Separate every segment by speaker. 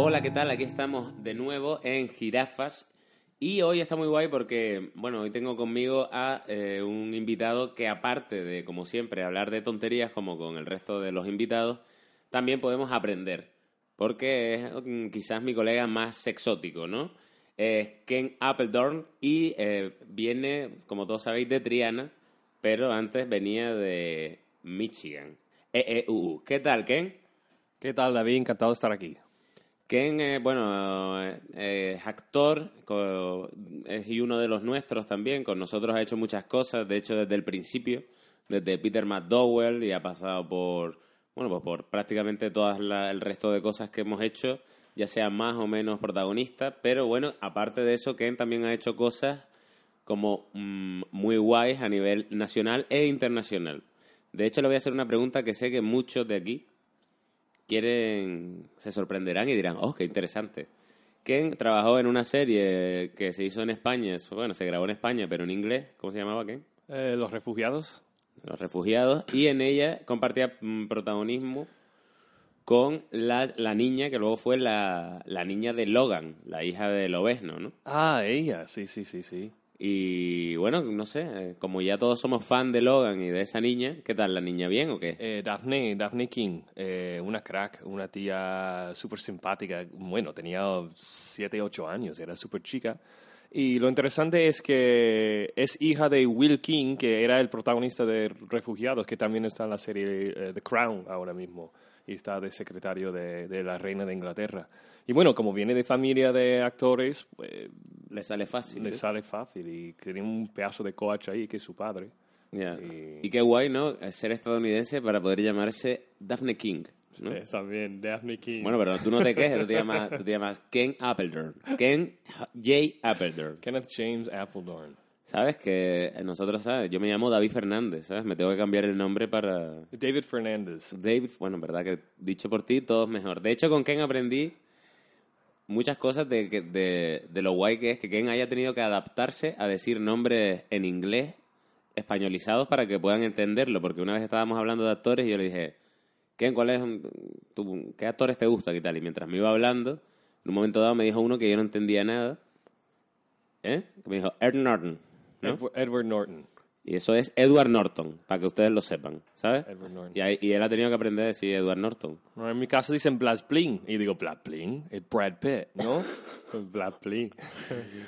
Speaker 1: Hola, ¿qué tal? Aquí estamos de nuevo en Jirafas. Y hoy está muy guay porque, bueno, hoy tengo conmigo a eh, un invitado que aparte de, como siempre, hablar de tonterías como con el resto de los invitados, también podemos aprender. Porque es mm, quizás mi colega más exótico, ¿no? Es Ken Appledorn y eh, viene, como todos sabéis, de Triana, pero antes venía de Michigan. EEUU. ¿Qué tal, Ken?
Speaker 2: ¿Qué tal, David? Encantado de estar aquí.
Speaker 1: Ken, eh, bueno, es actor y uno de los nuestros también. Con nosotros ha hecho muchas cosas, de hecho, desde el principio, desde Peter McDowell y ha pasado por, bueno, pues por prácticamente todo el resto de cosas que hemos hecho, ya sea más o menos protagonista. Pero bueno, aparte de eso, Ken también ha hecho cosas como mm, muy guays a nivel nacional e internacional. De hecho, le voy a hacer una pregunta que sé que muchos de aquí quieren, se sorprenderán y dirán, oh, qué interesante. Ken trabajó en una serie que se hizo en España, bueno, se grabó en España, pero en inglés, ¿cómo se llamaba Ken?
Speaker 2: Eh, Los refugiados.
Speaker 1: Los refugiados, y en ella compartía mm, protagonismo con la, la niña que luego fue la, la niña de Logan, la hija de Lobezno, ¿no?
Speaker 2: Ah, ella, sí, sí, sí, sí.
Speaker 1: Y bueno, no sé, eh, como ya todos somos fan de Logan y de esa niña, ¿qué tal? ¿La niña bien o qué?
Speaker 2: Eh, Daphne, Daphne King, eh, una crack, una tía súper simpática. Bueno, tenía 7, 8 años, era súper chica. Y lo interesante es que es hija de Will King, que era el protagonista de Refugiados, que también está en la serie eh, The Crown ahora mismo. Y está de secretario de, de la reina de Inglaterra. Y bueno, como viene de familia de actores, pues,
Speaker 1: Le sale fácil.
Speaker 2: le
Speaker 1: ¿eh?
Speaker 2: sale fácil. Y tiene un pedazo de coach ahí, que es su padre.
Speaker 1: Ya.
Speaker 2: Y-
Speaker 1: Y qué guay, ¿no? Ser estadounidense para poder llamarse Daphne King. ¿no?
Speaker 2: Eh, también, Daphne King.
Speaker 1: Bueno, pero tú no te quejes, tú te llamas, tú te llamas Ken Appledorn. Ken J. Appledorn.
Speaker 2: Kenneth James Appledorn.
Speaker 1: ¿Sabes? Que nosotros, ¿sabes? Yo me llamo David Fernández, ¿sabes? Me tengo que cambiar el nombre para...
Speaker 2: David Fernandez.
Speaker 1: David, bueno, en verdad que dicho por ti, todo es mejor. De hecho, con Ken aprendí muchas cosas de, de, de lo guay que es que Ken haya tenido que adaptarse a decir nombres en inglés españolizados para que puedan entenderlo. Porque una vez estábamos hablando de actores y yo le dije, Ken, ¿cuál es tu- ¿qué actores te gustan y tal? Y mientras me iba hablando, en un momento dado me dijo uno que yo no entendía nada. ¿Eh? Que me dijo, Ed Norton. ¿No?
Speaker 2: Edward, Norton.
Speaker 1: Y eso es Edward Norton, para que ustedes lo sepan, ¿sabes?
Speaker 2: Edward Norton.
Speaker 1: Y, él ha tenido que aprender a decir Edward Norton.
Speaker 2: No, en mi caso dicen Plin. Y digo, Plin, es Brad Pitt, ¿no? Brad Plin.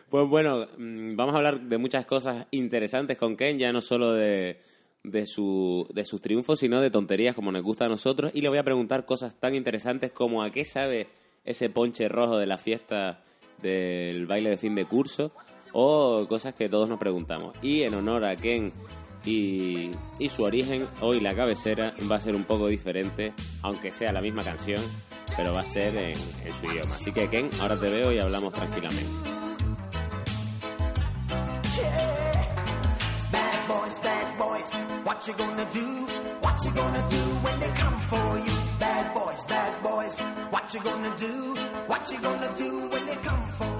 Speaker 1: Pues bueno, mm, vamos a hablar de muchas cosas interesantes con Ken, ya no solo de, de, su, de sus triunfos, sino de tonterías como nos gusta a nosotros. Y le voy a preguntar cosas tan interesantes como a qué sabe ese ponche rojo de la fiesta del baile de fin de curso o cosas que todos nos preguntamos. Y en honor a Ken y, y su origen, hoy la cabecera va a ser un poco diferente, aunque sea la misma canción, pero va a ser en, en su idioma. Así que Ken, ahora te veo y hablamos tranquilamente.
Speaker 3: What you gonna do? What you gonna do when they come for you? Bad boys, bad boys, what you gonna do? What you gonna do when they come for you?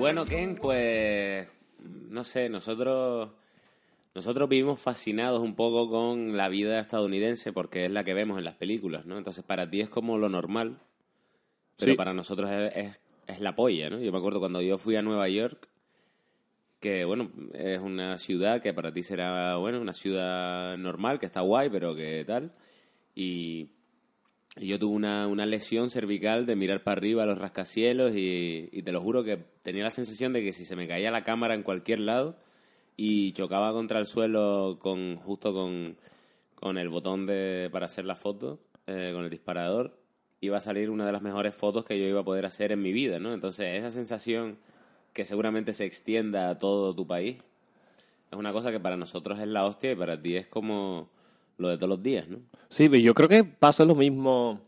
Speaker 1: Bueno, Ken, pues no sé, nosotros nosotros vivimos fascinados un poco con la vida estadounidense porque es la que vemos en las películas, ¿no? Entonces para ti es como lo normal, pero
Speaker 2: Sí.
Speaker 1: para nosotros es, es, es la polla, ¿no? Yo me acuerdo cuando yo fui a Nueva York, que bueno, es una ciudad que para ti será, bueno, una ciudad normal, que está guay, pero que tal, y y yo tuve una, una lesión cervical de mirar para arriba a los rascacielos y, y te lo juro que tenía la sensación de que si se me caía la cámara en cualquier lado y chocaba contra el suelo con justo con, con el botón de, para hacer la foto, eh, con el disparador, iba a salir una de las mejores fotos que yo iba a poder hacer en mi vida, ¿no? Entonces esa sensación que seguramente se extienda a todo tu país es una cosa que para nosotros es la hostia y para ti es como lo de todos los días, ¿no?
Speaker 2: Sí, pero yo creo que pasa lo mismo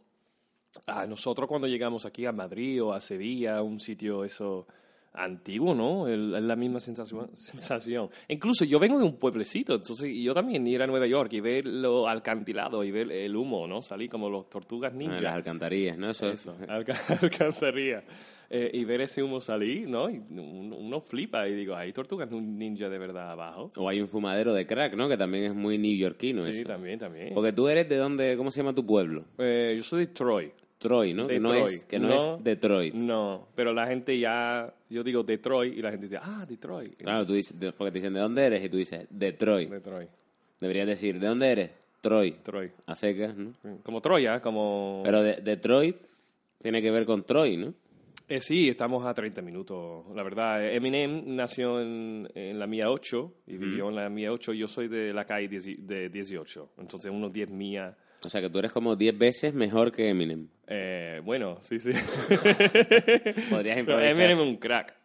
Speaker 2: a nosotros cuando llegamos aquí a Madrid o a Sevilla, un sitio eso antiguo, ¿no? Es la misma sensación, sensación. Incluso yo vengo de un pueblecito, entonces yo también ir a Nueva York y ver lo alcantilado y ver el humo, ¿no? Salir como los tortugas
Speaker 1: Ah,
Speaker 2: ninja.
Speaker 1: las alcantarillas, ¿no? Eso,
Speaker 2: Eso, alca- alcantarilla. Eh, y ver ese humo salir, ¿no? Y uno, uno flipa y digo, hay tortugas ninja de verdad abajo.
Speaker 1: O hay un fumadero de crack, ¿no? Que también es muy neoyorquino
Speaker 2: Sí,
Speaker 1: eso.
Speaker 2: también, también.
Speaker 1: Porque tú eres de dónde, ¿cómo se llama tu pueblo?
Speaker 2: Eh, yo soy de Troy.
Speaker 1: Troy, ¿no? Que no
Speaker 2: Detroit.
Speaker 1: es, que no es Detroit.
Speaker 2: No, pero la gente ya, yo digo Detroit y la gente dice, ah, Detroit.
Speaker 1: Claro, tú dices, porque te dicen, ¿de dónde eres? Y tú dices, Detroit.
Speaker 2: Detroit,
Speaker 1: Deberías decir, ¿de dónde eres? Troy.
Speaker 2: Troy.
Speaker 1: A secas, ¿no?
Speaker 2: Como Troya, como...
Speaker 1: Pero de- Detroit tiene que ver con Troy, ¿no?
Speaker 2: Eh, sí, estamos a 30 minutos. La verdad, Eminem nació en, en la mía 8 y vivió en la mía 8. Yo soy de la calle 10 de 18, entonces unos 10 mía.
Speaker 1: O sea, que tú eres como 10 veces mejor que Eminem.
Speaker 2: Eh, bueno, sí, sí.
Speaker 1: Podrías
Speaker 2: Pero
Speaker 1: improvisar.
Speaker 2: Eminem es un crack.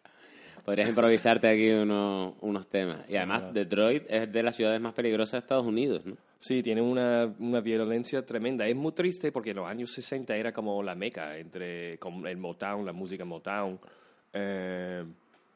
Speaker 1: Podrías improvisarte aquí unos, unos temas. Y además, Detroit es de las ciudades más peligrosas de Estados Unidos, ¿no?
Speaker 2: Sí, tiene una, una violencia tremenda. Es muy triste porque en los años 60 era como la meca entre con el Motown, la música Motown. Eh,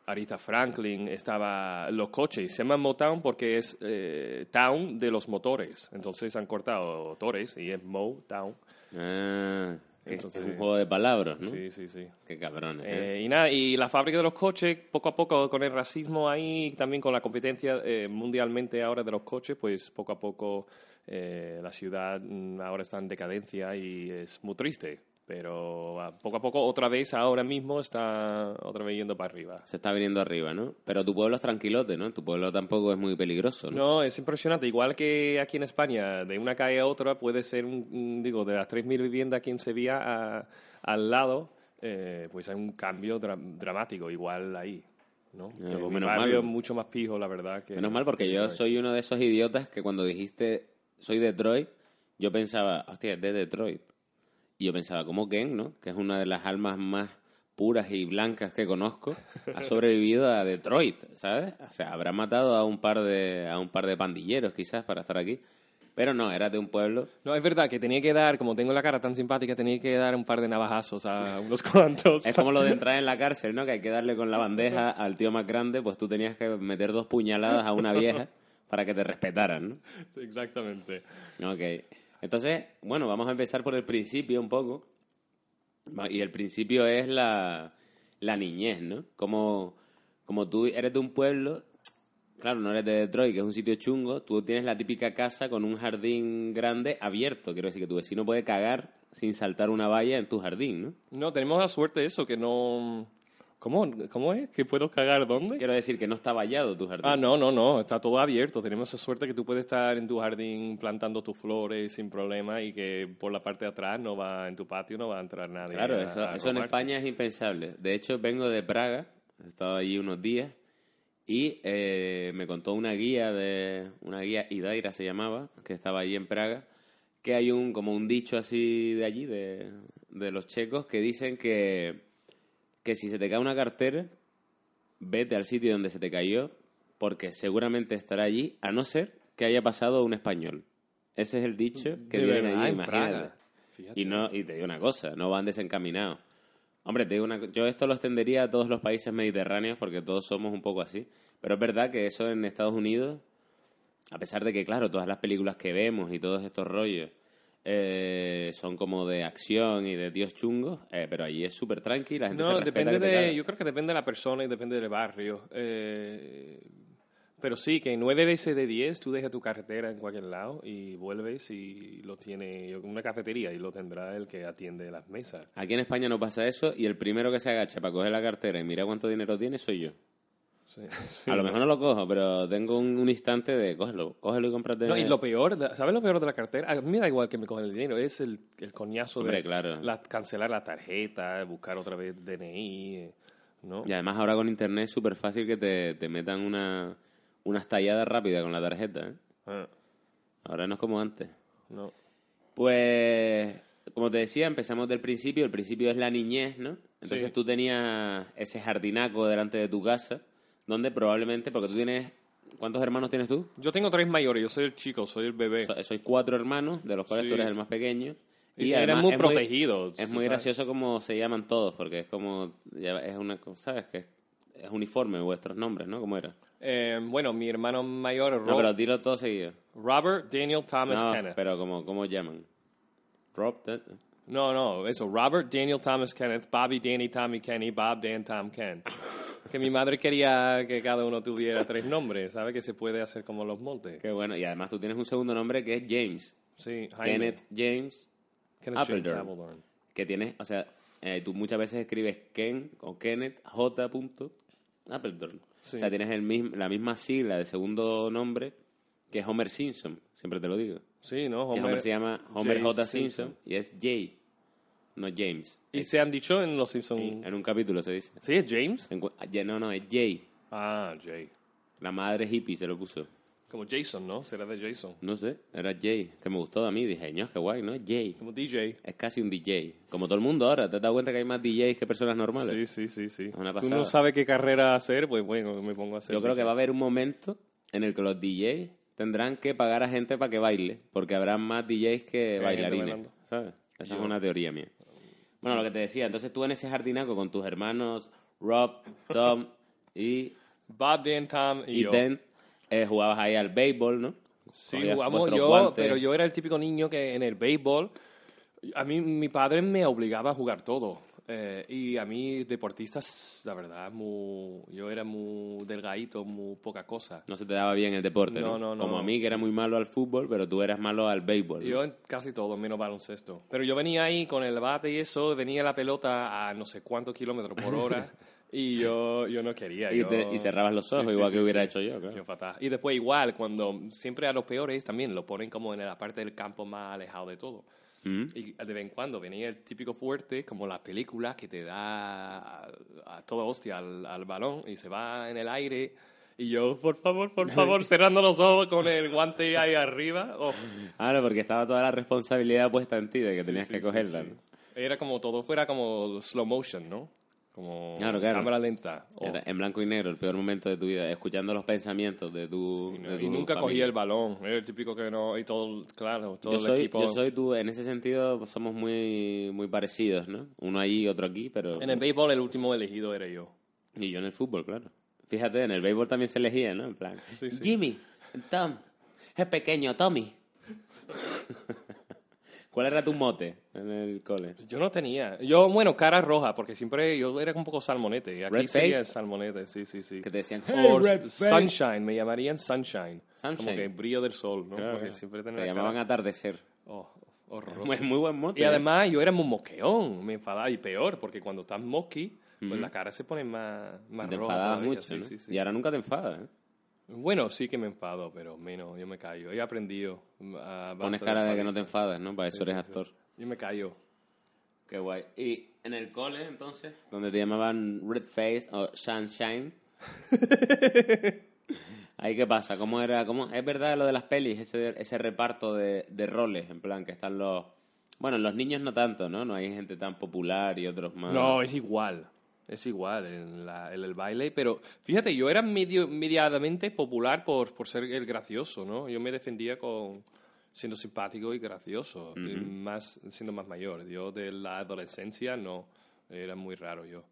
Speaker 2: Aretha Franklin estaba los coches. Se llaman Motown porque es eh, town de los motores. Entonces han cortado motores y es Motown.
Speaker 1: Ah,
Speaker 2: Entonces-
Speaker 1: es un juego de palabras, ¿no?
Speaker 2: Sí, sí, sí.
Speaker 1: Qué cabrones. ¿eh?
Speaker 2: Eh, y nada, y la fábrica de los coches, poco a poco con el racismo ahí, también con la competencia eh, mundialmente ahora de los coches, pues poco a poco eh, la ciudad mm, ahora está en decadencia y es muy triste. Pero poco a poco, otra vez, ahora mismo está otra vez yendo para arriba.
Speaker 1: Se está viniendo arriba, ¿no? Pero tu pueblo es tranquilote, ¿no? Tu pueblo tampoco es muy peligroso, ¿no?
Speaker 2: No, es impresionante. Igual que aquí en España, de una calle a otra puede ser, un, digo, de las 3.000 viviendas aquí en Sevilla a- al lado, eh, pues hay un cambio dra- dramático, igual ahí. ¿no?
Speaker 1: pues
Speaker 2: Eh, mi
Speaker 1: menos
Speaker 2: barrio
Speaker 1: mal.
Speaker 2: es mucho más pijo, la verdad. Que,
Speaker 1: Menos mal, porque yo soy uno de esos idiotas que cuando dijiste soy Detroit, yo pensaba, hostia, es de Detroit. Y yo pensaba, ¿cómo Ken, no? Que es una de las almas más puras y blancas que conozco, ha sobrevivido a Detroit, ¿sabes? O sea, habrá matado a un par de, a un par de pandilleros quizás para estar aquí. Pero no, era de un pueblo.
Speaker 2: No, es verdad que tenía que dar, como tengo la cara tan simpática, tenía que dar un par de navajazos a unos cuantos.
Speaker 1: Es como lo de entrar en la cárcel, ¿no? Que hay que darle con la bandeja al tío más grande, pues tú tenías que meter dos puñaladas a una vieja para que te respetaran, ¿no?
Speaker 2: Exactamente.
Speaker 1: Ok. Entonces, bueno, vamos a empezar por el principio un poco. Y el principio es la, la niñez, ¿no? Como, como tú eres de un pueblo, claro, no eres de Detroit, que es un sitio chungo, tú tienes la típica casa con un jardín grande abierto. Quiero decir que tu vecino puede cagar sin saltar una valla en tu jardín, ¿no?
Speaker 2: No, tenemos la suerte de eso, que no... ¿Cómo, ¿Cómo es? ¿Que puedo cagar dónde?
Speaker 1: Quiero decir que no está vallado tu jardín.
Speaker 2: Ah, no, no, no, está todo abierto. Tenemos esa suerte que tú puedes estar en tu jardín plantando tus flores sin problema y que por la parte de atrás no va, en tu patio no va a entrar nadie.
Speaker 1: Claro,
Speaker 2: a-
Speaker 1: eso,
Speaker 2: a
Speaker 1: eso en. España es impensable. De hecho, vengo de Praga, he estado allí unos días y eh, me contó una guía de una guía Idaira se llamaba, que estaba allí en Praga, que hay un como un dicho así de allí de, de los checos que dicen que que si se te cae una cartera, vete al sitio donde se te cayó porque seguramente estará allí, a no ser que haya pasado un español. Ese es el dicho que
Speaker 2: verdad,
Speaker 1: allí, imagínate. Y no y te digo una cosa, no van desencaminados. Hombre, te digo una, yo esto lo extendería a todos los países mediterráneos porque todos somos un poco así. Pero es verdad que eso en Estados Unidos, a pesar de que, claro, todas las películas que vemos y todos estos rollos eh, son como de acción y de tíos chungos, eh, pero allí es súper tranqui, la gente
Speaker 2: No, depende de, yo creo que depende de la persona y depende del barrio. Eh, pero sí, que nueve veces de diez tú dejas tu carretera en cualquier lado y vuelves y lo tiene una cafetería y lo tendrá el que atiende las mesas.
Speaker 1: Aquí en España no pasa eso y el primero que se agacha para coger la cartera y mira cuánto dinero tiene soy yo.
Speaker 2: Sí.
Speaker 1: A lo mejor no lo cojo, pero tengo un, un instante de cógelo, cógelo y cómprate.
Speaker 2: No, y lo peor, ¿sabes lo peor de la cartera? A mí me da igual que me cojan el dinero, es el, el coñazo
Speaker 1: Hombre,
Speaker 2: de
Speaker 1: claro.
Speaker 2: la- cancelar la tarjeta, buscar otra vez DNI, ¿no?
Speaker 1: Y además ahora con internet es súper fácil que te, te metan una, una estallada rápida con la tarjeta. ¿eh?
Speaker 2: Ah,
Speaker 1: Ahora no es como antes.
Speaker 2: no.
Speaker 1: Pues, como te decía, empezamos del principio. El principio es la niñez, ¿no? Entonces
Speaker 2: Sí.
Speaker 1: tú tenías ese jardinaco delante de tu casa, donde probablemente, porque tú tienes... ¿Cuántos hermanos tienes tú?
Speaker 2: Yo tengo tres mayores, yo soy el chico, soy el bebé.
Speaker 1: So- sois cuatro hermanos, de los cuales
Speaker 2: Sí.
Speaker 1: tú eres el más pequeño.
Speaker 2: Y
Speaker 1: además
Speaker 2: eran muy
Speaker 1: es
Speaker 2: protegidos.
Speaker 1: Es muy gracioso como se llaman todos, porque es como, ya es una, ¿sabes? Que es, es uniforme vuestros nombres, ¿no? ¿Cómo era?
Speaker 2: Eh, bueno, mi hermano mayor,
Speaker 1: No,
Speaker 2: Rob-
Speaker 1: pero dilo todo seguido.
Speaker 2: Robert Daniel Thomas
Speaker 1: No,
Speaker 2: Kenneth.
Speaker 1: pero como, ¿cómo llaman? Rob, that-
Speaker 2: No, no, eso. Robert Daniel Thomas Kenneth, Bobby Danny Tommy Kenny, Bob Dan Tom Ken. Que mi madre quería que cada uno tuviera tres nombres, ¿sabe? Que se puede hacer como los montes.
Speaker 1: qué bueno. Y además tú tienes un segundo nombre que es James.
Speaker 2: Sí, Jaime.
Speaker 1: Kenneth James
Speaker 2: Kenneth James
Speaker 1: Appledorn.
Speaker 2: Appledorn.
Speaker 1: que tienes, o sea, eh, tú muchas veces escribes Ken o Kenneth J. punto Appleton.
Speaker 2: Sí.
Speaker 1: O sea, tienes el mismo, la misma sigla de segundo nombre que Homer Simpson, siempre te lo digo.
Speaker 2: Sí, ¿no?
Speaker 1: que Homer se llama Homer
Speaker 2: J.
Speaker 1: J. Simpson, y es Jay, no James.
Speaker 2: Y se han dicho en Los Simpsons...
Speaker 1: En un capítulo se dice.
Speaker 2: ¿Sí es James?
Speaker 1: En no, no, es Jay.
Speaker 2: Ah, Jay.
Speaker 1: La madre hippie se lo puso.
Speaker 2: Como Jason, ¿no? Será de Jason.
Speaker 1: No sé, era Jay, que me gustó a mí. Dije, ño, qué guay, ¿no? Jay.
Speaker 2: Como DJ.
Speaker 1: Es casi un DJ. Como todo el mundo ahora. ¿Te has dado cuenta que hay más DJs que personas normales?
Speaker 2: Sí, sí, sí, sí.
Speaker 1: Una
Speaker 2: Tú no sabes qué carrera hacer, pues bueno, me pongo a hacer.
Speaker 1: Yo creo que va a haber un momento en el que los DJs tendrán que pagar a gente para que baile, porque habrá más DJs que bailarines. ¿sabes? Esa
Speaker 2: Yo-
Speaker 1: es una teoría mía. Bueno, lo que te decía, entonces tú en ese jardinaco con tus hermanos Rob, Tom y,
Speaker 2: Bob, Dan, Tom y,
Speaker 1: y
Speaker 2: yo.
Speaker 1: Dan, eh, jugabas ahí al béisbol, ¿no?
Speaker 2: Sí,
Speaker 1: Cogías
Speaker 2: jugamos yo,
Speaker 1: guantes.
Speaker 2: pero yo era el típico niño que en el béisbol, a mí mi padre me obligaba a jugar todo. Eh, y a mí, deportistas, la verdad, muy, yo era muy delgadito, muy poca cosa.
Speaker 1: No se te daba bien el deporte, ¿no?
Speaker 2: No, no, no.
Speaker 1: Como a mí, que era muy malo al fútbol, pero tú eras malo al béisbol. ¿no?
Speaker 2: Yo en casi todo, menos baloncesto. Pero yo venía ahí con el bate y eso, venía la pelota a no sé cuántos kilómetros por hora y yo, yo no quería.
Speaker 1: Y,
Speaker 2: yo-
Speaker 1: te- y cerrabas los ojos,
Speaker 2: Sí,
Speaker 1: igual
Speaker 2: sí,
Speaker 1: que hubiera hecho yo, claro.
Speaker 2: Yo fatal. Y después igual, cuando siempre a los peores también lo ponen como en la parte del campo más alejado de todo.
Speaker 1: Mm.
Speaker 2: Y de vez en cuando venía el típico fuerte, como las películas, que te da a, a toda hostia al, al balón y se va en el aire. Y yo, por favor, por favor, cerrando los ojos con el guante ahí arriba. Oh.
Speaker 1: Ah, no, porque estaba toda la responsabilidad puesta en ti de que tenías
Speaker 2: Sí,
Speaker 1: que cogerla.
Speaker 2: sí.
Speaker 1: ¿no?
Speaker 2: Era como todo fuera como slow motion, ¿no? Como
Speaker 1: Claro, claro.
Speaker 2: cámara lenta.
Speaker 1: En blanco y negro, el peor momento de tu vida, escuchando los pensamientos de tu. de
Speaker 2: y nunca
Speaker 1: familia.
Speaker 2: cogía el balón. Era el típico que no. Y todo, claro, todo
Speaker 1: Yo
Speaker 2: el
Speaker 1: soy,
Speaker 2: equipo.
Speaker 1: yo soy tú, en ese sentido somos muy, muy parecidos, ¿no? Uno allí y otro aquí, pero.
Speaker 2: En el béisbol, el último elegido era yo.
Speaker 1: Y yo en el fútbol, claro. Fíjate, en el béisbol también se elegía, ¿no? En plan.
Speaker 2: Sí, sí.
Speaker 1: Jimmy, Tom, es pequeño, Tommy. ¿Cuál era tu mote en el cole?
Speaker 2: Yo no tenía. Yo, bueno, cara roja, porque siempre yo era un poco salmonete. Y aquí
Speaker 1: Red face?
Speaker 2: el salmonete, sí, sí, sí.
Speaker 1: Que te decían,
Speaker 2: O
Speaker 1: "Hey, red face".
Speaker 2: sunshine, me llamarían sunshine.
Speaker 1: Sunshine.
Speaker 2: Como que brillo del sol, ¿no?
Speaker 1: Claro,
Speaker 2: porque
Speaker 1: claro.
Speaker 2: siempre
Speaker 1: Te
Speaker 2: tenía
Speaker 1: llamaban
Speaker 2: cara-
Speaker 1: atardecer.
Speaker 2: Oh, horroroso.
Speaker 1: Muy, muy buen mote.
Speaker 2: Y además yo era muy mosqueón, me enfadaba y peor, porque cuando estás mosqui, pues la cara se pone más, más
Speaker 1: te
Speaker 2: roja
Speaker 1: enfadabas
Speaker 2: todavía,
Speaker 1: mucho,
Speaker 2: sí,
Speaker 1: ¿no?
Speaker 2: sí, sí.
Speaker 1: Y ahora nunca te enfadas, ¿eh?
Speaker 2: Bueno, sí que me enfado, pero menos, yo me callo. He aprendido a
Speaker 1: Pones cara de que no te enfadas, ¿no? Para eso eres actor.
Speaker 2: Yo me callo.
Speaker 1: Qué guay. Y en el cole, entonces, donde te llamaban Red Face o Sunshine. Ahí qué pasa, ¿cómo era? ¿Cómo? Es verdad lo de las pelis, ese, ese reparto de, de roles, en plan, que están los... Bueno, los niños no tanto, ¿no? No hay gente tan popular y otros más...
Speaker 2: No, es igual. Es igual en, la- en el baile, pero fíjate, yo era medio, mediadamente popular por, por ser el gracioso, ¿no? Yo me defendía con siendo simpático y gracioso, más siendo más mayor. Yo de la adolescencia no, era muy raro yo.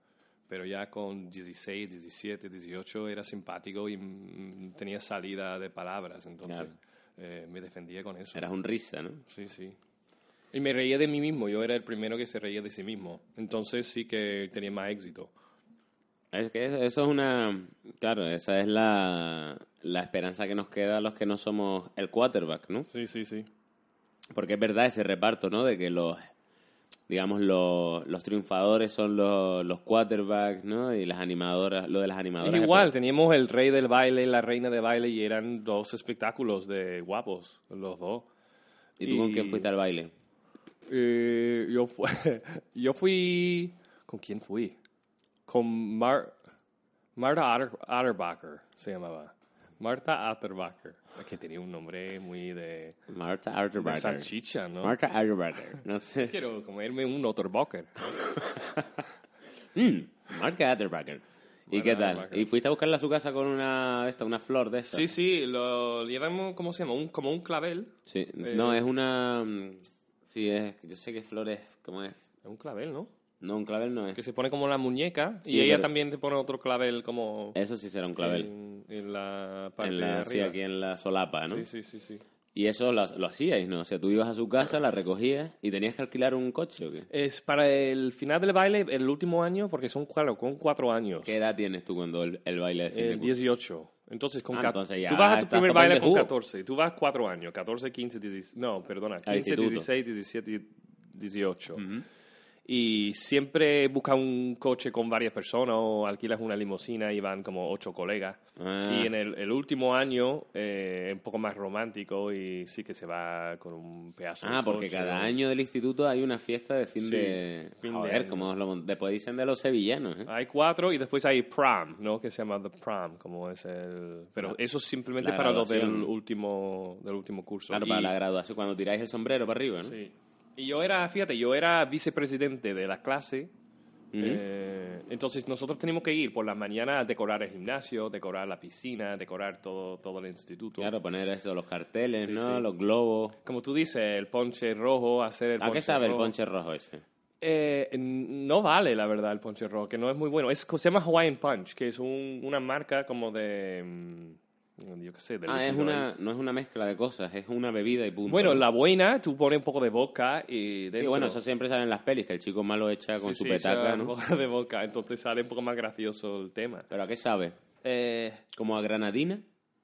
Speaker 2: Pero ya con 16, 17, 18 era simpático y mm, tenía salida de palabras, entonces
Speaker 1: Claro.
Speaker 2: eh, me defendía con eso.
Speaker 1: Eras un risa, ¿no?
Speaker 2: Sí, sí. Y me reía de mí mismo, yo era el primero que se reía de sí mismo. Entonces sí que tenía más éxito.
Speaker 1: Es que eso eso es una... Claro, esa es la, la esperanza que nos queda a los que no somos el quarterback, ¿no?
Speaker 2: Sí, sí, sí.
Speaker 1: Porque es verdad ese reparto, ¿no? De que los, digamos, los, los triunfadores son los, los quarterbacks, ¿no? Y las animadoras, lo de las animadoras.
Speaker 2: Es igual, teníamos el rey del baile y la reina de baile y eran dos espectáculos de guapos, los dos.
Speaker 1: ¿Y tú con quién fuiste al baile?
Speaker 2: Eh, yo, fu- yo fui... ¿Con quién fui? Con Mar Marta Atter- Atterbacher, se llamaba. Marta Atterbacher. Que tenía un nombre muy de,
Speaker 1: Marta
Speaker 2: de
Speaker 1: Arterbacher.
Speaker 2: salchicha, ¿no?
Speaker 1: Marta Arterbacher. No sé.
Speaker 2: Quiero comerme un Otterbacher.
Speaker 1: Mm, Marta Arterbacher. ¿Y qué tal? ¿Y fuiste a buscarla a su casa con una, esta, una flor de esta?
Speaker 2: Sí, sí, lo llevamos, ¿cómo se llama? Un, como un clavel.
Speaker 1: Sí.
Speaker 2: Eh,
Speaker 1: No, es una... Sí, es... Yo sé qué flor es. ¿Cómo es?
Speaker 2: Es un clavel, ¿no?
Speaker 1: No, un clavel no es.
Speaker 2: Que se pone como la muñeca
Speaker 1: Sí,
Speaker 2: y ella
Speaker 1: pero-
Speaker 2: también te pone otro clavel como
Speaker 1: Eso sí será un clavel.
Speaker 2: en, en la parte
Speaker 1: En
Speaker 2: de
Speaker 1: la, sí, aquí en la solapa, ¿no?
Speaker 2: Sí, sí, sí, sí.
Speaker 1: Y eso lo, lo hacíais, ¿no? O sea, tú ibas a su casa, la recogías y tenías que alquilar un coche, ¿o qué?
Speaker 2: Es para el final del baile, el último año, porque son, claro, con cuatro años.
Speaker 1: ¿Qué edad tienes tú cuando el, el baile de fin de
Speaker 2: El
Speaker 1: curso?
Speaker 2: 18. Entonces, con
Speaker 1: Ah, entonces ya
Speaker 2: tú vas a tu primer baile con
Speaker 1: jugo.
Speaker 2: 14. Tú vas cuatro años. 14, 15, 16. No, perdona.
Speaker 1: Al
Speaker 2: 15,
Speaker 1: instituto.
Speaker 2: 16, 17, 18. Y siempre buscas un coche con varias personas o alquilas una limusina y van como ocho colegas.
Speaker 1: Ah.
Speaker 2: Y en el, el último año eh, es un poco más romántico y sí que se va con un pedazo de
Speaker 1: Ah, porque
Speaker 2: coche.
Speaker 1: cada año del instituto hay una fiesta de fin
Speaker 2: Sí,
Speaker 1: de...
Speaker 2: fin de
Speaker 1: Joder,
Speaker 2: año.
Speaker 1: como lo... después dicen de los sevillanos, ¿eh?
Speaker 2: Hay cuatro y después hay prom, ¿no? Que se llama the prom, como es el... Pero eso es simplemente para los del último, del último curso.
Speaker 1: Claro,
Speaker 2: Y-
Speaker 1: para la graduación, cuando tiráis el sombrero para arriba, ¿no?
Speaker 2: Sí. Y yo era, fíjate, yo era vicepresidente de la clase. eh, entonces nosotros teníamos que ir por la mañana a decorar el gimnasio, decorar la piscina, decorar todo, todo el instituto.
Speaker 1: Claro, poner eso, los carteles,
Speaker 2: Sí,
Speaker 1: ¿no?
Speaker 2: sí.
Speaker 1: Los globos.
Speaker 2: Como tú dices, el ponche rojo, hacer el
Speaker 1: ¿A
Speaker 2: ponche
Speaker 1: qué sabe el ponche rojo ese?
Speaker 2: Eh, no vale, la verdad, el ponche rojo, que no es muy bueno. Es, se llama Hawaiian Punch, que es un- una marca como de... Yo qué sé, de
Speaker 1: Ah, es una, no es una mezcla de cosas, es una bebida y punto.
Speaker 2: Bueno,
Speaker 1: ¿no?
Speaker 2: la buena, tú pones un poco de vodka y
Speaker 1: Sí, bueno, eso siempre sale en las pelis, que el chico malo echa con
Speaker 2: Sí,
Speaker 1: su
Speaker 2: sí,
Speaker 1: petaca, ¿no?
Speaker 2: un poco de vodka, entonces sale un poco más gracioso el tema.
Speaker 1: ¿Pero a qué sabe?
Speaker 2: Eh,
Speaker 1: ¿Como a granadina?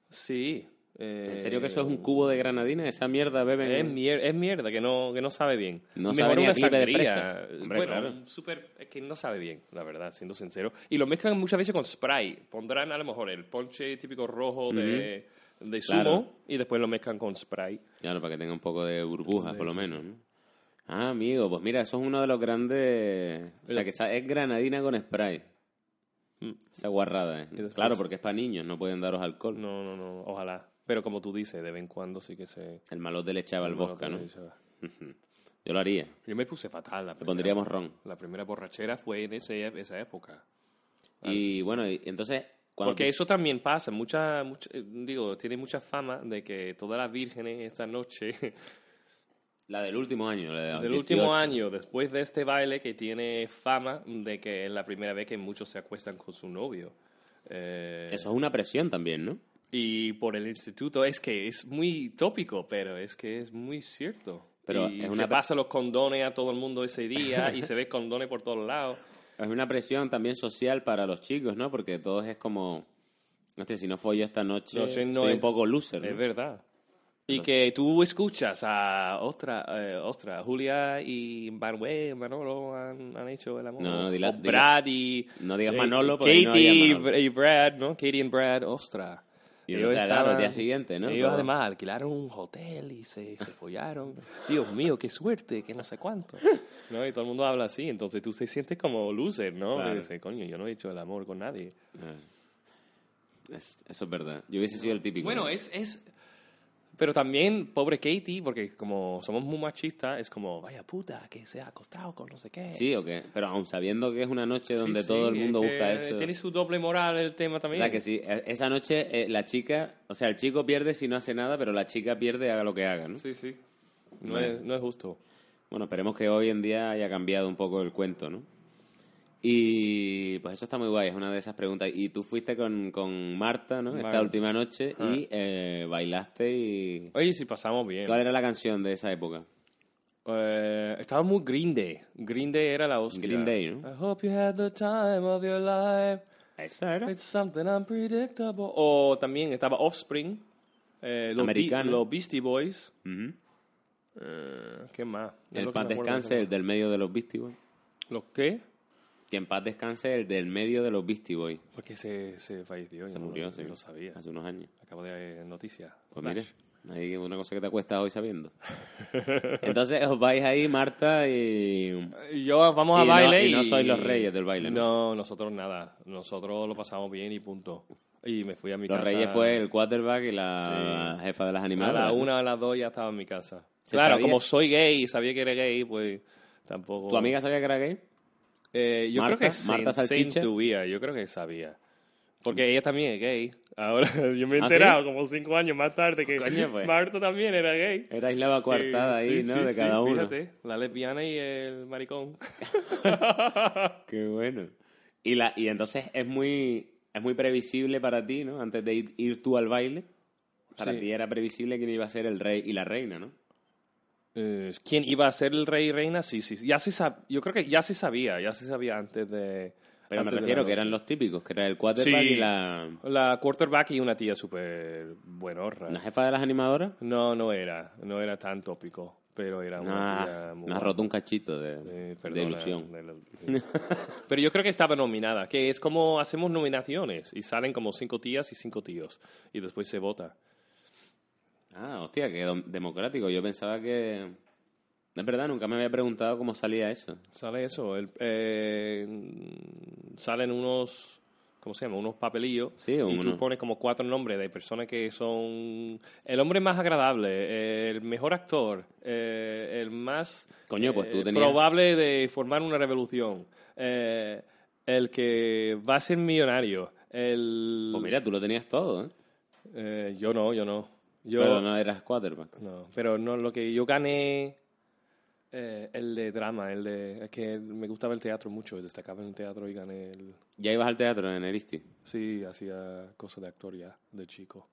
Speaker 2: sí. Eh,
Speaker 1: ¿En serio que eso es un cubo de granadina? ¿Esa mierda beben?
Speaker 2: Es, mier- es mierda, que no, que no sabe bien.
Speaker 1: No
Speaker 2: Mejor
Speaker 1: sabe ni a
Speaker 2: una
Speaker 1: clipe de
Speaker 2: sangría.
Speaker 1: fresa. Hombre,
Speaker 2: bueno,
Speaker 1: claro.
Speaker 2: súper- es que no sabe bien, la verdad, siendo sincero. Y lo mezclan muchas veces con spray. Pondrán a lo mejor el ponche típico rojo de, de zumo
Speaker 1: Claro.
Speaker 2: y después lo mezclan con spray.
Speaker 1: Claro, para que tenga un poco de burbujas, por lo menos, ¿no? Ah, amigo, pues mira, eso es uno de los grandes... O sea, que es granadina con spray.
Speaker 2: Mm.
Speaker 1: Esa guarrada, ¿eh? Claro, porque es para niños, no pueden daros alcohol.
Speaker 2: No, no, no, ojalá. Pero como tú dices, de vez en cuando sí que se...
Speaker 1: El malote le echaba el
Speaker 2: Bueno,
Speaker 1: vodka, ¿no? Yo lo haría.
Speaker 2: Yo me puse fatal la
Speaker 1: Le
Speaker 2: primera.
Speaker 1: pondríamos ron.
Speaker 2: La primera borrachera fue en ese, esa época.
Speaker 1: Y bueno, y entonces... Cuando
Speaker 2: Porque eso también pasa, mucha, mucha- eh, digo, tiene mucha fama de que todas las vírgenes esta noche,
Speaker 1: La del último año. La de
Speaker 2: del
Speaker 1: 18.
Speaker 2: último año, después de este baile que tiene fama de que es la primera vez que muchos se acuestan con su novio. Eh,
Speaker 1: Eso es una presión también, ¿no?
Speaker 2: Y por el instituto es que es muy tópico, pero es que es muy cierto.
Speaker 1: Pero
Speaker 2: y
Speaker 1: es
Speaker 2: se
Speaker 1: una-
Speaker 2: pasa los condones a todo el mundo ese día y se ve condones por todos lados.
Speaker 1: Es una presión también social para los chicos, ¿no? Porque todos es como... Hostia, si no follo esta noche,
Speaker 2: Noche no
Speaker 1: soy
Speaker 2: es-
Speaker 1: un poco loser, ¿no?
Speaker 2: Es verdad. Y que tú escuchas a otra, eh, ostra, Julia y Manuel, Manolo han, han hecho el amor.
Speaker 1: No, no, dila-
Speaker 2: Brad y...
Speaker 1: no digas
Speaker 2: eh,
Speaker 1: Manolo, porque no
Speaker 2: Katie y-
Speaker 1: Manolo.
Speaker 2: y Brad, ¿no? Katie y Brad, ostra.
Speaker 1: Y no se agarra al día siguiente, ¿no?
Speaker 2: Ellos además alquilaron un hotel y se, se follaron. Dios mío, qué suerte, que no sé cuánto. ¿No? Y todo el mundo habla así, entonces tú te sientes como loser, ¿no?
Speaker 1: Claro.
Speaker 2: Y dices, coño, yo no he hecho el amor con nadie.
Speaker 1: Es- eso es verdad. Yo hubiese sido el típico.
Speaker 2: Bueno,
Speaker 1: ¿no?
Speaker 2: es, es... Pero también, pobre Katie, porque como somos muy machistas, es como, vaya puta, que se ha acostado con no sé qué.
Speaker 1: Sí, o qué. Pero aún sabiendo que es una noche donde
Speaker 2: sí,
Speaker 1: todo el mundo
Speaker 2: es que
Speaker 1: busca eso...
Speaker 2: Tiene su doble moral el tema
Speaker 1: O
Speaker 2: también.
Speaker 1: sea, que sí, e- esa noche eh, la chica... O sea, el chico pierde si no hace nada, pero la chica pierde haga lo que haga, ¿no?
Speaker 2: Sí, sí. No,
Speaker 1: Bueno.
Speaker 2: es, no es justo.
Speaker 1: Bueno, esperemos que hoy en día haya cambiado un poco el cuento, ¿no? Y pues eso está muy guay, es una de esas preguntas. Y tú fuiste con, con Marta, ¿no? Esta última noche
Speaker 2: Ah.
Speaker 1: y eh, bailaste y...
Speaker 2: Oye, si pasamos bien.
Speaker 1: ¿Cuál era la canción de esa época?
Speaker 2: Eh, estaba muy Green Day. Green Day era la hostia.
Speaker 1: Green Day, ¿no?
Speaker 2: I hope you had the time of your life.
Speaker 1: Esa era.
Speaker 2: It's something unpredictable. O también estaba Offspring. eh, los,
Speaker 1: Americano.
Speaker 2: los Beastie Boys. Eh, ¿Qué más?
Speaker 1: El
Speaker 2: de
Speaker 1: descanse, el del medio de los Beastie Boys.
Speaker 2: ¿Los qué?
Speaker 1: Que en paz descanse el del medio de los Beastie Boys.
Speaker 2: Porque se, se falleció.
Speaker 1: Se
Speaker 2: no
Speaker 1: murió,
Speaker 2: lo,
Speaker 1: sí.
Speaker 2: no lo sabía.
Speaker 1: Hace unos años.
Speaker 2: Acabo de noticias.
Speaker 1: Pues
Speaker 2: Flash.
Speaker 1: mire, hay una cosa que te acuestas hoy sabiendo. Entonces os vais ahí, Marta, y...
Speaker 2: Y Yo vamos a
Speaker 1: Y no-
Speaker 2: baile
Speaker 1: y no sois los reyes del baile, ¿no?
Speaker 2: No, nosotros nada. Nosotros lo pasamos bien y punto. Y me fui a mi
Speaker 1: Los
Speaker 2: casa.
Speaker 1: reyes fue el quarterback y la jefa de las
Speaker 2: A
Speaker 1: animadas.
Speaker 2: la
Speaker 1: ¿no?
Speaker 2: una, a las dos ya estaba en mi casa.
Speaker 1: ¿Se
Speaker 2: Claro,
Speaker 1: sabía?
Speaker 2: como soy gay y sabía que era gay, pues tampoco...
Speaker 1: ¿Tu amiga sabía que era gay?
Speaker 2: Eh, yo
Speaker 1: Marta?
Speaker 2: creo que se,
Speaker 1: Marta Salchicha?
Speaker 2: yo creo que sabía. Porque ella también es gay. Ahora yo me he
Speaker 1: ¿Ah,
Speaker 2: enterado
Speaker 1: sí?
Speaker 2: como cinco años más tarde que
Speaker 1: Coño, pues.
Speaker 2: Marta también era gay.
Speaker 1: Erais la coartada
Speaker 2: Eh,
Speaker 1: ahí,
Speaker 2: sí,
Speaker 1: ¿no?
Speaker 2: sí,
Speaker 1: de
Speaker 2: sí,
Speaker 1: cada uno.
Speaker 2: Fíjate, la lesbiana y el maricón.
Speaker 1: Qué bueno. Y, la, y entonces es muy, es muy previsible para ti, ¿no? Antes de ir, ir tú al baile, para
Speaker 2: Sí.
Speaker 1: ti era previsible quién iba a ser el rey y la reina, ¿no?
Speaker 2: Eh, ¿Quién iba a ser el rey y reina? Sí, sí. Ya se sab- Yo creo que ya se sabía, ya se sabía antes de...
Speaker 1: Pero me
Speaker 2: antes de la
Speaker 1: refiero que eran los típicos, que era el quarterback
Speaker 2: Sí.
Speaker 1: y la,
Speaker 2: La quarterback y una tía súper buenorra.
Speaker 1: la jefa de las animadoras.
Speaker 2: No, no era. No era tan tópico. pero era una tía
Speaker 1: Ah,
Speaker 2: muy
Speaker 1: me has roto un cachito de,
Speaker 2: Eh,
Speaker 1: de
Speaker 2: perdona,
Speaker 1: ilusión.
Speaker 2: de la- Pero yo creo que estaba nominada, que es como hacemos nominaciones y salen como cinco tías y cinco tíos y después se vota.
Speaker 1: Ah, hostia, que democrático. Yo pensaba que... Es verdad, nunca me había preguntado cómo salía eso.
Speaker 2: Sale eso, el- eh, salen unos, ¿cómo se llama? Unos papelillos
Speaker 1: Sí,
Speaker 2: y
Speaker 1: uno.
Speaker 2: tú pones como cuatro nombres de personas que son el hombre más agradable, el mejor actor, eh, el más
Speaker 1: Coño, pues tú
Speaker 2: eh,
Speaker 1: tenías-
Speaker 2: probable de formar una revolución, eh, el que va a ser millonario, el...
Speaker 1: Pues mira, tú lo tenías todo, ¿eh?
Speaker 2: Eh, yo no, yo no. Yo,
Speaker 1: Pero no eras quarterback.
Speaker 2: no, pero no, lo que yo gané, eh, el de drama, el de, es que me gustaba el teatro mucho, destacaba en el teatro y gané el,
Speaker 1: Ya ibas al teatro en Eristi.
Speaker 2: sí, hacía cosas de actor ya, de chico.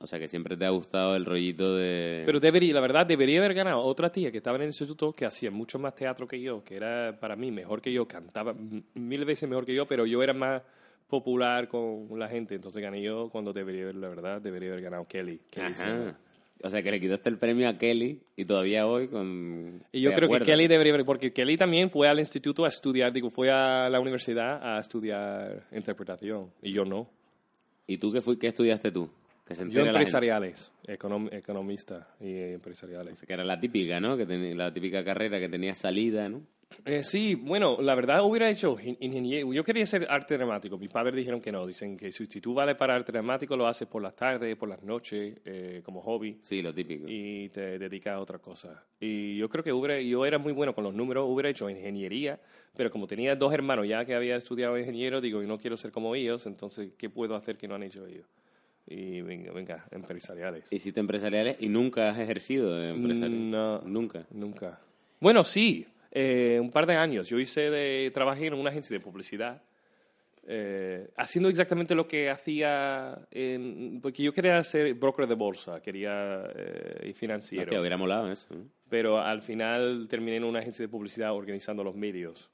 Speaker 1: O sea que siempre te ha gustado el rollito de...
Speaker 2: Pero debería, la verdad, debería haber ganado otra tía que estaba en el instituto que hacía mucho más teatro que yo, que era para mí mejor que yo, cantaba mil veces mejor que yo, pero yo era más popular con la gente, entonces gané yo cuando debería haber, la verdad, debería haber ganado Kelly.
Speaker 1: Ajá. O sea que le quitaste el premio a Kelly y todavía hoy con...
Speaker 2: Y yo
Speaker 1: ¿te
Speaker 2: creo que? Kelly debería haber, porque Kelly también fue al instituto a estudiar, digo, fue a la universidad a estudiar interpretación, y yo no.
Speaker 1: ¿Y tú qué, fui, qué estudiaste tú? Que se
Speaker 2: Yo empresariales, econom- economista y empresariales.
Speaker 1: Que era la típica, ¿no? Que tenía la típica carrera que tenía salida, ¿no?
Speaker 2: Eh, sí, bueno, la verdad hubiera hecho ingeniero. Yo quería ser arte dramático. Mis padres dijeron que no. Dicen que si, tú vales para arte dramático, lo haces por las tardes, por las noches, eh, como hobby.
Speaker 1: Sí, lo típico.
Speaker 2: y te dedicas a otra cosa. Y yo creo que hubiera, yo era muy bueno con los números, hubiera hecho ingeniería, pero como tenía dos hermanos ya que había estudiado ingeniero, digo, y no quiero ser como ellos, entonces, ¿qué puedo hacer que no han hecho ellos? Y venga, venga, empresariales.
Speaker 1: Hiciste empresariales y nunca has ejercido de empresario.
Speaker 2: No.
Speaker 1: Nunca.
Speaker 2: Nunca. Bueno, sí, eh, un par de años. Yo hice de, trabajé en una agencia de publicidad, eh, haciendo exactamente lo que hacía, en, porque yo quería ser broker de bolsa, quería eh, y financiero.
Speaker 1: Hostia, hubiera molado eso. ¿no?
Speaker 2: pero al final terminé en una agencia de publicidad organizando los medios.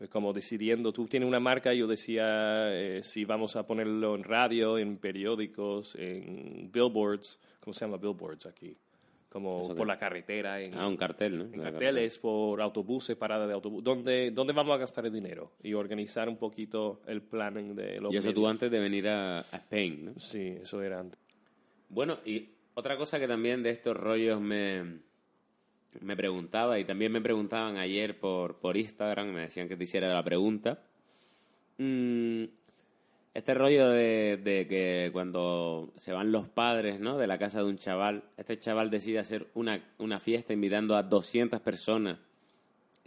Speaker 2: Eh, Como decidiendo, tú tienes una marca, yo decía eh, si vamos a ponerlo en radio, en periódicos, en billboards, ¿cómo se llama billboards aquí? Como
Speaker 1: ¿Eso
Speaker 2: por la carretera, en,
Speaker 1: Ah, un cartel, ¿no?
Speaker 2: en carteles, por autobuses, paradas de autobús. ¿Dónde, ¿Dónde vamos a gastar el dinero? Y organizar un poquito el planning de los
Speaker 1: Y eso tú antes de venir a, a Spain, ¿no?
Speaker 2: Sí, eso era antes.
Speaker 1: Bueno, y otra cosa que también de estos rollos me, me preguntaba, y también me preguntaban ayer por, por Instagram, me decían que te hiciera la pregunta. Mm, este rollo de, de que cuando se van los padres ¿no? de la casa de un chaval, este chaval decide hacer una, una fiesta invitando a 200 personas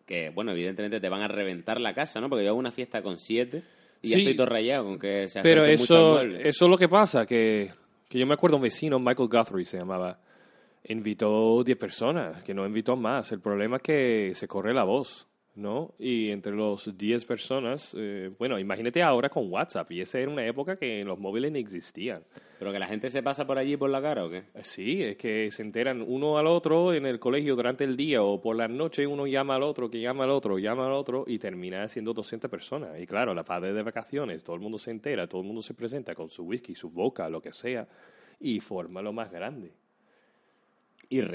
Speaker 1: que, bueno, evidentemente te van a reventar la casa, ¿no? Porque yo hago una fiesta con siete y ya estoy todo rayado con que se
Speaker 2: Pero eso, eso es lo que pasa, que, que yo me acuerdo un vecino, Michael Guthrie se llamaba, invitó 10 personas, que no invitó más. El problema es que se corre la voz, ¿no? Y entre los 10 personas, eh, bueno, imagínate ahora con WhatsApp, y esa era una época que los móviles no existían.
Speaker 1: ¿Pero que la gente se pasa por allí por la cara o qué?
Speaker 2: Eh, Sí, es que se enteran uno al otro en el colegio durante el día o por la noche uno llama al otro, que llama al otro, llama al otro y termina siendo 200 personas. Y claro, la padre de vacaciones, todo el mundo se entera, todo el mundo se presenta con su whisky, su boca, lo que sea, y forma lo más grande.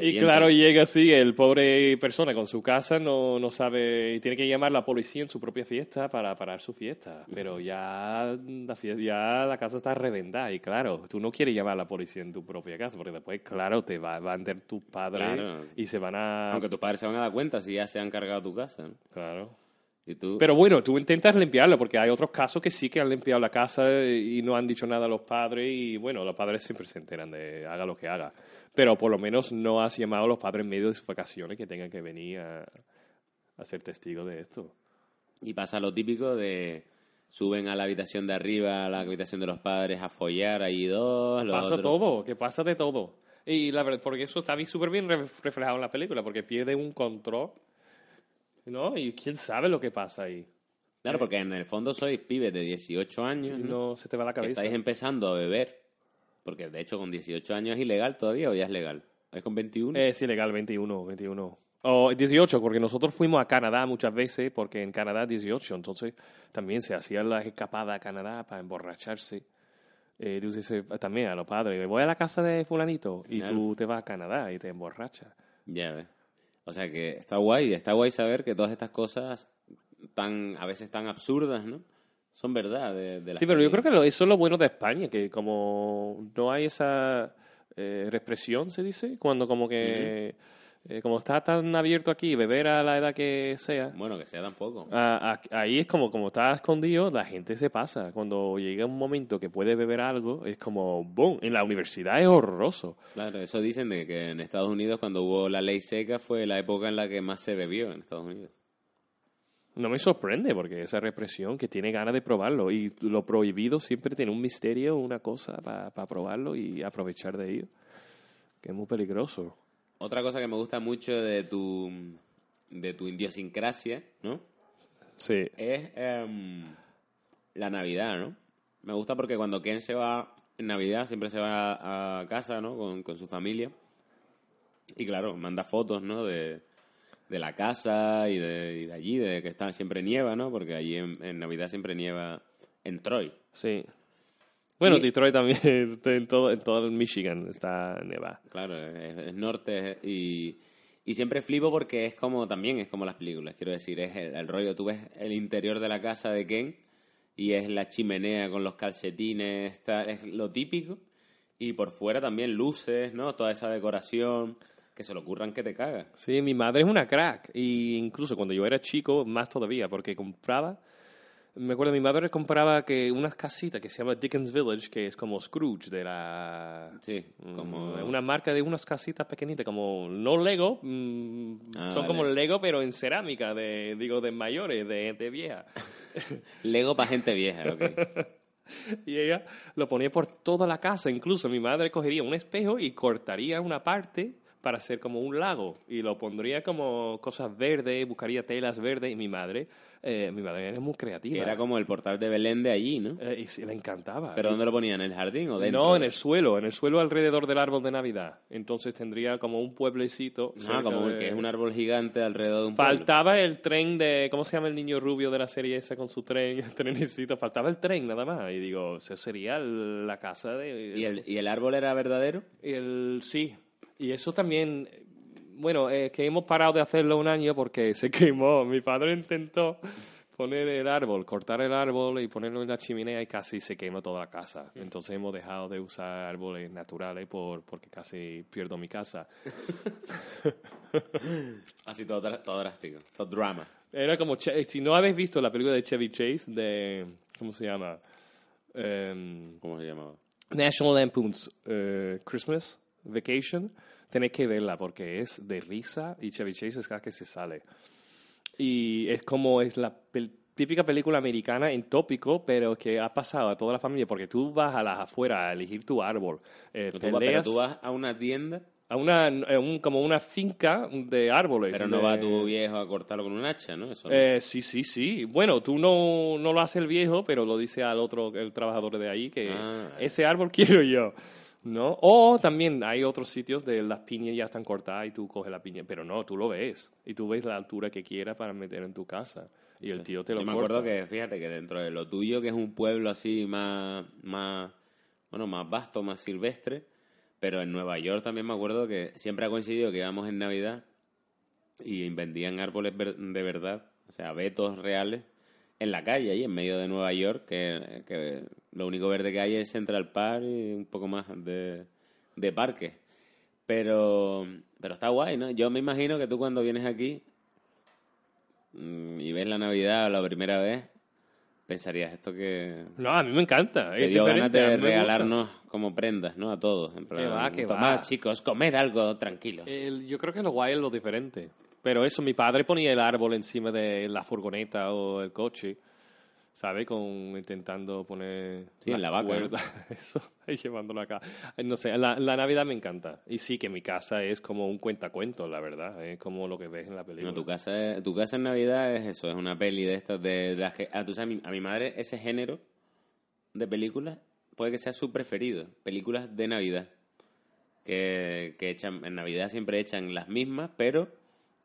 Speaker 1: Y,
Speaker 2: claro, llega así, el pobre persona con su casa no, no sabe, y tiene que llamar a la policía en su propia fiesta para parar su fiesta. Pero ya la, fiesta, ya la casa está reventada y claro, tú no quieres llamar a la policía en tu propia casa porque después, claro, te va, a enter tu padre
Speaker 1: Claro.
Speaker 2: y se van a...
Speaker 1: Aunque tus padres se van a dar cuenta si ya se han cargado tu casa. ¿no?
Speaker 2: Claro.
Speaker 1: Y tú...
Speaker 2: Pero bueno, tú intentas limpiarla porque hay otros casos que sí que han limpiado la casa y no han dicho nada a los padres y bueno, los padres siempre se enteran de haga lo que haga. Pero por lo menos no has llamado a los padres en medio de sus vacaciones que tengan que venir a, a ser testigos de esto.
Speaker 1: Y pasa lo típico de... Suben a la habitación de arriba, a la habitación de los padres, a follar ahí dos, los
Speaker 2: Pasa
Speaker 1: otros-
Speaker 2: todo, que pasa de todo. Y la verdad, porque eso está súper bien re- reflejado en la película, porque pierde un control, ¿no? Y quién sabe lo que pasa ahí.
Speaker 1: Claro, porque en el fondo sois pibes de 18 años, ¿no?
Speaker 2: no se te va la
Speaker 1: que
Speaker 2: cabeza.
Speaker 1: estáis empezando a beber. Porque de hecho con 18 años es ilegal todavía o ya es legal. ¿Es con 21?
Speaker 2: Es ilegal, 21, 21. O 18, porque nosotros fuimos a Canadá muchas veces, porque en Canadá 18, entonces también se hacían las escapadas a Canadá para emborracharse. Eh, tú dices también a los padres, voy a la casa de fulanito y
Speaker 1: Claro.
Speaker 2: tú te vas a Canadá y te emborrachas.
Speaker 1: Ya ves. O sea que está guay, está guay saber que todas estas cosas tan, a veces tan absurdas, ¿no? Son verdad de, de
Speaker 2: Sí, pero yo creo que eso es lo bueno de España, que como no hay esa eh, represión, se dice, cuando como que, eh, como está tan abierto aquí, beber a la edad que sea,
Speaker 1: Bueno, que sea tampoco.
Speaker 2: a- a- ahí es como, como está escondido, la gente se pasa. Cuando llega un momento que puede beber algo, es como, boom, en la universidad es horroroso.
Speaker 1: Claro, eso dicen de que en Estados Unidos cuando hubo la ley seca fue la época en la que más se bebió en Estados Unidos.
Speaker 2: No me sorprende porque esa represión que tiene ganas de probarlo y lo prohibido siempre tiene un misterio, una cosa para probarlo y aprovechar de ello, que es muy peligroso.
Speaker 1: Otra cosa que me gusta mucho de tu de tu idiosincrasia, ¿no?
Speaker 2: Sí.
Speaker 1: Es em, la Navidad, ¿no? Me gusta porque cuando Ken se va en Navidad siempre se va a, casa, ¿no? Con, con su familia. Y claro, manda fotos, ¿no? De, de la casa y de, y de allí, de que está, siempre nieva, ¿no? Porque allí en, en Navidad siempre nieva en Troy.
Speaker 2: Sí. Bueno,
Speaker 1: Y-
Speaker 2: Detroit también, en todo, en todo el Michigan está nevada.
Speaker 1: Claro, es, es norte y, y siempre flipo porque es como también es como las películas, quiero decir, es el, el rollo, tú ves el interior de la casa de Ken y es la chimenea con los calcetines, está, es lo típico y por fuera también luces, ¿no? Toda esa decoración, que se le ocurran que te cagas.
Speaker 2: Sí, mi madre es una crack. Y incluso cuando yo era chico, más todavía, porque compraba. Me acuerdo, mi madre compraba que unas casitas que se llama Dickens Village, que es como Scrooge de la.
Speaker 1: Sí, como...
Speaker 2: Mm, Una marca de unas casitas pequeñitas, como no Lego, mm,
Speaker 1: Ah,
Speaker 2: son
Speaker 1: vale.
Speaker 2: como Lego, pero en cerámica, de, digo, de mayores, de gente vieja.
Speaker 1: Lego para gente vieja, ok.
Speaker 2: Y ella lo ponía por toda la casa. Incluso mi madre cogería un espejo y cortaría una parte para hacer como un lago. Y lo pondría como cosas verdes, buscaría telas verdes. Y mi madre, eh, mi madre era muy creativa.
Speaker 1: Era como el portal de Belén de allí, ¿no?
Speaker 2: Eh, y sí, le encantaba.
Speaker 1: ¿Pero dónde lo ponían? ¿En el jardín o dentro?
Speaker 2: No, en el suelo, en el suelo alrededor del árbol de Navidad. Entonces tendría como un pueblecito.
Speaker 1: Ah, como
Speaker 2: de-
Speaker 1: que es un árbol gigante alrededor de un pueblo.
Speaker 2: Faltaba el tren de. ¿Cómo se llama el niño rubio de la serie esa con su tren? El trenecito. Faltaba el tren nada más. Y digo, eso sería la casa de.
Speaker 1: ¿Y el, ¿Y el árbol era verdadero?
Speaker 2: El, sí, y eso también, eh, bueno, es que hemos parado de hacerlo un año porque se quemó. Mi padre intentó poner el árbol, cortar el árbol y ponerlo en la chimenea y casi se quemó toda la casa. Entonces hemos dejado de usar árboles naturales por, porque casi pierdo mi casa.
Speaker 1: Así todo, todo drástico, todo drama.
Speaker 2: Era como, Che- si no habéis visto la película de Chevy Chase, de, ¿cómo se llama? Em,
Speaker 1: ¿Cómo se llamaba?
Speaker 2: National Lampoon's eh, Christmas Vacation, tenéis que verla porque es de risa y Chevy Chase es cada que se sale. Y es como es la pel- típica película americana en tópico, pero que ha pasado a toda la familia porque tú vas a las afueras a elegir tu árbol. eh,
Speaker 1: tú, vas- pero tú vas a una tienda,
Speaker 2: a una, a un- como una finca de árboles.
Speaker 1: pero no
Speaker 2: de-
Speaker 1: va tu viejo a cortarlo con un hacha, ¿no? Eso no.
Speaker 2: eh, sí, sí, sí. Bueno, tú no, no lo hace el viejo, pero lo dice al otro, el trabajador de ahí, que
Speaker 1: Ah.
Speaker 2: ese árbol quiero yo. ¿No? O también hay otros sitios de las piñas ya están cortadas y tú coges la piña, pero no, tú lo ves y tú ves la altura que quieras para meter en tu casa y el tío te lo
Speaker 1: Yo me
Speaker 2: corta.
Speaker 1: acuerdo que, fíjate, que dentro de lo tuyo, que es un pueblo así más, más, bueno, más vasto, más silvestre, pero en Nueva York también me acuerdo que siempre ha coincidido que íbamos en Navidad y vendían árboles de verdad, o sea, vetos reales, en la calle, ahí en medio de Nueva York, que, que lo único verde que hay es Central Park y un poco más de, de parque. Pero, pero está guay, ¿no? Yo me imagino que tú cuando vienes aquí mm, y ves la Navidad la primera vez, pensarías esto que,
Speaker 2: No, a mí me encanta.
Speaker 1: dio ganas de regalarnos como prendas, ¿no? A todos. En plan,
Speaker 2: va, que
Speaker 1: "Tomad,
Speaker 2: va".
Speaker 1: chicos, comed algo tranquilo.
Speaker 2: El- yo creo que lo guay es lo diferente. Pero eso, mi padre ponía el árbol encima de la furgoneta o el coche, ¿sabe? Con intentando poner.
Speaker 1: Sí, en la vaca,
Speaker 2: cuerda, Eso, y llevándolo acá. Eh, No sé, la, la Navidad me encanta. Y sí, que mi casa es como un cuentacuentos, la verdad. Es como lo que ves en la película.
Speaker 1: No, tu casa, es- tu casa en Navidad es eso, es una peli de estas de, de las que... ah, tú sabes, a mi, a mi madre ese género de películas puede que sea su preferido. Películas de Navidad. Que, que echan, en Navidad siempre echan las mismas, pero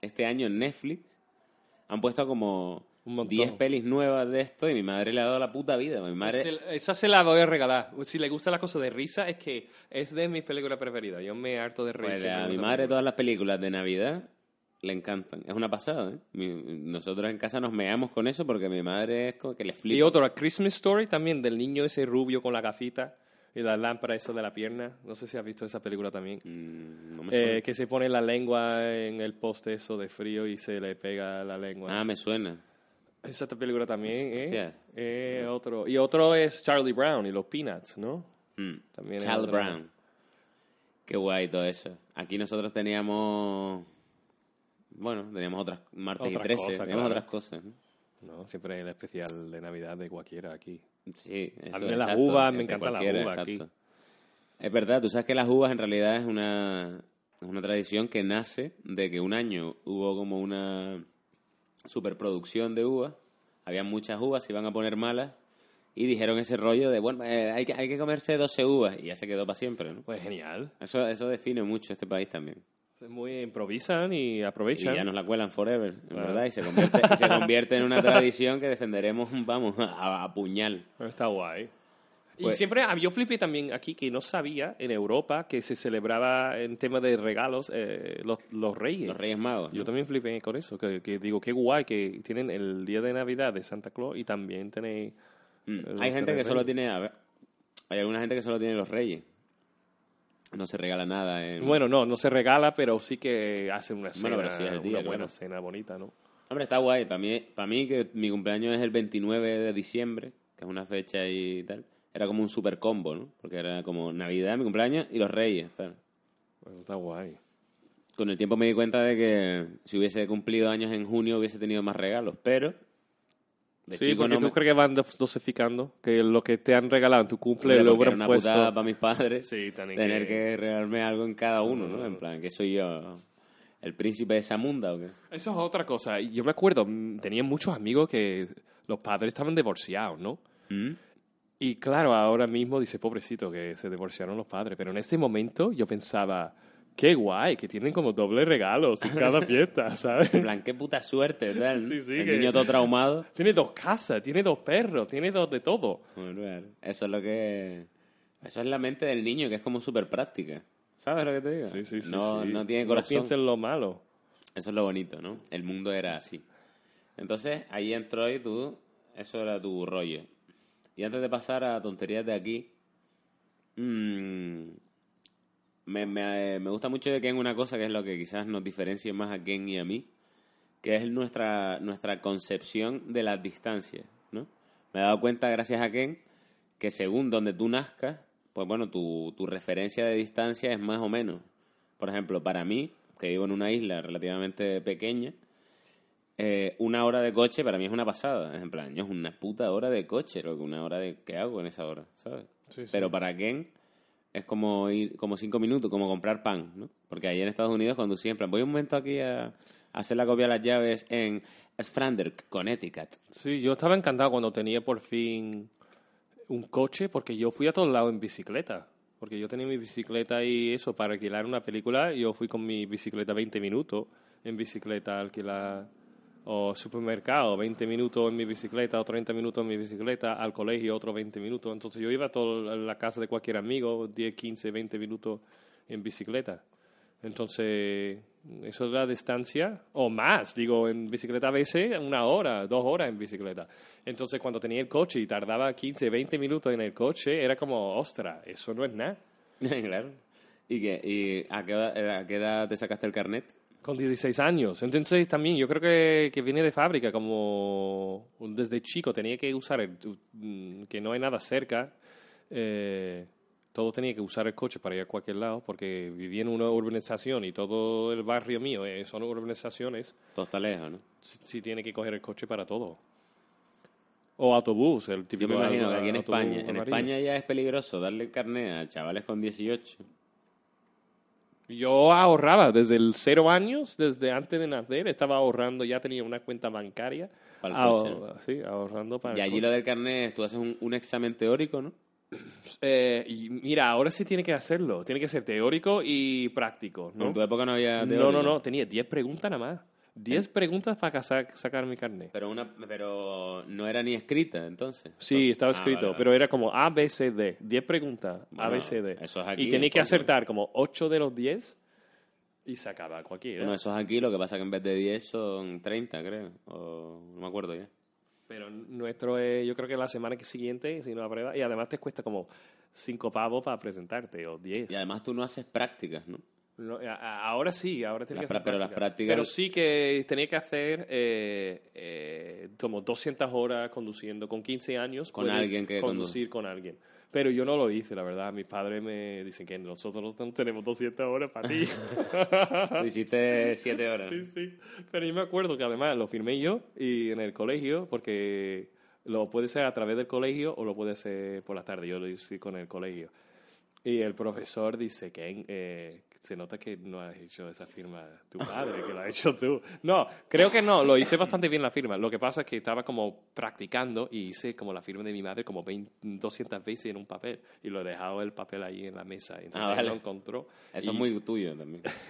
Speaker 1: este año en Netflix han puesto como
Speaker 2: Un montón.
Speaker 1: 10 pelis nuevas de esto y mi madre le ha dado la puta vida. Mi madre...
Speaker 2: Se- Esa se la voy a regalar. Si le gusta la cosa de risa, es que es de mis películas preferidas. Yo me harto de reír.
Speaker 1: Pues a mi madre todas las películas de Navidad le encantan. Es una pasada, ¿eh? Mi- nosotros en casa nos meamos con eso porque mi madre es como que le flipa.
Speaker 2: Y otro, a Christmas Story también, del niño ese rubio con la gafita y la lámpara esa de la pierna. No sé si has visto esa película también.
Speaker 1: Mm, no me suena.
Speaker 2: Eh, que se pone la lengua en el poste eso de frío y se le pega la lengua.
Speaker 1: Ah, me suena.
Speaker 2: Esa película también, ¿eh? Eh, otro. Y otro es Charlie Brown y los Peanuts, ¿no?
Speaker 1: Mm.
Speaker 2: También otro.
Speaker 1: Brown. Qué guay todo eso. Aquí nosotros teníamos... Bueno, teníamos otras... Martes y
Speaker 2: Otras
Speaker 1: 13.
Speaker 2: cosas,
Speaker 1: teníamos
Speaker 2: claro.
Speaker 1: otras cosas. ¿no?
Speaker 2: No, siempre el especial de Navidad de cualquiera aquí.
Speaker 1: Sí, eso,
Speaker 2: A mí las uvas, me las
Speaker 1: cualquiera,
Speaker 2: uvas aquí.
Speaker 1: Es verdad, tú sabes que las uvas en realidad es una, es una tradición que nace de que un año hubo como una superproducción de uvas, había muchas uvas, se iban a poner malas y dijeron ese rollo de, bueno, eh, hay, que, hay que comerse 12 uvas y ya se quedó para siempre, ¿no?
Speaker 2: Pues genial.
Speaker 1: Eso, eso define mucho este país también.
Speaker 2: Muy improvisan y
Speaker 1: Y
Speaker 2: aprovechan.
Speaker 1: ya nos la cuelan forever, en
Speaker 2: Claro.
Speaker 1: verdad, y se convierte, y se convierte en una tradición que defenderemos, vamos, a, a puñal.
Speaker 2: Está guay. Y
Speaker 1: Pues-
Speaker 2: siempre, yo flipé también aquí que no sabía en Europa que se celebraba en tema de regalos eh, los, los reyes.
Speaker 1: Los Reyes Magos.
Speaker 2: Yo
Speaker 1: ¿no?
Speaker 2: también flipé con eso, que, que digo, qué guay que tienen el día de Navidad de Santa Claus y también tenéis...
Speaker 1: Mm.
Speaker 2: el
Speaker 1: Hay gente que
Speaker 2: Reyes.
Speaker 1: solo tiene. a ver, hay alguna gente que solo tiene los reyes. No se regala nada. En...
Speaker 2: Bueno, no, no se regala, pero sí que hace una cena,
Speaker 1: Bueno, sí día,
Speaker 2: una buena cena bonita, ¿no?
Speaker 1: Hombre, está guay. Para mí, para mí, que mi cumpleaños es el 29 de diciembre, que es una fecha y tal. Era como un super combo, ¿no? Porque era como Navidad, mi cumpleaños y los reyes. tal.
Speaker 2: Eso está guay.
Speaker 1: Con el tiempo me di cuenta de que si hubiese cumplido años en junio hubiese tenido más regalos. Pero. De
Speaker 2: sí,
Speaker 1: chico
Speaker 2: porque
Speaker 1: no
Speaker 2: tú
Speaker 1: me-
Speaker 2: crees que van dos- dosificando, que lo que te han regalado en tu cumple
Speaker 1: Hombre,
Speaker 2: lo hubieran
Speaker 1: una
Speaker 2: puesto...
Speaker 1: putada para mis padres
Speaker 2: Sí,
Speaker 1: tener
Speaker 2: que-
Speaker 1: que... regalarme algo en cada uno, ¿no? En plan, que soy yo el príncipe de Samunda o qué.
Speaker 2: Eso es otra cosa. Yo me acuerdo, mm, tenía muchos amigos que los padres estaban divorciados, ¿no?
Speaker 1: ¿Mm?
Speaker 2: Y claro, ahora mismo dice, pobrecito, que se divorciaron los padres. Pero en ese momento yo pensaba, qué guay, que tienen como doble regalos en cada fiesta, ¿sabes?
Speaker 1: En plan, qué puta suerte, tal.
Speaker 2: Sí, sí,
Speaker 1: el
Speaker 2: que-
Speaker 1: niño todo traumado.
Speaker 2: Tiene dos casas, tiene dos perros, tiene dos de todo.
Speaker 1: Bueno. Eso es lo que... Eso es la mente del niño, que es como súper práctica. ¿Sabes lo que te digo?
Speaker 2: Sí, sí, sí.
Speaker 1: No,
Speaker 2: sí.
Speaker 1: no tiene
Speaker 2: No
Speaker 1: corazón.
Speaker 2: piensa en lo malo.
Speaker 1: Eso es lo bonito, ¿no? El mundo era así. Entonces, ahí entró y tú... Eso era tu rollo. Y antes de pasar a tonterías de aquí... mm, me, me, me gusta mucho de Ken una cosa que es lo que quizás nos diferencie más a Ken y a mí, que es nuestra, nuestra concepción de las distancias, ¿no? Me he dado cuenta, gracias a Ken, que según donde tú nazcas, pues bueno, tu, tu referencia de distancia es más o menos. Por ejemplo, para mí, que vivo en una isla relativamente pequeña, eh, una hora de coche para mí es una pasada. Es en plan, yo es una puta hora de coche, lo que una hora de... ¿Qué hago en esa hora? ¿Sabes?
Speaker 2: Sí, sí.
Speaker 1: Pero para Ken es como ir como cinco minutos, como comprar pan, ¿no? Porque ahí en Estados Unidos conducí en plan, voy un momento aquí a, hacer la copia de las llaves en Sfrander, Connecticut.
Speaker 2: Sí, yo estaba encantado cuando tenía por fin un coche, porque yo fui a todos lados en bicicleta. Porque yo tenía mi bicicleta y eso, para alquilar una película, yo fui con mi bicicleta 20 minutos en bicicleta a alquilar, o supermercado, 20 minutos en mi bicicleta, o 30 minutos en mi bicicleta, al colegio otros 20 minutos. Entonces yo iba a toda la casa de cualquier amigo, 10, 15, 20 minutos en bicicleta. Entonces, eso es la distancia, o más, digo, en bicicleta a veces una hora, dos horas en bicicleta. Entonces, cuando tenía el coche y tardaba 15, 20 minutos en el coche, era como, ostra, eso no es nada.
Speaker 1: claro. ¿Y, qué? ¿Y a qué, a qué edad te sacaste el carnet?
Speaker 2: Con 16 años. Entonces, también yo creo que, que viene de fábrica, como desde chico tenía que usar, el, mm, que no hay nada cerca, eh, todo tenía que usar el coche para ir a cualquier lado, porque vivía en una urbanización y todo el barrio mío eh, son urbanizaciones.
Speaker 1: Todo está lejos, ¿no?
Speaker 2: sí, sí tiene que coger el coche para todo. O autobús, el
Speaker 1: Yo
Speaker 2: típico
Speaker 1: me imagino que aquí en España, en. España ya es peligroso darle carnet a chavales con 18.
Speaker 2: Yo ahorraba desde el cero años, desde antes de nacer, estaba ahorrando, ya tenía una cuenta bancaria.
Speaker 1: Para el
Speaker 2: Ahor-. Sí, ahorrando para
Speaker 1: Y
Speaker 2: el
Speaker 1: allí
Speaker 2: coche.
Speaker 1: lo del carnet, tú haces un, un examen teórico, ¿no?
Speaker 2: Eh, y mira, ahora sí tiene que hacerlo. Tiene que ser teórico y práctico, ¿no?
Speaker 1: En tu época no había
Speaker 2: No, no, no, tenía 10 preguntas nada más. 10 preguntas para sacar mi carnet.
Speaker 1: Pero, una, pero no era ni escrita, entonces.
Speaker 2: Sí, estaba
Speaker 1: Ah,
Speaker 2: escrito,
Speaker 1: vale, vale.
Speaker 2: pero era como A, B, C, D. 10 preguntas, A, B, C, D.
Speaker 1: eso es aquí,
Speaker 2: y tenía que acertar como 8 de los 10 y sacaba cualquiera.
Speaker 1: Bueno, eso es aquí, lo que pasa que en vez de 10 son 30, creo. O, no me acuerdo ya.
Speaker 2: Pero nuestro es, yo creo que la semana que siguiente, si no la prueba, y además te cuesta como 5 pavos para presentarte, o 10.
Speaker 1: Y además tú no haces prácticas, ¿no?
Speaker 2: No, ahora sí, ahora tenía
Speaker 1: Las
Speaker 2: que hacer
Speaker 1: pero las
Speaker 2: prácticas. Pero sí que tenía que hacer eh, eh, como 200 horas conduciendo. Con 15 años
Speaker 1: Con alguien que
Speaker 2: conducir con alguien. Pero yo no lo hice, la verdad. Mis padres me dicen que nosotros no tenemos 200 horas para ti.
Speaker 1: Tú hiciste 7 horas.
Speaker 2: sí, sí. Pero yo me acuerdo que además lo firmé yo y en el colegio, porque lo puede ser a través del colegio o lo puede ser por la tarde. Yo lo hice con el colegio. Y el profesor dice que eh, se nota que no has hecho esa firma tu padre, que la has hecho tú. No, creo que no, lo hice bastante bien la firma. Lo que pasa es que estaba como practicando y hice como la firma de mi madre como 20, 200 veces en un papel. Y lo he dejado el papel ahí en la mesa. Entonces
Speaker 1: Ah, vale.
Speaker 2: lo encontró.
Speaker 1: Eso
Speaker 2: y-
Speaker 1: es muy tuyo también.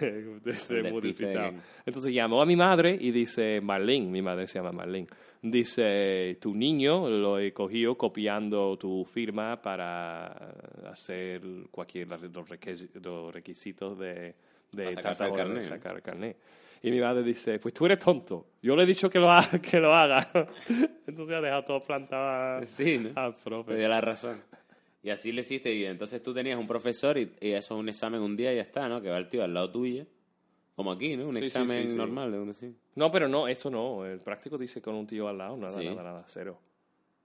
Speaker 2: Entonces llamó a mi madre y dice, Marlene, mi madre se llama Marlene, dice, tu niño lo he cogido copiando tu firma para hacer cualquier los requis- los requisitos de, de
Speaker 1: sacarse el carnet,
Speaker 2: sacar el carnet. Y mi madre dice, pues tú eres tonto. Yo le he dicho que lo haga. Que lo haga. Entonces ha dejado todo plantado a-
Speaker 1: Sí, ¿no?
Speaker 2: al
Speaker 1: Te
Speaker 2: profe.
Speaker 1: dio la razón. Y así le hiciste. Y entonces tú tenías un profesor y, y eso es un examen un día y ya está, ¿no? Que va el tío al lado tuyo. Como aquí, ¿no? Un
Speaker 2: Sí,
Speaker 1: examen
Speaker 2: sí,
Speaker 1: normal de uno sí.
Speaker 2: No, pero no, eso no. El práctico dice con un tío al lado. Nada, nada, nada, cero.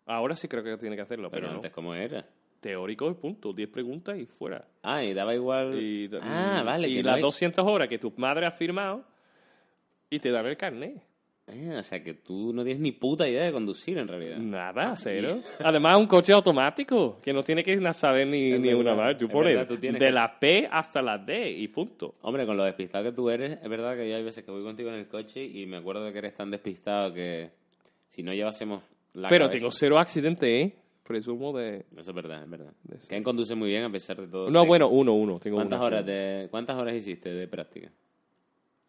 Speaker 2: Ahora sí creo que tiene que hacerlo,
Speaker 1: Pero,
Speaker 2: pero, no.
Speaker 1: antes, ¿cómo era?
Speaker 2: Teórico y punto. 10 preguntas y fuera.
Speaker 1: Ah, y daba igual.
Speaker 2: Y,
Speaker 1: ah, vale.
Speaker 2: Y
Speaker 1: no
Speaker 2: las
Speaker 1: hay-
Speaker 2: 200 horas que tu madre ha firmado y te dan el carnet.
Speaker 1: Ah, o sea, que tú no tienes ni puta idea de conducir en realidad.
Speaker 2: Nada, cero. Además, un coche automático que no tiene que saber ni,
Speaker 1: Es
Speaker 2: ni
Speaker 1: verdad,
Speaker 2: una más. Tú
Speaker 1: es
Speaker 2: pones
Speaker 1: verdad, tú tienes
Speaker 2: de
Speaker 1: que-
Speaker 2: la P hasta la D y punto.
Speaker 1: Hombre, con lo despistado que tú eres, es verdad que yo hay veces que voy contigo en el coche y me acuerdo de que eres tan despistado que si no llevásemos la
Speaker 2: pero
Speaker 1: cabeza-
Speaker 2: tengo cero accidente, ¿eh? Presumo de...
Speaker 1: Eso es verdad, es verdad. Ken conduce muy bien a pesar de todo.
Speaker 2: No, bueno, uno, uno. Tengo
Speaker 1: ¿Cuántas
Speaker 2: uno
Speaker 1: horas, de, ¿Cuántas horas hiciste de práctica?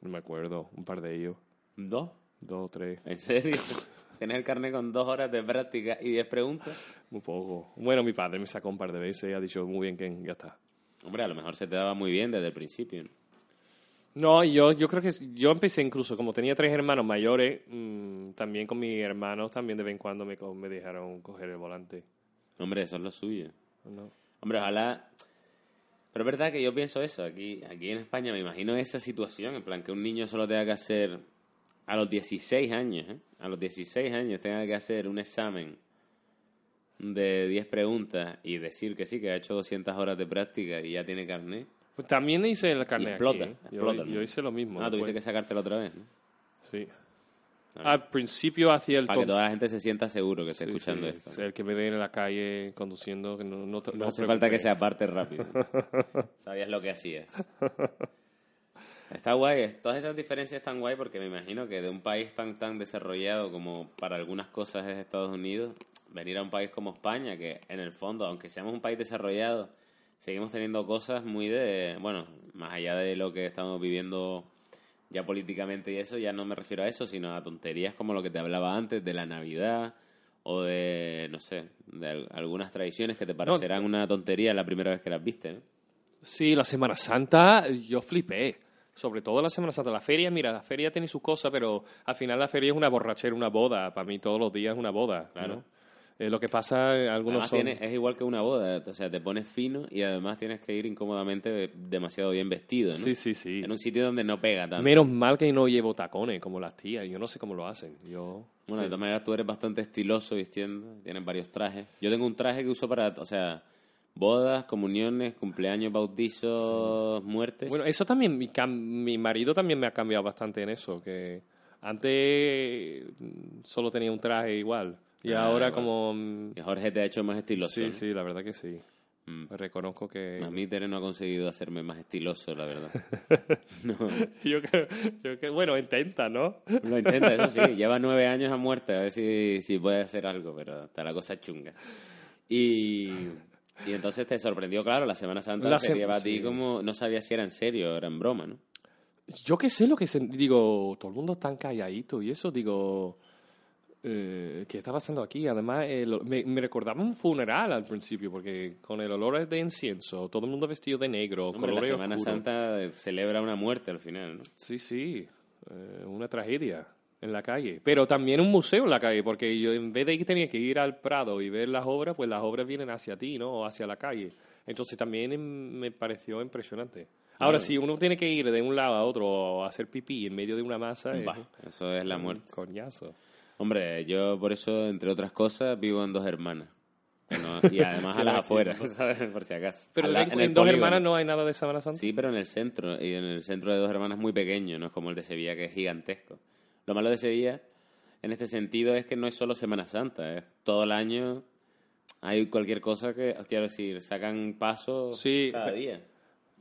Speaker 2: No me acuerdo, un par de ellos.
Speaker 1: ¿Dos?
Speaker 2: Dos, tres.
Speaker 1: ¿En serio? ¿Tienes el carnet con dos horas de práctica y diez preguntas?
Speaker 2: Muy poco. Bueno, mi padre me sacó un par de veces y ha dicho, muy bien, Ken, ya está.
Speaker 1: Hombre, a lo mejor se te daba muy bien desde el principio. ¿no?
Speaker 2: No, yo, yo creo que yo empecé incluso, como tenía tres hermanos mayores, mm, también con mis hermanos, también de vez en cuando me, me dejaron coger el volante.
Speaker 1: Hombre, eso es lo suyo.
Speaker 2: ¿no?
Speaker 1: Hombre, ojalá... Pero es verdad que yo pienso eso. Aquí, aquí en España me imagino esa situación, en plan que un niño solo tenga que hacer a los 16 años, ¿eh? A los 16 años tenga que hacer un examen de 10 preguntas y decir que sí, que ha hecho 200 horas de práctica y ya tiene carnet.
Speaker 2: Pues también hice el carnet
Speaker 1: explota,
Speaker 2: aquí, ¿eh?
Speaker 1: Explota,
Speaker 2: yo,
Speaker 1: ¿no?
Speaker 2: hice lo mismo.
Speaker 1: Ah, tuviste
Speaker 2: después.
Speaker 1: que sacártelo otra vez, ¿no?
Speaker 2: Sí. Al principio hacía el
Speaker 1: Para que toda la gente se sienta seguro que esté
Speaker 2: Sí,
Speaker 1: escuchando
Speaker 2: sí,
Speaker 1: esto.
Speaker 2: el que me ve en la calle conduciendo, que no, no,
Speaker 1: hace falta que se aparte rápido. Sabías lo que hacías. Está guay, todas esas diferencias están guay porque me imagino que de un país tan tan desarrollado como para algunas cosas es Estados Unidos, venir a un país como España, que en el fondo, aunque seamos un país desarrollado, seguimos teniendo cosas muy de, bueno, más allá de lo que estamos viviendo ya políticamente y eso, ya no me refiero a eso, sino a tonterías como lo que te hablaba antes de la Navidad o de, no sé, de al- algunas tradiciones que te parecerán una tontería la primera vez que las viste, ¿no?
Speaker 2: Sí, la Semana Santa, yo flipé. Sobre todo la Semana Santa. La feria, mira, la feria tiene sus cosas, pero al final la feria es una borrachera, una boda. Para mí todos los días es una boda.
Speaker 1: Claro.
Speaker 2: ¿no? Eh, lo que pasa, algunos son...
Speaker 1: es igual que una boda, o sea, te pones fino y además tienes que ir incómodamente demasiado bien vestido, ¿no?
Speaker 2: Sí, sí, sí.
Speaker 1: En un sitio donde no pega tanto.
Speaker 2: Menos mal que no llevo tacones como las tías. Yo no sé cómo lo hacen. Yo...
Speaker 1: Bueno, de todas maneras tú eres bastante estiloso vistiendo, tienes varios trajes. Yo tengo un traje que uso para, o sea, bodas, comuniones, cumpleaños, bautizos, muertes.
Speaker 2: Bueno, eso también, mi, mi marido también me ha cambiado bastante en eso, que antes mm, solo tenía un traje igual y
Speaker 1: Ah,
Speaker 2: ahora
Speaker 1: bueno.
Speaker 2: como...
Speaker 1: Y Jorge te ha hecho más estiloso.
Speaker 2: Sí,
Speaker 1: ¿no?
Speaker 2: sí, la verdad que sí.
Speaker 1: Mm.
Speaker 2: Reconozco que...
Speaker 1: A mí Tere no ha conseguido hacerme más estiloso, la verdad. no.
Speaker 2: yo, creo, yo creo- bueno, intenta, ¿no?
Speaker 1: Lo intenta, eso sí. Lleva nueve años a muerte, a ver si, si puede hacer algo, pero está la cosa chunga. Y, y entonces te sorprendió, claro, la Semana Santa
Speaker 2: La
Speaker 1: serie
Speaker 2: sem-
Speaker 1: para ti
Speaker 2: sí.
Speaker 1: como... No sabía si era en serio o era en broma, ¿no?
Speaker 2: Yo qué sé lo que se... Digo, todo el mundo tan calladito y eso, digo... Eh, ¿Qué está pasando aquí? Además, eh, lo- me, me recordaba un funeral al principio, porque con el olor de incienso, todo el mundo vestido de negro,
Speaker 1: Hombre, la Semana. Santa celebra una muerte al final, ¿no?
Speaker 2: Sí, sí, eh, una tragedia en la calle. Pero también un museo en la calle, porque yo en vez de que tenía que ir al Prado y ver las obras, pues las obras vienen hacia ti, ¿no? O hacia la calle. Entonces también em, me pareció impresionante. Ahora, si uno tiene que ir de un lado a otro o hacer pipí en medio de una masa, es
Speaker 1: eso es la
Speaker 2: un
Speaker 1: muerte.
Speaker 2: coñazo.
Speaker 1: Hombre, yo por eso, entre otras cosas, vivo en dos hermanas. No- y además a las afueras. Por si acaso.
Speaker 2: Pero
Speaker 1: la-
Speaker 2: en,
Speaker 1: el
Speaker 2: en Dos. Hermanas no hay nada de Semana Santa.
Speaker 1: Sí, pero en el centro. Y en el centro de dos hermanas es muy pequeño, no es como el de Sevilla, que es gigantesco. Lo malo de Sevilla, en este sentido, es que no es solo Semana Santa. Es todo el año hay cualquier cosa que, quiero decir, sacan pasos
Speaker 2: Sí,
Speaker 1: cada día.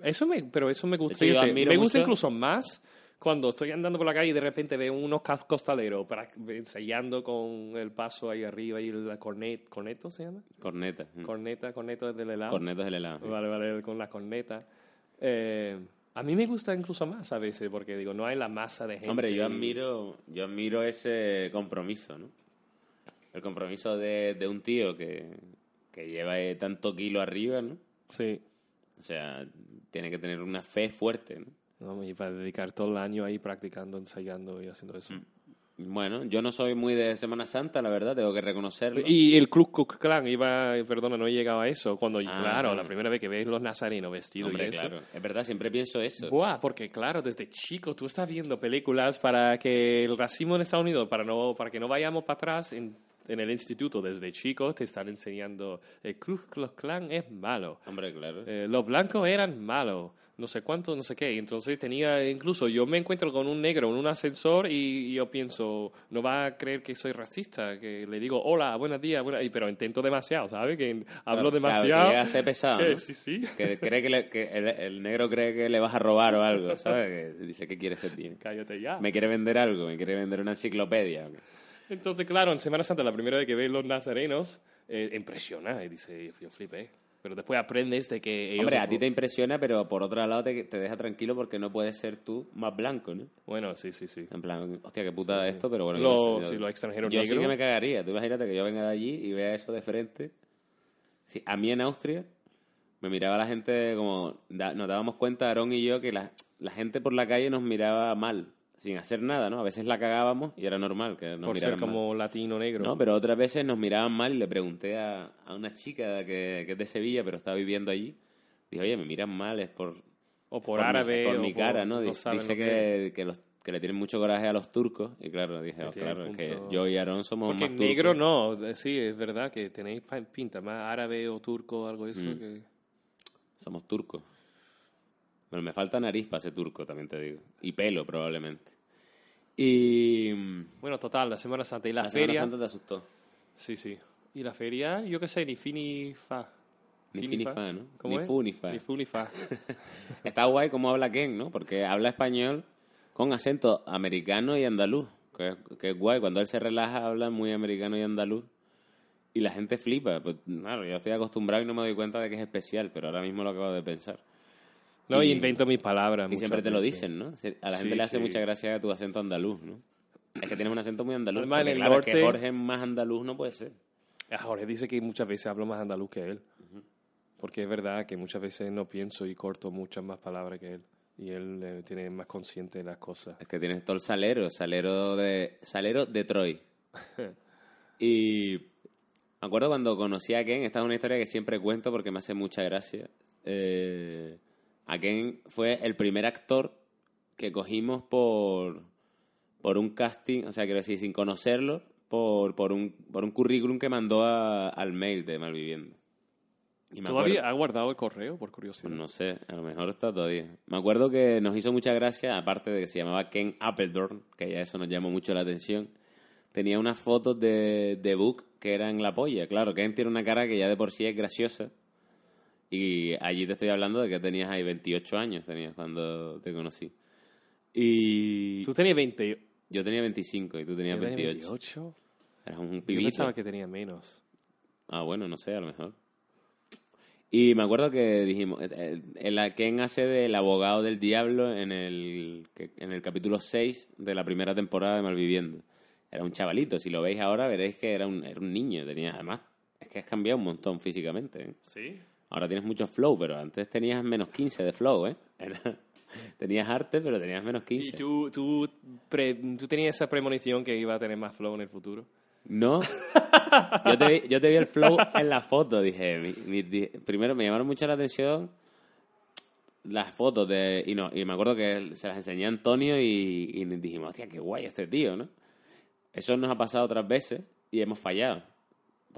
Speaker 2: Eso me, pero eso me gusta.
Speaker 1: hecho,
Speaker 2: me gusta
Speaker 1: mucho-
Speaker 2: incluso más cuando estoy andando por la calle y de repente veo unos costaleros para- ensayando con el paso ahí arriba y la cornet, corneto se llama
Speaker 1: Corneta. mm.
Speaker 2: corneta corneto es del helado
Speaker 1: Cornetas del helado.
Speaker 2: vale vale con la corneta Eh, a mí me gusta incluso más a veces porque digo no hay la masa de gente
Speaker 1: Hombre, yo admiro, yo admiro ese compromiso, ¿no? El compromiso de, de un tío que, que lleva eh, tanto kilo arriba, ¿no?
Speaker 2: sí
Speaker 1: O sea, tiene que tener una fe fuerte, ¿no?
Speaker 2: ¿no? y para dedicar todo el año ahí practicando ensayando y haciendo eso
Speaker 1: Bueno, yo no soy muy de Semana Santa, la verdad, tengo que reconocerlo.
Speaker 2: Y el Ku Klux Klan iba, perdona, no he llegado a eso. Cuando,
Speaker 1: Ah,
Speaker 2: claro, la primera vez que ves los nazarenos vestidos
Speaker 1: Hombre,
Speaker 2: y eso.
Speaker 1: claro. Es verdad, siempre pienso eso.
Speaker 2: Buah, porque claro, desde chico tú estás viendo películas para que el racismo en Estados Unidos, para no, para que no vayamos para atrás en, en el instituto desde chicos te están enseñando el Ku Klux Klan es malo,
Speaker 1: Hombre, claro.
Speaker 2: eh, los blancos eran malos, no sé cuánto, no sé qué. Y Entonces tenía, incluso yo me encuentro con un negro en un ascensor y, y yo pienso, no va a creer que soy racista, que le digo hola, buenos días, buenas", y- pero intento demasiado, ¿sabes? Que hablo
Speaker 1: Claro, claro,
Speaker 2: demasiado.
Speaker 1: que ser pesado, ¿no?
Speaker 2: sí, sí.
Speaker 1: Que, cree que, le- que el, el negro cree que le vas a robar o algo, ¿sabes? Que dice, ¿qué quiere ese tío?
Speaker 2: Cállate ya.
Speaker 1: ¿Me quiere vender algo? ¿Me quiere vender una enciclopedia?
Speaker 2: Entonces, claro, en Semana Santa, la primera vez que ves los nazarenos, eh, impresiona y dice, yo flipé. Pero después aprendes de que ellos...
Speaker 1: Hombre, a ti te impresiona, pero por otro lado te, te deja tranquilo porque no puedes ser tú más blanco, ¿no?
Speaker 2: Bueno, sí, sí, sí.
Speaker 1: En plan, hostia, qué putada esto, pero bueno.
Speaker 2: Los-
Speaker 1: yo
Speaker 2: sí, los extranjeros
Speaker 1: Yo sí que me cagaría. Tú imagínate que yo venga de allí y vea eso de frente. Sí, a mí en Austria me miraba la gente como... da- nos dábamos cuenta, Aarón y yo, que la, la gente por la calle nos miraba mal, sin hacer nada, ¿no? A veces la cagábamos y era normal que nos
Speaker 2: Por ser
Speaker 1: miraran mal.
Speaker 2: como latino negro.
Speaker 1: No, pero otras veces nos miraban mal y le pregunté a, a una chica que, que es de Sevilla, pero está viviendo allí. Dije, oye, me miran mal, es por,
Speaker 2: o por,
Speaker 1: mi-
Speaker 2: árabe.
Speaker 1: por
Speaker 2: o
Speaker 1: mi cara, ¿no?
Speaker 2: no
Speaker 1: Dice
Speaker 2: lo
Speaker 1: que, que, los, que le tienen mucho coraje a los turcos. Y claro, dije,
Speaker 2: Que
Speaker 1: oh, claro, es que yo y Aarón somos
Speaker 2: Porque
Speaker 1: más turcos.
Speaker 2: negro no, eh, sí, es verdad que tenéis pinta más árabe o turco o algo de eso
Speaker 1: Mm.
Speaker 2: que...
Speaker 1: Somos turcos. Pero me falta nariz para ser turco, también te digo. Y pelo, probablemente. Y... mm,
Speaker 2: Bueno, total, la Semana Santa y la,
Speaker 1: La Semana
Speaker 2: feria...
Speaker 1: Santa te asustó.
Speaker 2: Sí, sí. Y la feria, yo qué sé, ni fi ni fa.
Speaker 1: Ni
Speaker 2: Fi
Speaker 1: fi ni fa, ¿no?
Speaker 2: ¿Cómo
Speaker 1: Ni
Speaker 2: es?
Speaker 1: fu ni fa.
Speaker 2: Ni fu ni fa.
Speaker 1: Está guay cómo habla Ken, ¿no? Porque habla español con acento americano y andaluz. Que, que es guay. Cuando él se relaja, habla muy americano y andaluz. Y la gente flipa. Pues, claro, yo estoy acostumbrado y no me doy cuenta de que es especial, pero ahora mismo lo acabo de pensar.
Speaker 2: No,
Speaker 1: Y-
Speaker 2: invento mis palabras.
Speaker 1: Y siempre te lo dicen, ¿no? A la
Speaker 2: Sí,
Speaker 1: gente le hace
Speaker 2: sí.
Speaker 1: mucha gracia tu acento andaluz, ¿no? Es que tienes un acento muy andaluz.
Speaker 2: Además, en
Speaker 1: porque
Speaker 2: el
Speaker 1: claro, es que
Speaker 2: norte-
Speaker 1: Jorge más andaluz no puede ser.
Speaker 2: Ah, Jorge dice que muchas veces hablo más andaluz que él. Porque es verdad que muchas veces no pienso y corto muchas más palabras que él. Y él eh, tiene más consciente de las cosas.
Speaker 1: Es que tienes todo el salero, salero de salero de Troy. y me acuerdo cuando conocí a Ken, esta es una historia que siempre cuento porque me hace mucha gracia. Eh, a Ken fue el primer actor que cogimos por, por un casting, o sea, quiero decir, sin conocerlo, por, por, un, por un currículum que mandó a- al mail de Malviviendo. Y me
Speaker 2: ¿Todavía
Speaker 1: acuerdo-
Speaker 2: ha guardado el correo, por curiosidad?
Speaker 1: no sé, a lo mejor está todavía. Me acuerdo que nos hizo mucha gracia, aparte de que se llamaba Ken Appledorn, que ya eso nos llamó mucho la atención. Tenía unas fotos de, de Book que eran la polla. Claro, Ken tiene una cara que ya de por sí es graciosa. Y allí te estoy hablando de que tenías ahí 28 años, tenías cuando te conocí. Y
Speaker 2: Tú tenías 20.
Speaker 1: yo tenía 25 y tú tenías
Speaker 2: yo tenía
Speaker 1: 28.
Speaker 2: 28.
Speaker 1: Eras un
Speaker 2: Yo
Speaker 1: pibito.
Speaker 2: pensaba que tenía menos.
Speaker 1: Ah, bueno, no sé, a lo mejor. Y me acuerdo que dijimos, eh, eh, el, Ken hace del abogado del diablo en el, que- en el capítulo 6 de la primera temporada de Malviviendo. Era un chavalito, si lo veis ahora veréis que era un, era un niño, tenía además, es que has cambiado un montón físicamente. ¿eh?
Speaker 2: Sí.
Speaker 1: Ahora tienes mucho flow, pero antes tenías menos 15 de flow, ¿eh? Tenías arte, pero tenías menos 15.
Speaker 2: ¿Y tú, tú, pre- tú tenías esa premonición que iba a tener más flow en el futuro?
Speaker 1: No. Yo te, vi, yo te vi el flow en la foto. Dije, mi- mi- di- primero me llamaron mucho la atención las fotos de. Y, no, y me acuerdo que se las enseñé a Antonio y, y dijimos, hostia, qué guay este tío, ¿no? Eso nos ha pasado otras veces y hemos fallado.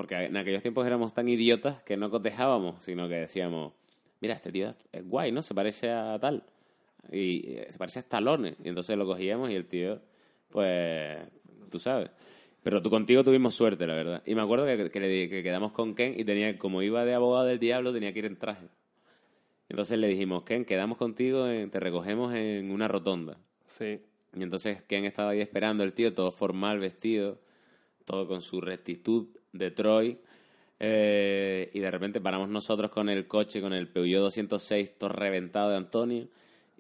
Speaker 1: Porque en aquellos tiempos éramos tan idiotas que no cotejábamos, sino que decíamos, mira, este tío es, guay, ¿no? Se parece a tal. Y eh, se parece a Stallone. Y entonces lo cogíamos y el tío, pues, tú sabes. Pero tú contigo tuvimos suerte, la verdad. Y me acuerdo que, que, le que quedamos con Ken y tenía, como iba de abogado del diablo, tenía que ir en traje. Entonces le dijimos, Ken, quedamos contigo, en- te recogemos en una rotonda.
Speaker 2: Sí.
Speaker 1: Y entonces Ken estaba ahí esperando, el tío, todo formal, vestido, todo con su rectitud de Troy. Eh, y de repente paramos nosotros con el coche, con el Peugeot 206, todo reventado de Antonio,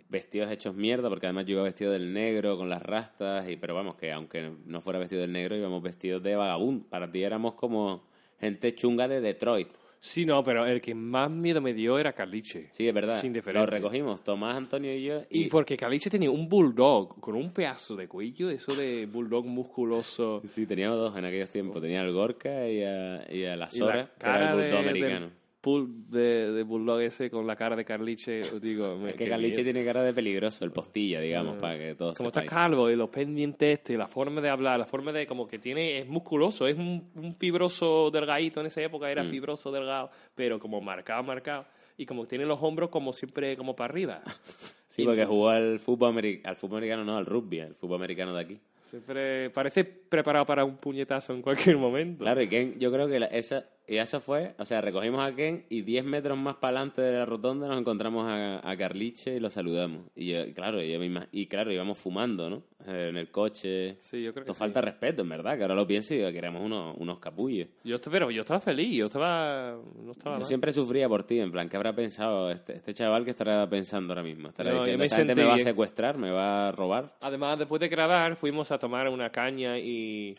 Speaker 1: vestidos hechos mierda, porque además yo iba vestido del negro, con las rastas, y pero vamos, que aunque no fuera vestido del negro, íbamos vestidos de vagabundo. Para ti éramos como gente chunga de Detroit.
Speaker 2: Sí, no, pero el que más miedo me dio era Carliche.
Speaker 1: Sí, es verdad.
Speaker 2: Sin
Speaker 1: Lo recogimos, Tomás, Antonio y yo.
Speaker 2: Y porque Caliche tenía un bulldog con un pedazo de cuello, eso de bulldog musculoso.
Speaker 1: Sí, teníamos dos en aquellos tiempos. Tenía al Gorka y a, y a la Sora,
Speaker 2: la
Speaker 1: que era el bulldog americano.
Speaker 2: Bull- de, de bulldog ese con la cara de Carliche, digo, me-
Speaker 1: Es que Carliche tiene cara de peligroso, el postilla, digamos, para que todos
Speaker 2: Como está calvo y los pendientes este, la forma de hablar, la forma de como que tiene, es musculoso, es un, un fibroso delgadito en esa época,
Speaker 1: Mm.
Speaker 2: era fibroso delgado, pero como marcado, marcado, y como tiene los hombros como siempre como para arriba.
Speaker 1: Sí, porque jugó al fútbol, ameri- al fútbol americano, no, al rugby, al fútbol americano de aquí.
Speaker 2: Siempre parece preparado para un puñetazo en cualquier momento.
Speaker 1: Claro, y Ken, yo creo que la- esa, y eso fue, o sea, recogimos a Ken y 10 metros más para adelante de la rotonda nos encontramos a, a Carliche y lo saludamos. Y yo, y claro, yo me ima- y claro, íbamos fumando, ¿no? Eh, En el coche.
Speaker 2: Sí, yo creo sí.
Speaker 1: falta respeto, en verdad, que ahora lo pienso y que éramos unos, unos capullos.
Speaker 2: Yo, pero yo estaba feliz, yo estaba... No estaba
Speaker 1: Yo
Speaker 2: mal.
Speaker 1: siempre sufría por ti, en plan, ¿qué habrá pensado este, este chaval que estará pensando ahora mismo? Estará
Speaker 2: No,
Speaker 1: diciendo, esta gente me va a secuestrar, me va a robar.
Speaker 2: Además, después de grabar, fuimos a tomar una caña y,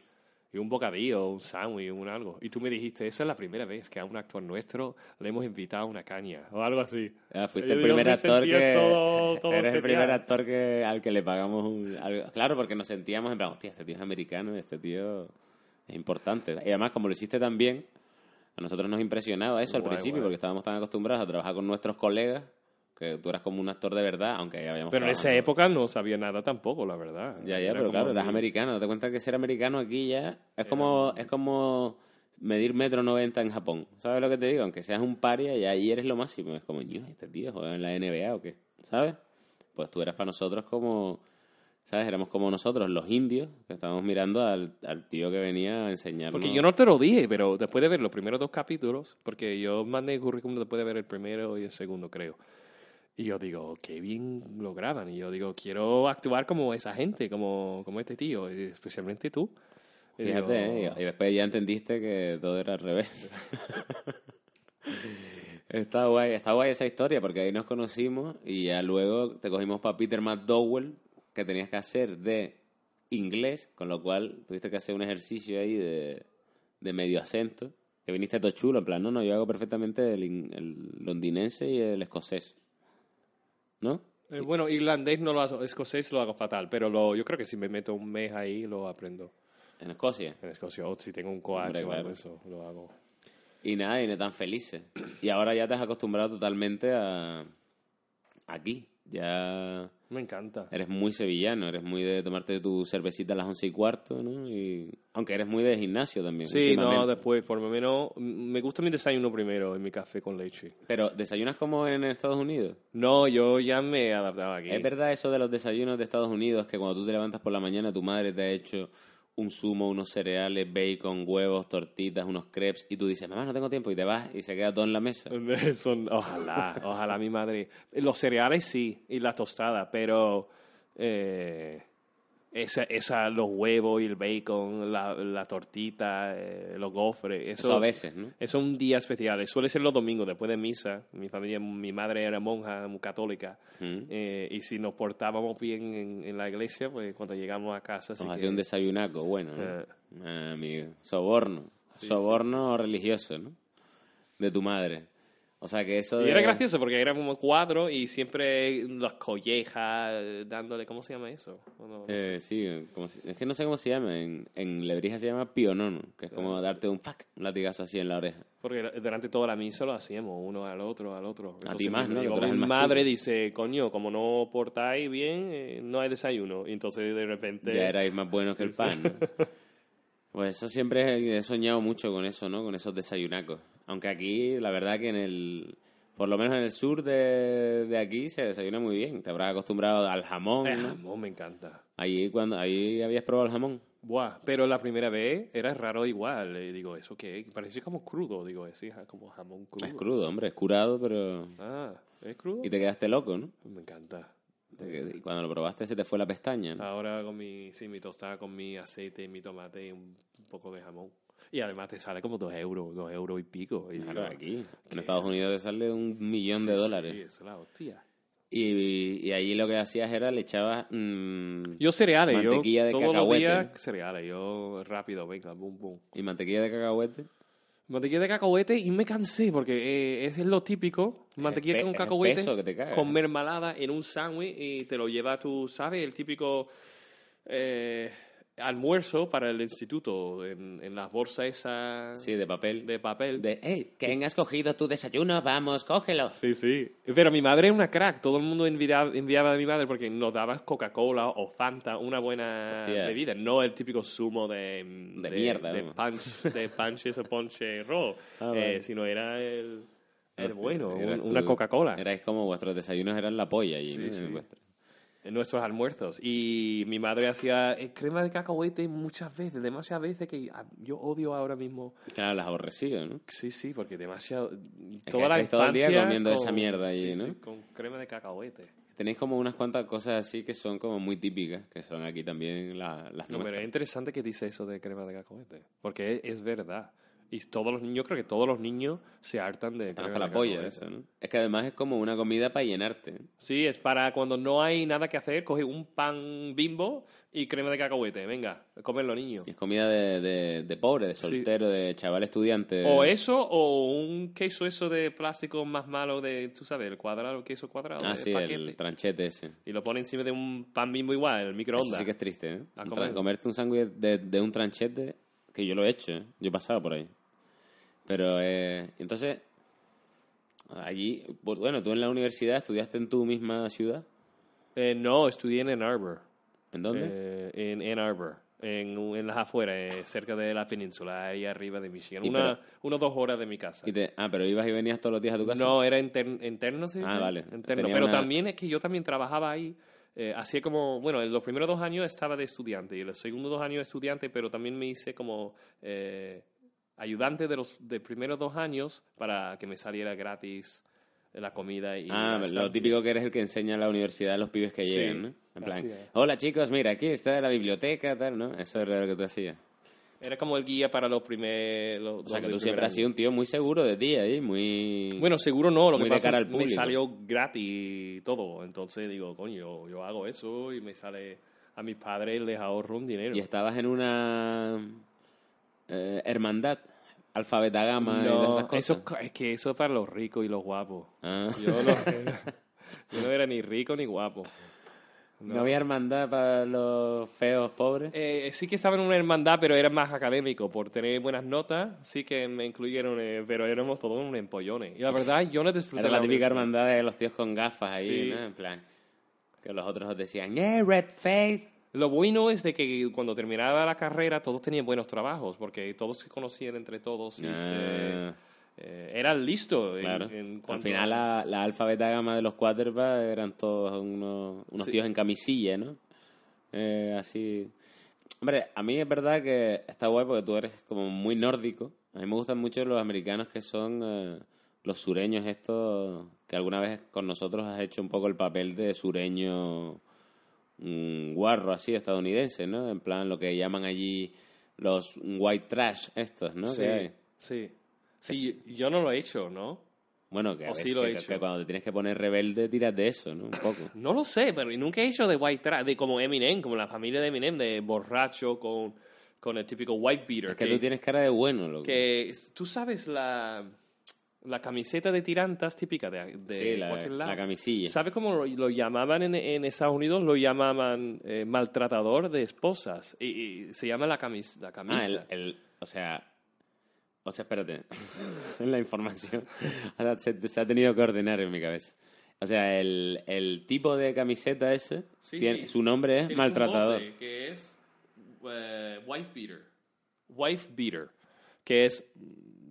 Speaker 2: y un bocadillo, un sándwich, un algo. Y tú me dijiste, esa es la primera vez que a un actor nuestro le hemos invitado a una caña, o algo así.
Speaker 1: Ah, fuiste el primer
Speaker 2: me
Speaker 1: actor que...
Speaker 2: todo- todo
Speaker 1: eres el primer actor que, al que le pagamos un... algo- Claro, porque nos sentíamos en plan, hostia, este tío es americano, este tío es importante. Y además, como lo hiciste tan bien, a nosotros nos impresionaba eso al principio,
Speaker 2: guay.
Speaker 1: porque estábamos tan acostumbrados a trabajar con nuestros colegas, que tú eras como un actor de verdad, aunque ya habíamos
Speaker 2: Pero en esa época no sabía nada tampoco, la verdad.
Speaker 1: Ya, ya,
Speaker 2: Era
Speaker 1: pero claro, eras
Speaker 2: muy-
Speaker 1: americano. Te cuenta que ser americano aquí ya es como, es como medir metro noventa en Japón. ¿Sabes lo que te digo? Aunque seas un paria, y ahí eres lo máximo. Es como, "Ño, este tío juega en la NBA o qué. ¿Sabes? Pues tú eras para nosotros como, ¿sabes? Éramos como nosotros, los indios, que estábamos mirando al, al tío que venía a enseñarnos.
Speaker 2: Porque yo no te lo dije, pero después de ver los primeros dos capítulos, porque yo mandé el currículum después de ver el primero y el segundo, creo. Y yo digo, qué bien lo graban. Y yo digo, quiero actuar como esa gente, como, como este tío, especialmente tú. Y
Speaker 1: Fíjate,
Speaker 2: digo,
Speaker 1: ¿eh? y después ya entendiste que todo era al revés. está guay, está guay esa historia porque ahí nos conocimos y ya luego te cogimos para Peter McDowell que tenías que hacer de inglés, con lo cual tuviste que hacer un ejercicio ahí de, de medio acento, que viniste todo chulo, en plan, no, no, yo hago perfectamente el, el londinense y el escocés. ¿No?
Speaker 2: Eh, bueno, irlandés no lo hago, escocés lo hago fatal, pero lo, yo creo que si me meto un mes ahí lo aprendo.
Speaker 1: En Escocia.
Speaker 2: En Escocia, o si tengo un coach o algo, eso lo hago.
Speaker 1: Y nada, y no tan felices. Y ahora ya te has acostumbrado totalmente a aquí. Ya
Speaker 2: Me encanta.
Speaker 1: eres muy sevillano, eres muy de tomarte tu cervecita a las once y cuarto, ¿no? Y, aunque eres muy de gimnasio también.
Speaker 2: Sí, no, después, por lo menos, me gusta mi desayuno primero, en mi café con leche.
Speaker 1: Pero, ¿desayunas como en Estados Unidos?
Speaker 2: No, yo ya me he adaptado aquí.
Speaker 1: ¿Es verdad eso de los desayunos de Estados Unidos que cuando tú te levantas por la mañana tu madre te ha hecho un zumo, unos cereales, bacon, huevos, tortitas, unos crepes y tú dices, mamá, no tengo tiempo y te vas y se queda todo en la mesa?
Speaker 2: Ojalá, ojalá mi madre. Los cereales sí, y la tostada, pero eh, Esa, esa, los huevos y el bacon, la, la tortita, eh, los gofres. Eso,
Speaker 1: Eso a veces, ¿no?
Speaker 2: Eso es un día especial. Suele ser los domingos, después de misa. Mi familia, mi madre era monja, muy católica.
Speaker 1: Mm.
Speaker 2: eh, y si nos portábamos bien en, en la iglesia, pues cuando llegamos a casa...
Speaker 1: Nos
Speaker 2: que-
Speaker 1: hacía un desayunaco, bueno, ¿no?
Speaker 2: Eh.
Speaker 1: Ah, amigo. Soborno. Soborno religioso, ¿no? De tu madre. O sea que eso
Speaker 2: Y
Speaker 1: de...
Speaker 2: era gracioso porque era como cuadro y siempre las collejas dándole, ¿cómo se llama eso? No, no sé.
Speaker 1: Eh, sí, como si- es que no sé cómo se llama. En, en Lebrija se llama pionono, que es como darte un fuck, un latigazo así en la oreja.
Speaker 2: Porque durante toda la misa lo hacíamos, uno al otro, al otro.
Speaker 1: A ti más, ¿no?
Speaker 2: Mi madre dice, coño, como no portáis bien, eh, no hay desayuno. Y entonces de repente...
Speaker 1: Ya erais más buenos que el pan, ¿no? Pues eso siempre he soñado mucho con eso, ¿no? Con esos desayunacos. Aunque aquí, la verdad que en el... Por lo menos en el sur de, de aquí se desayuna muy bien. Te habrás acostumbrado al jamón, ¿no?
Speaker 2: jamón me encanta.
Speaker 1: Ahí, cuando, ahí habías probado el jamón.
Speaker 2: Buah, pero la primera vez era raro igual. eh, digo, ¿eso qué? Parecía como crudo, digo, sí, ja- como jamón crudo.
Speaker 1: Es crudo, hombre, es curado, pero...
Speaker 2: Ah, ¿es crudo?
Speaker 1: Y te quedaste loco, ¿no?
Speaker 2: Me encanta.
Speaker 1: Te- y cuando lo probaste se te fue la pestaña, ¿no?
Speaker 2: Ahora con mi, sí, mi tostada con mi aceite y mi tomate y un poco de jamón. Y además te sale como dos euros, dos euros y pico. Y
Speaker 1: Claro,
Speaker 2: digo,
Speaker 1: aquí. En. Estados Unidos te sale un millón de dólares.
Speaker 2: Sí, eso es la hostia.
Speaker 1: Y, y ahí lo que hacías era le echabas mm,
Speaker 2: Yo cereales,
Speaker 1: Mantequilla
Speaker 2: yo
Speaker 1: de
Speaker 2: todos los
Speaker 1: cacahuete.
Speaker 2: días cereales, yo rápido, venga, boom, boom.
Speaker 1: y mantequilla de cacahuete.
Speaker 2: Mantequilla de cacahuete y me cansé porque eh, ese es lo típico. Mantequilla con cacahuete con mermelada en un sándwich y te lo lleva tú, ¿sabes? El típico eh, almuerzo para el instituto en, en las bolsas esas
Speaker 1: Sí, de papel.
Speaker 2: de papel.
Speaker 1: De, hey, ¿quién has cogido tu desayuno? Vamos, cógelo.
Speaker 2: Sí, sí. Pero mi madre es una crack. Todo el mundo envidiaba, enviaba a mi madre porque nos daba Coca-Cola o Fanta, una buena
Speaker 1: Hostia.
Speaker 2: bebida. No el típico zumo de...
Speaker 1: De mierda,
Speaker 2: De,
Speaker 1: vamos.
Speaker 2: punch, de punches o ponche rojo.
Speaker 1: Ah,
Speaker 2: Eh, sino era el... El bueno, un- una Coca-Cola.
Speaker 1: Erais como vuestros desayunos eran la polla allí,
Speaker 2: Sí,
Speaker 1: ¿no?
Speaker 2: sí. En nuestros almuerzos. Y mi madre hacía eh, crema de cacahuete muchas veces, demasiadas veces que ah, yo odio ahora mismo.
Speaker 1: Claro, las aborrecido, ¿no?
Speaker 2: Sí, sí, porque demasiado...
Speaker 1: que
Speaker 2: toda la
Speaker 1: estáis todo el día
Speaker 2: infancia
Speaker 1: comiendo
Speaker 2: con-
Speaker 1: esa mierda allí,
Speaker 2: sí,
Speaker 1: ¿no?
Speaker 2: sí, con crema de cacahuete.
Speaker 1: Tenéis como unas cuantas cosas así que son como muy típicas, que son aquí también la- las
Speaker 2: No, pero es
Speaker 1: nuestras.
Speaker 2: interesante que dice eso de crema de cacahuete, porque es, es verdad. Y todos los niños, creo que todos los niños se hartan de
Speaker 1: hasta la polla eso, ¿no? Es que además es como una comida para llenarte.
Speaker 2: Sí, es para cuando no hay nada que hacer, coge un pan bimbo y crema de cacahuete. Venga, comerlo, niños.
Speaker 1: Y es comida de, de, de pobre, de soltero, de chaval estudiante.
Speaker 2: O eso, o un queso eso de plástico más malo de, tú sabes, el cuadrado, el queso cuadrado.
Speaker 1: Ah, sí,
Speaker 2: paquete.
Speaker 1: el tranchete ese.
Speaker 2: Y lo pone encima de un pan bimbo igual, el
Speaker 1: Eso
Speaker 2: microondas.
Speaker 1: sí que es triste, ¿eh?
Speaker 2: A comer.
Speaker 1: comerte un sándwich de, de un tranchete, que yo lo he hecho, ¿eh? Yo he pasado por ahí. Pero, eh, entonces, allí, bueno, tú en la universidad estudiaste en tu misma ciudad.
Speaker 2: Eh, no, estudié en Ann Arbor.
Speaker 1: ¿En dónde?
Speaker 2: Eh, en Ann Arbor, en, en las afueras, eh, cerca de la península, ahí arriba de Michigan. Una,
Speaker 1: pero-
Speaker 2: unas dos horas de mi casa.
Speaker 1: Y te- ah, pero ibas y venías todos los días a tu casa.
Speaker 2: No, era inter- interno, sí.
Speaker 1: Ah,
Speaker 2: sí,
Speaker 1: vale.
Speaker 2: Interno.
Speaker 1: Tenía
Speaker 2: Pero
Speaker 1: una-
Speaker 2: también es que yo también trabajaba ahí. Eh, hacía como, bueno, en los primeros dos años estaba de estudiante y en los segundos dos años estudiante, pero también me hice como eh, ayudante de los de primeros dos años para que me saliera gratis la comida y
Speaker 1: Ah, lo típico que eres el que enseña en la universidad a los pibes que
Speaker 2: Sí,
Speaker 1: llegan, ¿no? En plan, hola chicos, mira, aquí está la biblioteca, tal, ¿no? Eso era lo que tú hacías.
Speaker 2: Era como el guía para los primeros.
Speaker 1: O sea, que tú siempre has sido un tío muy seguro de ti ahí, muy...
Speaker 2: Bueno, seguro no, lo
Speaker 1: Muy
Speaker 2: que pasa
Speaker 1: cara al
Speaker 2: me salió gratis todo. Entonces digo, coño, yo, yo hago eso y me sale a mis padres les ahorro un dinero.
Speaker 1: Y estabas en una eh, hermandad, alfabeta gama y esas cosas.
Speaker 2: eso es que eso es para los ricos y los guapos.
Speaker 1: Ah.
Speaker 2: Yo no era, yo no era ni rico ni guapo.
Speaker 1: No. había hermandad para los feos pobres.
Speaker 2: Eh, sí que estaba en una hermandad, pero era más académico. Por tener buenas notas, sí que me incluyeron, eh, pero éramos todos unos empollones. Y la verdad, yo no disfruté
Speaker 1: Era la
Speaker 2: la
Speaker 1: típica hermandad de los tíos con gafas ahí,
Speaker 2: Sí.
Speaker 1: ¿no? En plan, que los otros os decían, ¡eh, red face!
Speaker 2: Lo bueno es de que cuando terminaba la carrera todos tenían buenos trabajos, porque todos se conocían entre todos y
Speaker 1: Ah.
Speaker 2: se, eh, eran listos. en-
Speaker 1: Claro.
Speaker 2: en
Speaker 1: Al
Speaker 2: cuanto
Speaker 1: final
Speaker 2: a-
Speaker 1: la, la alfabeta gama de los quarterbacks eran todos unos, unos
Speaker 2: Sí.
Speaker 1: tíos en camisilla, ¿no? Eh, así... Hombre, a mí es verdad que está guay porque tú eres como muy nórdico. A mí me gustan mucho los americanos que son eh, los sureños estos, que alguna vez con nosotros has hecho un poco el papel de sureño un guarro así estadounidense, ¿no? En plan lo que llaman allí los white trash estos, ¿no?
Speaker 2: Sí,
Speaker 1: Que hay.
Speaker 2: sí. Sí, yo no lo he hecho, ¿no?
Speaker 1: Bueno, que, a
Speaker 2: sí lo he
Speaker 1: que-
Speaker 2: hecho.
Speaker 1: que cuando te tienes que poner rebelde tiras de eso, ¿no? Un poco.
Speaker 2: No lo sé, pero nunca he hecho de white trash, de como Eminem, como la familia de Eminem, de borracho con, con el típico white beater.
Speaker 1: Es que tú tienes cara de bueno, loco.
Speaker 2: que tú sabes la, la camiseta de tirantas típica de, de
Speaker 1: Sí, la-
Speaker 2: cualquier lado.
Speaker 1: la camisilla.
Speaker 2: ¿Sabes cómo lo, lo llamaban en, en Estados Unidos? Lo llamaban eh, maltratador de esposas. Y, y se llama la, camis, la camisa.
Speaker 1: Ah, el, el- o sea, o sea, espérate, la información se, se ha tenido que ordenar en mi cabeza. O sea, el, el tipo de camiseta ese,
Speaker 2: Sí,
Speaker 1: tiene-
Speaker 2: sí.
Speaker 1: su nombre es maltratador.
Speaker 2: que es eh, wife beater. Wife beater. Que es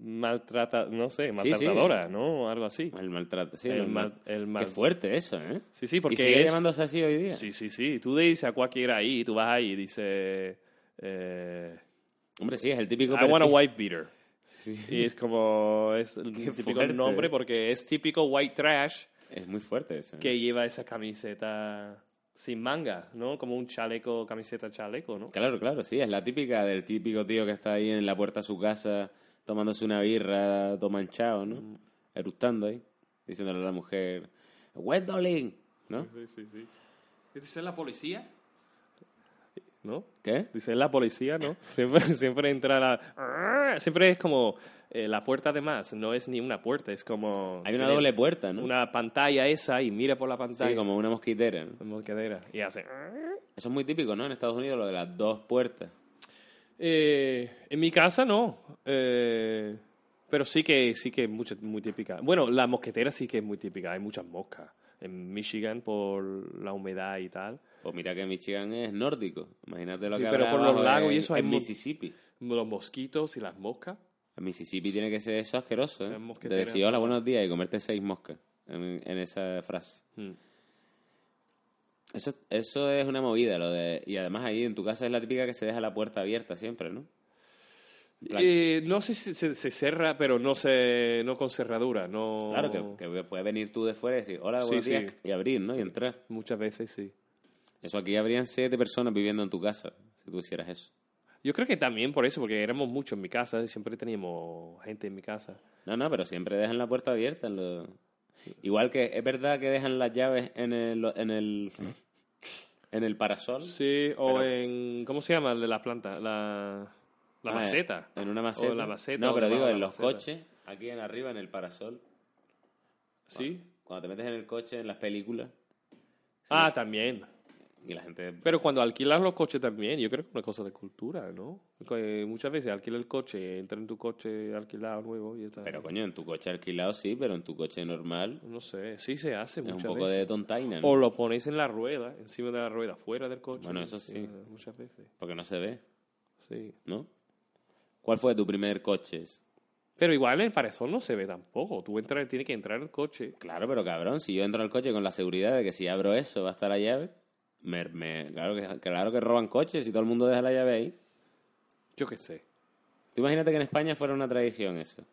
Speaker 2: maltrata, no sé,
Speaker 1: sí.
Speaker 2: maltratadora, ¿no? O algo así.
Speaker 1: El maltrato, sí.
Speaker 2: El
Speaker 1: el
Speaker 2: mal- el mal-
Speaker 1: Qué fuerte eso, ¿eh?
Speaker 2: Sí, sí, porque
Speaker 1: y sigue
Speaker 2: es-
Speaker 1: llamándose así hoy día.
Speaker 2: Sí, sí, sí. Tú dices a cualquiera ahí, tú vas ahí y dices... Eh,
Speaker 1: Hombre, sí, es el típico
Speaker 2: I want a white beater. Y es como... Es el
Speaker 1: Qué
Speaker 2: típico nombre
Speaker 1: es.
Speaker 2: porque es típico white trash
Speaker 1: Es muy fuerte eso. ¿eh?
Speaker 2: que lleva esa camiseta sin manga, ¿no? Como un chaleco, camiseta chaleco, ¿no?
Speaker 1: Claro, claro, sí, es la típica del típico tío que está ahí en la puerta de su casa tomándose una birra, todo manchado, ¿no?
Speaker 2: Mm.
Speaker 1: Eructando ahí, diciéndole a la mujer, Wendolin, ¿no?
Speaker 2: Sí, sí, sí. ¿Dice la policía? ¿No?
Speaker 1: ¿Qué?
Speaker 2: Dice la policía, ¿no? Siempre, siempre entra la... Siempre es como eh, la puerta además, no es ni una puerta, es como...
Speaker 1: Hay una doble puerta, ¿no?
Speaker 2: Una pantalla esa y mira por la pantalla.
Speaker 1: Sí, como una mosquitera. ¿no?
Speaker 2: Como quedera. Y hace...
Speaker 1: Eso es muy típico, ¿no? En Estados Unidos lo de las dos puertas.
Speaker 2: Eh, en mi casa no. Eh, pero sí que sí que es mucho- muy típica. Bueno, la mosquetera sí que es muy típica. Hay muchas moscas. En Michigan por la humedad y tal.
Speaker 1: Pues mira que Michigan es nórdico. Imagínate lo
Speaker 2: Sí,
Speaker 1: que
Speaker 2: pero por los lagos y
Speaker 1: en-
Speaker 2: eso hay
Speaker 1: en
Speaker 2: mu-
Speaker 1: Mississippi.
Speaker 2: Los mosquitos y las moscas.
Speaker 1: En Mississippi tiene que ser eso asqueroso, ¿eh? De
Speaker 2: mosqueteras,
Speaker 1: decir hola,
Speaker 2: ¿no?
Speaker 1: buenos días y comerte seis moscas en, en esa frase.
Speaker 2: Mm.
Speaker 1: Eso, eso es una movida, lo de... Y además ahí en tu casa es la típica que se deja la puerta abierta siempre, ¿no?
Speaker 2: Eh, no sé si se, se cerra, pero no se no con cerradura. No,
Speaker 1: Claro, que, que puedes venir tú de fuera y decir, hola,
Speaker 2: Sí,
Speaker 1: buenos
Speaker 2: sí.
Speaker 1: días, y abrir, ¿no? Y entrar.
Speaker 2: Muchas veces sí.
Speaker 1: Eso aquí habrían siete personas viviendo en tu casa, si tú hicieras eso.
Speaker 2: Yo creo que también por eso, porque éramos muchos en mi casa. Siempre teníamos gente en mi casa.
Speaker 1: No, no, pero siempre dejan la puerta abierta. en lo- Igual que es verdad que dejan las llaves en el, en el, en el parasol.
Speaker 2: Sí, o
Speaker 1: Pero-
Speaker 2: en... ¿Cómo se llama el de la planta? La, la
Speaker 1: Ah,
Speaker 2: maceta.
Speaker 1: En una maceta.
Speaker 2: O la maceta.
Speaker 1: No, pero digo, en los
Speaker 2: maceta.
Speaker 1: coches, aquí en arriba, en el parasol.
Speaker 2: Sí.
Speaker 1: Cuando te metes en el coche, en las películas. sí,
Speaker 2: Ah, también.
Speaker 1: Y la gente...
Speaker 2: Pero cuando alquilas los coches también, yo creo que es una cosa de cultura, ¿no? Que muchas veces alquila el coche, entra en tu coche alquilado nuevo y está.
Speaker 1: Pero coño, en tu coche alquilado sí, pero en tu coche normal
Speaker 2: No sé, sí se hace
Speaker 1: es un poco
Speaker 2: veces.
Speaker 1: de tontaina, ¿no?
Speaker 2: O lo pones en la rueda, encima de la rueda, fuera del coche.
Speaker 1: Bueno, eso sí.
Speaker 2: Eh, Muchas veces,
Speaker 1: Porque no se ve,
Speaker 2: sí.
Speaker 1: ¿no? ¿Cuál fue tu primer coche?
Speaker 2: Pero igual en el parasol no se ve tampoco. Tú entras, tienes que entrar en el coche.
Speaker 1: Claro, pero cabrón, si yo entro al coche con la seguridad de que si abro eso va a estar la llave, me, me- claro, que, claro que roban coches y todo el mundo deja la llave ahí.
Speaker 2: Yo qué sé.
Speaker 1: Tú imagínate que en España fuera una tradición eso.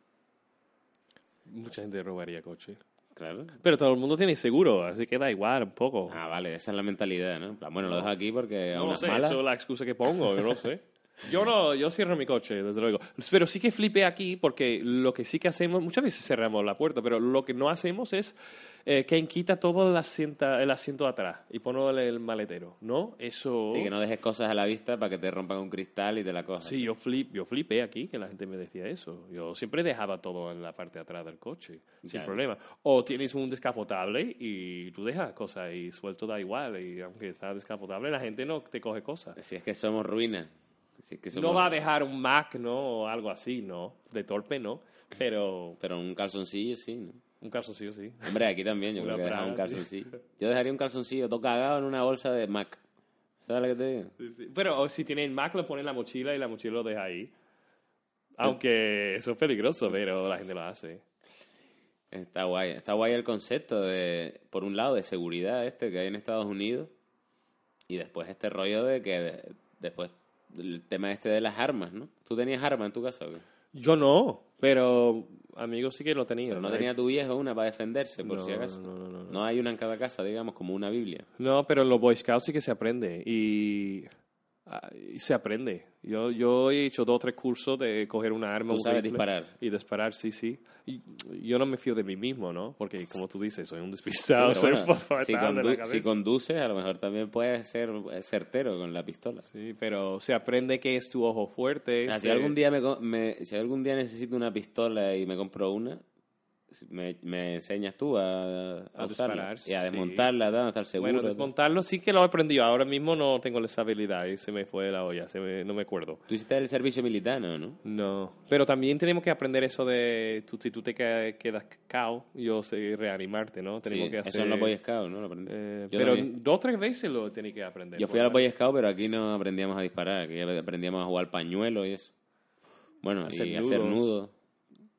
Speaker 2: Mucha gente robaría coche.
Speaker 1: Claro.
Speaker 2: Pero todo el mundo tiene seguro, así que da igual un poco.
Speaker 1: Ah, vale, esa es la mentalidad, ¿no? En plan, bueno, lo dejo aquí porque
Speaker 2: No
Speaker 1: unas
Speaker 2: sé,
Speaker 1: malas...
Speaker 2: eso es la excusa que pongo, yo no sé. Yo no, yo cierro mi coche, desde luego. Pero sí que flipé aquí porque lo que sí que hacemos, muchas veces cerramos la puerta, pero lo que no hacemos es eh, que quita todo el asiento, el asiento atrás y pone el, el maletero, ¿no? Eso...
Speaker 1: Sí, que no dejes cosas a la vista para que te rompan un cristal y te la cojas.
Speaker 2: Sí, yo, flip, yo flipé aquí que la gente me decía eso. Yo siempre dejaba todo en la parte de atrás del coche, sin
Speaker 1: Claro.
Speaker 2: problema. O tienes un descapotable y tú dejas cosas y suelto da igual. Y aunque está descapotable, la gente no te coge cosas.
Speaker 1: Si es que somos ruinas. Que.
Speaker 2: No va a dejar un Mac, ¿no? O algo así, ¿no? De torpe, ¿no? Pero
Speaker 1: Pero un calzoncillo sí, ¿no?
Speaker 2: un calzoncillo sí.
Speaker 1: Hombre, aquí también yo creo que dejar un calzoncillo. Yo dejaría un calzoncillo todo cagado en una bolsa de Mac. ¿Sabes lo que te digo?
Speaker 2: Pero o si tiene el Mac, lo pone en la mochila y la mochila lo deja ahí. Aunque eso es peligroso, pero la gente lo hace.
Speaker 1: Está guay. Está guay el concepto de, por un lado, de seguridad este que hay en Estados Unidos y después este rollo de que de- después el tema este de las armas, ¿no? ¿Tú tenías armas en tu casa o qué?
Speaker 2: Yo no, pero amigos sí que lo tenían.
Speaker 1: Pero no tenía tu viejo una para defenderse, por
Speaker 2: No,
Speaker 1: si acaso.
Speaker 2: no, no, no, no.
Speaker 1: Hay una en cada casa, digamos, como una Biblia.
Speaker 2: No, pero en los Boy Scouts sí que se aprende y, y se aprende. Yo, yo he hecho dos o tres cursos de coger una arma,
Speaker 1: Tú sabes disparar.
Speaker 2: y disparar, sí, sí. Y yo no me fío de mí mismo, ¿no? Porque como tú dices, soy un despistado,
Speaker 1: Sí,
Speaker 2: soy
Speaker 1: bueno,
Speaker 2: fatal
Speaker 1: si,
Speaker 2: de la
Speaker 1: condu-
Speaker 2: cabeza.
Speaker 1: si conduces, a lo mejor también puedes ser eh, certero con la pistola.
Speaker 2: Sí, pero se aprende que es tu ojo fuerte.
Speaker 1: Ah, si algún día me, me- si algún día necesito una pistola y me compro una, me, me enseñas tú a, a,
Speaker 2: A
Speaker 1: usarla
Speaker 2: disparar,
Speaker 1: y a
Speaker 2: sí.
Speaker 1: desmontarla, a estar seguro.
Speaker 2: Bueno, desmontarlo sí que lo he aprendido. Ahora mismo no tengo esa habilidad y se me fue la olla, se me- no me acuerdo.
Speaker 1: Tú hiciste el servicio militar, ¿no? ¿no?
Speaker 2: Pero también tenemos que aprender eso de tú, si tú te que- quedas cao, yo sé reanimarte, ¿no? Tenemos
Speaker 1: Sí,
Speaker 2: que hacer.
Speaker 1: Eso en los Boy Scouts, ¿no? Lo aprendí.
Speaker 2: eh, pero
Speaker 1: también.
Speaker 2: dos o tres veces lo tenía que aprender.
Speaker 1: Yo fui a los Boy Scouts, pero aquí no aprendíamos a disparar, aquí aprendíamos a jugar pañuelo y eso. Bueno,
Speaker 2: Hacer
Speaker 1: y hacer
Speaker 2: nudos.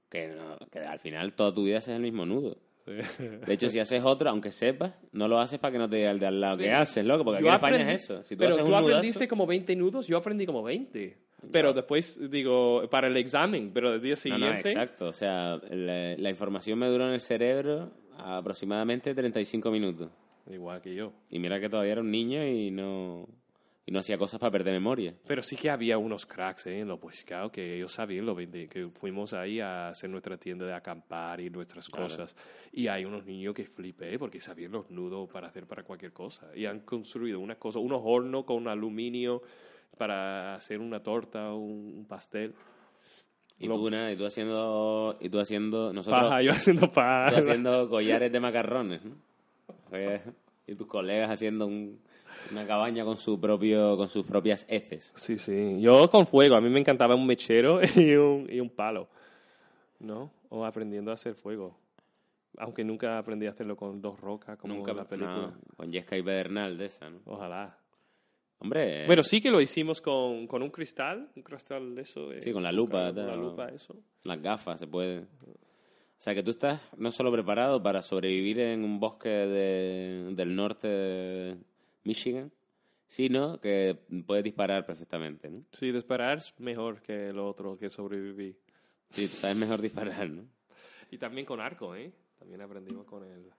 Speaker 1: Que, no- que al final toda tu vida haces el mismo nudo. De hecho, si haces otro, aunque sepas, no lo haces para que no te diga el de al lado que haces, loco, porque aquí en España
Speaker 2: aprendí-
Speaker 1: es eso. Si tú
Speaker 2: pero
Speaker 1: haces
Speaker 2: tú
Speaker 1: un nudazo-
Speaker 2: aprendiste como 20 nudos, yo aprendí como 20. Pero después, digo, para el examen, pero el día
Speaker 1: No,
Speaker 2: siguiente...
Speaker 1: no, exacto. O sea, la, la información me duró en el cerebro aproximadamente 35 minutos.
Speaker 2: Igual que yo.
Speaker 1: Y mira que todavía era un niño y no, y no hacía cosas para perder memoria.
Speaker 2: Pero sí que había unos cracks ¿eh? en los Boy Scouts que ellos sabían lo que fuimos ahí a hacer nuestra tienda de acampar y nuestras cosas. Y hay unos niños que flipé porque sabían los nudos para hacer para cualquier cosa. Y han construido unas cosas, unos hornos con aluminio para hacer una torta, un, un pastel.
Speaker 1: Y tú, nada, y tú haciendo, y tú haciendo, nosotros
Speaker 2: Paja, yo haciendo
Speaker 1: tú
Speaker 2: paja.
Speaker 1: haciendo collares de macarrones, ¿no? Eh, Y tus colegas haciendo un- una cabaña con su propio, con sus propias heces.
Speaker 2: Sí, sí. Yo con fuego. A mí me encantaba un mechero y un, y un palo. ¿No? O aprendiendo a hacer fuego. Aunque nunca aprendí a hacerlo con dos rocas como
Speaker 1: Nunca
Speaker 2: en la película.
Speaker 1: no, con Yesca y Pedernal de esa, ¿no?
Speaker 2: Ojalá.
Speaker 1: Hombre, eh,
Speaker 2: Bueno, sí que lo hicimos con, con un cristal. Un cristal de eso. eh,
Speaker 1: Sí, con la lupa,
Speaker 2: Con la lupa, eso.
Speaker 1: las gafas se puede. O sea, que tú estás no solo preparado para sobrevivir en un bosque de- del norte Michigan, sino que puedes disparar perfectamente, ¿no?
Speaker 2: Sí, disparar es mejor que lo otro que sobreviví.
Speaker 1: Sí, tú sabes mejor disparar, ¿no?
Speaker 2: Y también con arco, ¿eh? También aprendimos con el,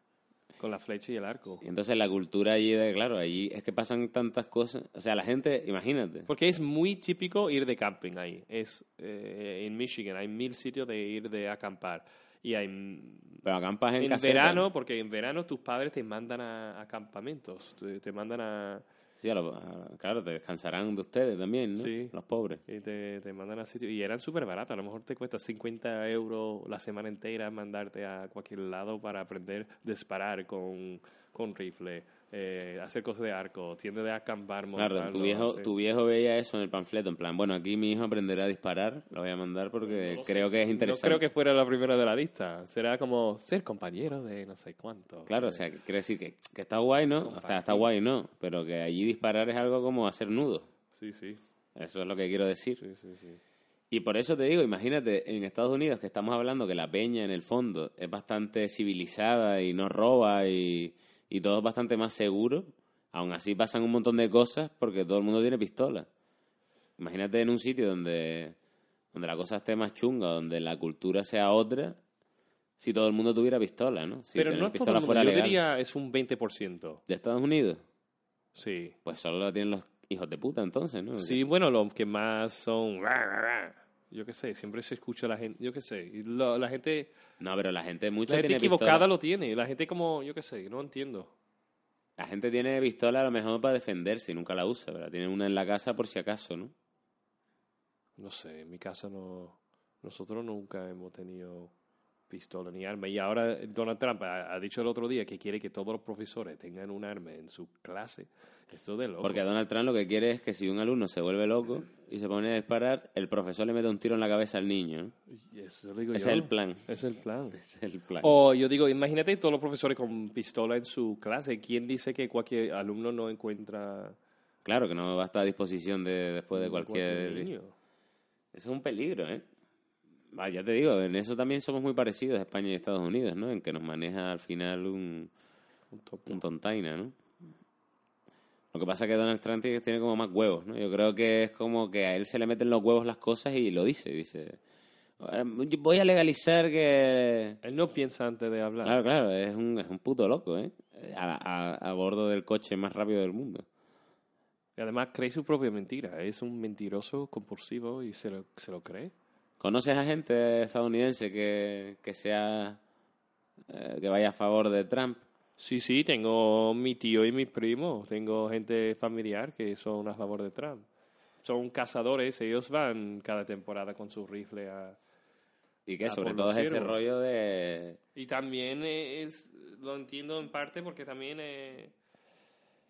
Speaker 2: con la flecha y el arco.
Speaker 1: Y entonces la cultura allí, de, claro, allí es que pasan tantas cosas. O sea, la gente, imagínate.
Speaker 2: Porque es muy típico ir de camping ahí. Es eh, en Michigan hay mil sitios de ir de acampar. Y hay
Speaker 1: Pero acampas en,
Speaker 2: en
Speaker 1: caseta.
Speaker 2: verano, porque en verano tus padres te mandan a, a campamentos, te, te mandan a
Speaker 1: Sí, a lo- a- claro, te descansarán de ustedes también, ¿no?
Speaker 2: Sí.
Speaker 1: Los pobres.
Speaker 2: y te, te mandan a sitios y eran súper baratos. A lo mejor te cuesta 50 euros la semana entera mandarte a cualquier lado para aprender a disparar con, con rifle, eh, hacer cosas de arco, tienda de acampar,
Speaker 1: Claro,
Speaker 2: montarlo,
Speaker 1: tu viejo,
Speaker 2: sí.
Speaker 1: tu viejo veía eso en el panfleto, en plan, bueno, aquí mi hijo aprenderá a disparar, lo voy a mandar porque
Speaker 2: No
Speaker 1: creo que es
Speaker 2: No
Speaker 1: interesante.
Speaker 2: creo que fuera la primera de la lista. Será como ser compañero de no sé cuánto.
Speaker 1: Claro, o sea, que quiere decir que, que está guay, ¿no? O sea, está guay, ¿no? Pero que allí disparar es algo como hacer nudo.
Speaker 2: Sí, sí.
Speaker 1: Eso es lo que quiero decir.
Speaker 2: Sí, sí, sí.
Speaker 1: Y por eso te digo, imagínate, en Estados Unidos que estamos hablando que la peña en el fondo es bastante civilizada y no roba y, y todo es bastante más seguro, aún así pasan un montón de cosas porque todo el mundo tiene pistola. Imagínate en un sitio donde, donde la cosa esté más chunga, donde la cultura sea otra, si todo el mundo tuviera pistola, ¿no? Si
Speaker 2: Pero no es todo el mundo.
Speaker 1: fuera
Speaker 2: Yo
Speaker 1: legal.
Speaker 2: diría es un 20%.
Speaker 1: ¿De Estados Unidos?
Speaker 2: Sí.
Speaker 1: Pues solo la tienen los hijos de puta entonces, ¿no?
Speaker 2: Sí, bueno, los que más son... Yo qué sé, siempre se escucha la gente... Yo qué sé. y lo- la gente,
Speaker 1: No, pero la gente mucha
Speaker 2: la gente
Speaker 1: tiene
Speaker 2: equivocada
Speaker 1: pistola.
Speaker 2: lo tiene. La gente como... Yo qué sé, no entiendo.
Speaker 1: La gente tiene pistola a lo mejor para defenderse y nunca la usa, ¿verdad? Tiene una en la casa por si acaso, ¿no?
Speaker 2: No sé, en mi casa no... Nosotros nunca hemos tenido pistola ni arma. Y ahora Donald Trump ha, ha dicho el otro día que quiere que todos los profesores tengan un arma en su clase. Esto de loco.
Speaker 1: Porque Donald Trump lo que quiere es que si un alumno se vuelve loco y se pone a disparar, el profesor le mete un tiro en la cabeza al niño.
Speaker 2: eso digo
Speaker 1: Ese
Speaker 2: yo.
Speaker 1: es el plan.
Speaker 2: Es el plan.
Speaker 1: Ese es el plan.
Speaker 2: O yo digo, imagínate todos los profesores con pistola en su clase. ¿Quién dice que cualquier alumno no encuentra
Speaker 1: Claro que no va a estar a disposición de, después de cualquier...
Speaker 2: cualquier niño?
Speaker 1: Eso es un peligro, ¿eh? Va, ya te digo, en eso también somos muy parecidos España y Estados Unidos, ¿no? En que nos maneja al final un,
Speaker 2: Un
Speaker 1: un tontaina, ¿no? Lo que pasa es que Donald Trump tiene como más huevos, ¿no? Yo creo que es como que a él se le meten los huevos las cosas y lo dice. Dice, voy a legalizar que...
Speaker 2: Él no piensa antes de hablar.
Speaker 1: Claro, claro, es un, es un puto loco, ¿eh? A, a- a bordo del coche más rápido del mundo.
Speaker 2: Y además cree su propia mentira. Es un mentiroso compulsivo y se lo, se lo cree.
Speaker 1: ¿Conoces a gente estadounidense que, que sea... eh, que vaya a favor de Trump?
Speaker 2: Sí, sí, tengo mi tío y mi primo. Tengo gente familiar que son a favor de Trump. Son cazadores. Ellos van cada temporada con su rifle a...
Speaker 1: Y que sobre todo es ese rollo de...
Speaker 2: Y también es, lo entiendo en parte porque también eh,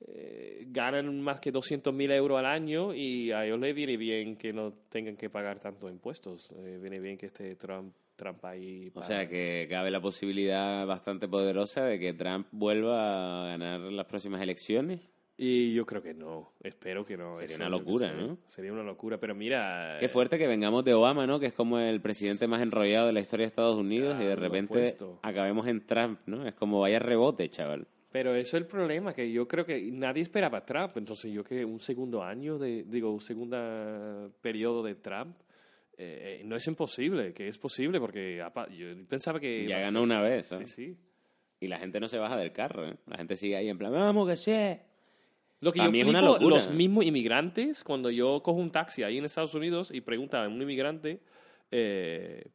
Speaker 2: eh, ganan más que 200.000 euros al año y a ellos les viene bien que no tengan que pagar tantos impuestos. Eh, viene bien que esté Trump, Ahí.
Speaker 1: O sea, que cabe la posibilidad bastante poderosa de que Trump vuelva a ganar las próximas elecciones.
Speaker 2: Y yo creo que no, espero que no.
Speaker 1: Sería
Speaker 2: eso
Speaker 1: una locura. ¿no?
Speaker 2: Sería una locura, pero mira...
Speaker 1: Qué
Speaker 2: eh,
Speaker 1: fuerte que vengamos de Obama, ¿no? Que es como el presidente más enrollado de la historia de Estados Unidos y de repente acabemos en Trump, ¿no? Es como vaya rebote, chaval.
Speaker 2: Pero eso es el problema, que yo creo que nadie esperaba a Trump. Entonces yo que un segundo año, de, digo, un segundo periodo de Trump, eh, no es imposible, que es posible, porque apa- yo pensaba que...
Speaker 1: Ya ganó una vez,
Speaker 2: Sí,
Speaker 1: ¿sabes?
Speaker 2: sí.
Speaker 1: Y la gente no se baja del carro, ¿eh? La gente sigue ahí en plan, vamos que sí.
Speaker 2: Lo que
Speaker 1: Para
Speaker 2: yo
Speaker 1: mí es una locura.
Speaker 2: los mismos inmigrantes, cuando yo cojo un taxi ahí en Estados Unidos y pregunta a un inmigrante eh,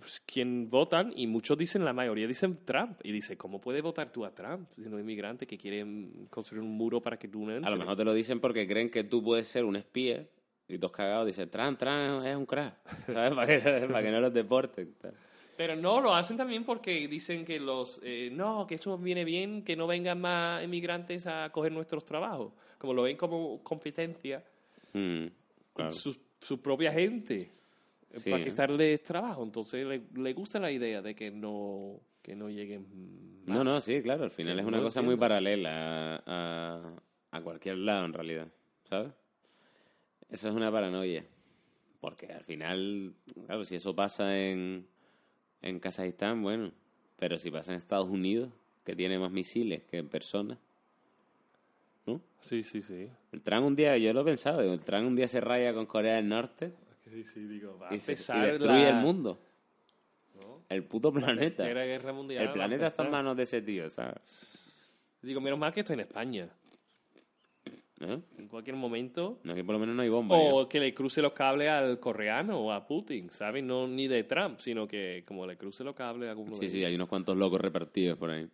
Speaker 2: pues, quién votan, y muchos dicen, la mayoría dicen Trump. Y dice, ¿cómo puedes votar tú a Trump? Siendo un inmigrante que quiere construir un muro para que tú no
Speaker 1: A lo
Speaker 2: entres.
Speaker 1: mejor te lo dicen porque creen que tú puedes ser un espía y todos cagados dicen, Trump, Trump es un crack, ¿sabes? para, que, para que no los deporten. tal.
Speaker 2: Pero no, lo hacen también porque dicen que los... eh, no, que eso viene bien, que no vengan más inmigrantes a coger nuestros trabajos. Como lo ven como competencia
Speaker 1: Mm, claro.
Speaker 2: su, su propia gente eh,
Speaker 1: Sí.
Speaker 2: para quitarles trabajo. Entonces le, le gusta la idea de que no, que no lleguen más.
Speaker 1: No, no, sí, claro, al final es una
Speaker 2: no
Speaker 1: cosa muy paralela a, a, a cualquier lado en realidad, ¿sabes? Eso es una paranoia. Porque al final, claro, si eso pasa en, en Kazajistán, bueno, pero si pasa en Estados Unidos, que tiene más misiles que personas, ¿no?
Speaker 2: Sí, sí, sí.
Speaker 1: El Trump un día, yo lo he pensado, el Trump un día se raya con Corea del Norte
Speaker 2: Sí, sí, digo, va a
Speaker 1: y, se, y destruye
Speaker 2: la-
Speaker 1: el mundo,
Speaker 2: ¿no?
Speaker 1: el puto planeta.
Speaker 2: Tercera guerra mundial.
Speaker 1: El planeta está en manos de ese tío, ¿sabes?
Speaker 2: Digo, menos mal que estoy en España.
Speaker 1: ¿Eh?
Speaker 2: En cualquier momento.
Speaker 1: No, aquí por lo menos no hay bomba. ya.
Speaker 2: O que le cruce los cables al coreano o a Putin, ¿sabes? No ni de Trump, sino que como le cruce los cables a alguno
Speaker 1: Sí,
Speaker 2: de
Speaker 1: sí,
Speaker 2: ellos.
Speaker 1: hay unos cuantos locos repartidos por ahí.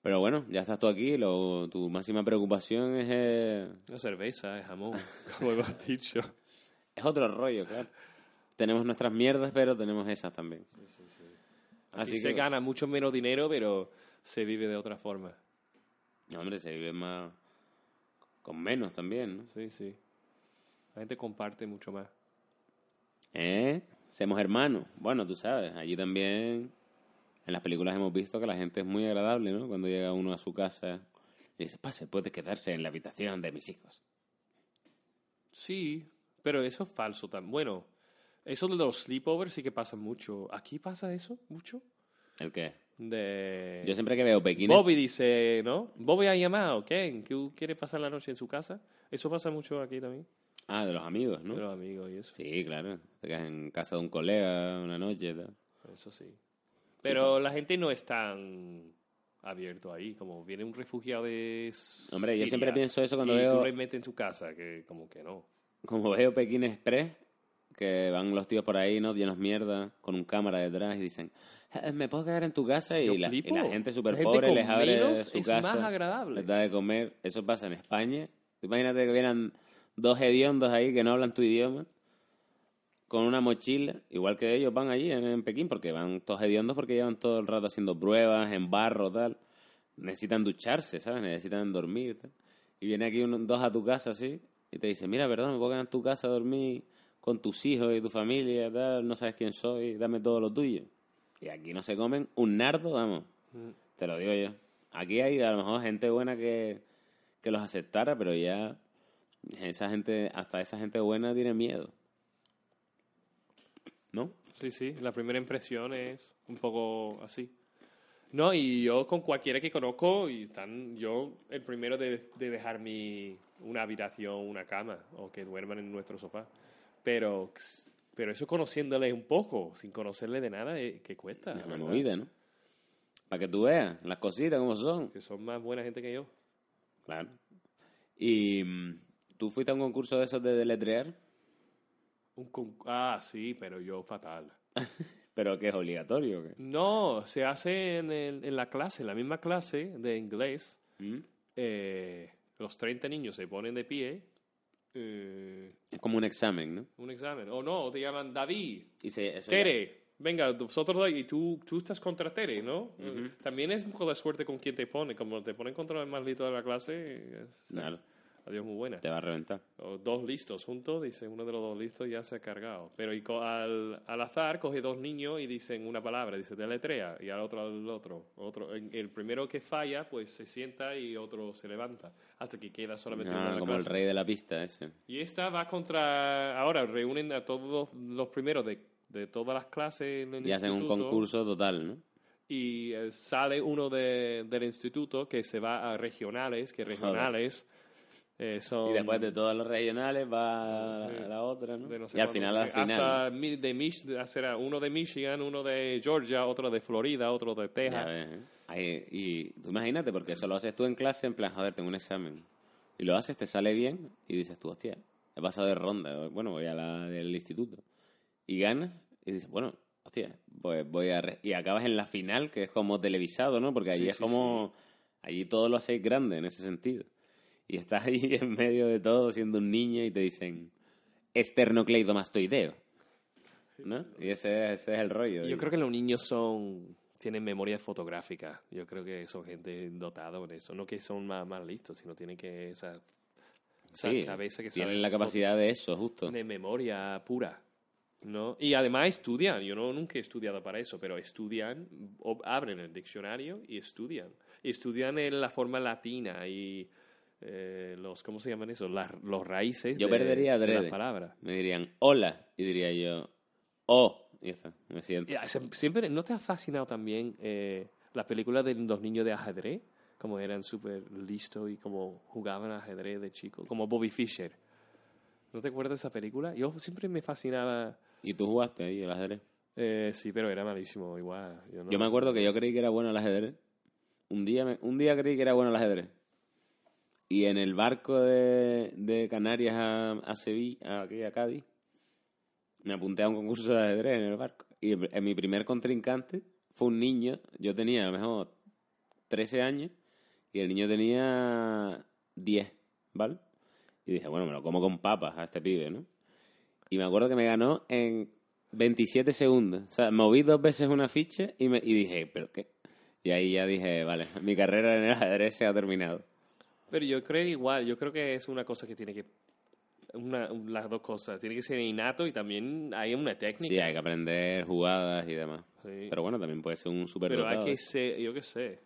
Speaker 1: Pero bueno, ya estás tú aquí. Lo, tu máxima preocupación es, eh,
Speaker 2: La cerveza, es jamón, como hemos dicho.
Speaker 1: es otro rollo, claro. Tenemos nuestras mierdas, pero tenemos esas también.
Speaker 2: Así
Speaker 1: Así
Speaker 2: se
Speaker 1: que,
Speaker 2: gana mucho menos dinero, pero se vive de otra forma.
Speaker 1: no, hombre, se vive más con menos también, ¿no?
Speaker 2: Sí, sí. La gente comparte mucho más.
Speaker 1: ¿Eh? Somos hermanos. Bueno, tú sabes, allí también en las películas hemos visto que la gente es muy agradable, ¿no? Cuando llega uno a su casa y dice, pase, puede quedarse en la habitación de mis hijos.
Speaker 2: Sí, pero eso es falso también. Bueno, eso de los sleepovers sí que pasa mucho. ¿Aquí pasa eso mucho?
Speaker 1: ¿El qué?
Speaker 2: De...
Speaker 1: Yo siempre que veo Pekín...
Speaker 2: Bobby dice, ¿no? Bobby ha llamado, ¿qué? ¿Que quiere pasar la noche en su casa? Eso pasa mucho aquí también.
Speaker 1: Ah, de los amigos, ¿no?
Speaker 2: De los amigos y eso.
Speaker 1: Sí, claro. Te quedas en casa de un colega una noche y tal.
Speaker 2: Eso sí. Pero la gente no es tan abierto ahí, como viene un refugiado de
Speaker 1: Hombre, yo siempre pienso eso cuando
Speaker 2: y
Speaker 1: veo-
Speaker 2: tú le metes en tu casa, que como que no.
Speaker 1: Como veo Pekín Express, que van los tíos por ahí, ¿no? Llenos mierda, con un cámara detrás y dicen, "Eh, ¿me puedo quedar en tu casa? Y la, y
Speaker 2: flipo.
Speaker 1: la gente súper
Speaker 2: gente
Speaker 1: pobre les abre su
Speaker 2: es
Speaker 1: casa.
Speaker 2: más agradable.
Speaker 1: Les da de comer. Eso pasa en España. Imagínate que vieran dos hediondos ahí que no hablan tu idioma, con una mochila, igual que ellos van allí en, en Pekín, porque van todos hediondos porque llevan todo el rato haciendo pruebas en barro, tal. Necesitan ducharse, ¿sabes? Necesitan dormir, tal. Y viene aquí uno- dos a tu casa, así, y te dice, mira, perdón, me puedo quedar en tu casa a dormir con tus hijos y tu familia, tal, no sabes quién soy, dame todo lo tuyo. Y aquí no se comen un nardo, vamos. Te lo digo yo. Aquí hay a lo mejor gente buena que, que los aceptara, pero ya esa gente, hasta esa gente buena tiene miedo. ¿No?
Speaker 2: Sí, sí, la primera impresión es un poco así. No, y yo con cualquiera que conozco, y están, yo el primero de, de dejar mi, una habitación, una cama, o que duerman en nuestro sofá. Pero Pero eso conociéndole un poco, sin conocerle de nada, eh, ¿qué cuesta? ¿verdad?
Speaker 1: movida, ¿no? Para que tú veas las cositas como son.
Speaker 2: Que son más buena gente que yo.
Speaker 1: Claro. Y mm, tú fuiste a un concurso de esos de deletrear,
Speaker 2: Un con- ah, sí, pero yo fatal.
Speaker 1: pero que es obligatorio. ¿o qué?
Speaker 2: No, se hace en, el- en la clase, en la misma clase de inglés.
Speaker 1: ¿Mm?
Speaker 2: eh, los 30 niños se ponen de pie. Eh,
Speaker 1: Es como un examen, ¿no?
Speaker 2: un examen. O no, te llaman David,
Speaker 1: Y se, eso ya-
Speaker 2: Tere. Venga, vosotros y tú, tú estás contra Tere, ¿no? También es un poco de suerte con quien te pone. Como te ponen contra el más listo de la clase, es,
Speaker 1: Claro,
Speaker 2: adiós, muy buena.
Speaker 1: te va a reventar.
Speaker 2: O dos listos juntos, dice uno de los dos listos ya se ha cargado. Pero y co- al, al azar coge dos niños y dicen una palabra, dice deletrea, y al otro al otro. otro. En- El primero que falla, pues se sienta y otro se levanta, hasta que queda solamente uno
Speaker 1: Ah,
Speaker 2: la
Speaker 1: como el rey de la pista ese.
Speaker 2: Y esta va contra, ahora reúnen a todos los, primeros de, de todas las clases en el
Speaker 1: Y hacen un concurso total, ¿no?
Speaker 2: y eh, sale uno de- del instituto que se va a regionales, que regionales eh, son...
Speaker 1: Y después de todos los regionales va a la, a la otra, ¿no?
Speaker 2: de no sé
Speaker 1: y al final, al final.
Speaker 2: Hasta de Mich será uno de Michigan, uno de Georgia, otro de Florida, otro de Texas.
Speaker 1: ves, ¿eh? Ahí- y tú imagínate, porque eso lo haces tú en clase, en plan, joder, tengo un examen. Y lo haces, te sale bien, y dices tú, hostia, he pasado de ronda, bueno, voy a la del instituto. Y ganas, y dices, bueno, hostia, pues voy a... re- Y acabas en la final, que es como televisado, ¿no? Porque allí
Speaker 2: Sí,
Speaker 1: es
Speaker 2: sí,
Speaker 1: como... Allí todo lo hacéis grande en ese sentido. Y estás ahí en medio de todo, siendo un niño, y te dicen, esternocleidomastoideo. ¿No? Y ese, ese es el rollo.
Speaker 2: Yo creo que los niños son tienen memoria fotográfica. Yo creo que son gente dotada con eso. No que son más, más listos, sino tienen que esa, esa
Speaker 1: Sí,
Speaker 2: cabeza que
Speaker 1: tienen la capacidad de eso, justo.
Speaker 2: de memoria pura. ¿no? Y además estudian. Yo no, nunca he estudiado para eso, pero estudian, abren el diccionario y estudian. Y estudian en la forma latina y eh, los, ¿cómo se llaman eso? Las- los raíces
Speaker 1: Yo
Speaker 2: de,
Speaker 1: perdería
Speaker 2: de las palabras.
Speaker 1: Me dirían hola y diría yo oh. Y está, me siento.
Speaker 2: Ya, Siempre, ¿no te ha fascinado también eh, la película de los niños de ajedrez? Como eran súper listos y como jugaban ajedrez de chico, como Bobby Fischer. ¿No te acuerdas de esa película? Yo siempre me fascinaba.
Speaker 1: ¿Y tú jugaste ahí el ajedrez?
Speaker 2: eh, sí, pero era malísimo igual. Yo, no-
Speaker 1: Yo me acuerdo que yo creí que era bueno el ajedrez. Un día, me- un día creí que era bueno el ajedrez. Y en el barco de, de Canarias a, Sevilla, aquí a Cádiz, me apunté a un concurso de ajedrez en el barco. Y en en mi primer contrincante fue un niño. Yo tenía a lo mejor 13 años y el niño tenía 10, ¿vale? Y dije, bueno, me lo como con papas a este pibe, ¿no? Y me acuerdo que me ganó en 27 segundos. O sea, moví dos veces una ficha y, me, y dije, ¿pero qué? Y ahí ya dije, vale, mi carrera en el ajedrez se ha terminado.
Speaker 2: Pero yo creo igual, yo creo que es una cosa que tiene que. Una, las dos cosas. Tiene que ser innato y también hay una técnica.
Speaker 1: Sí, hay que aprender jugadas y demás.
Speaker 2: Sí.
Speaker 1: Pero bueno, también puede ser un super
Speaker 2: Pero hay que ser, yo qué sé,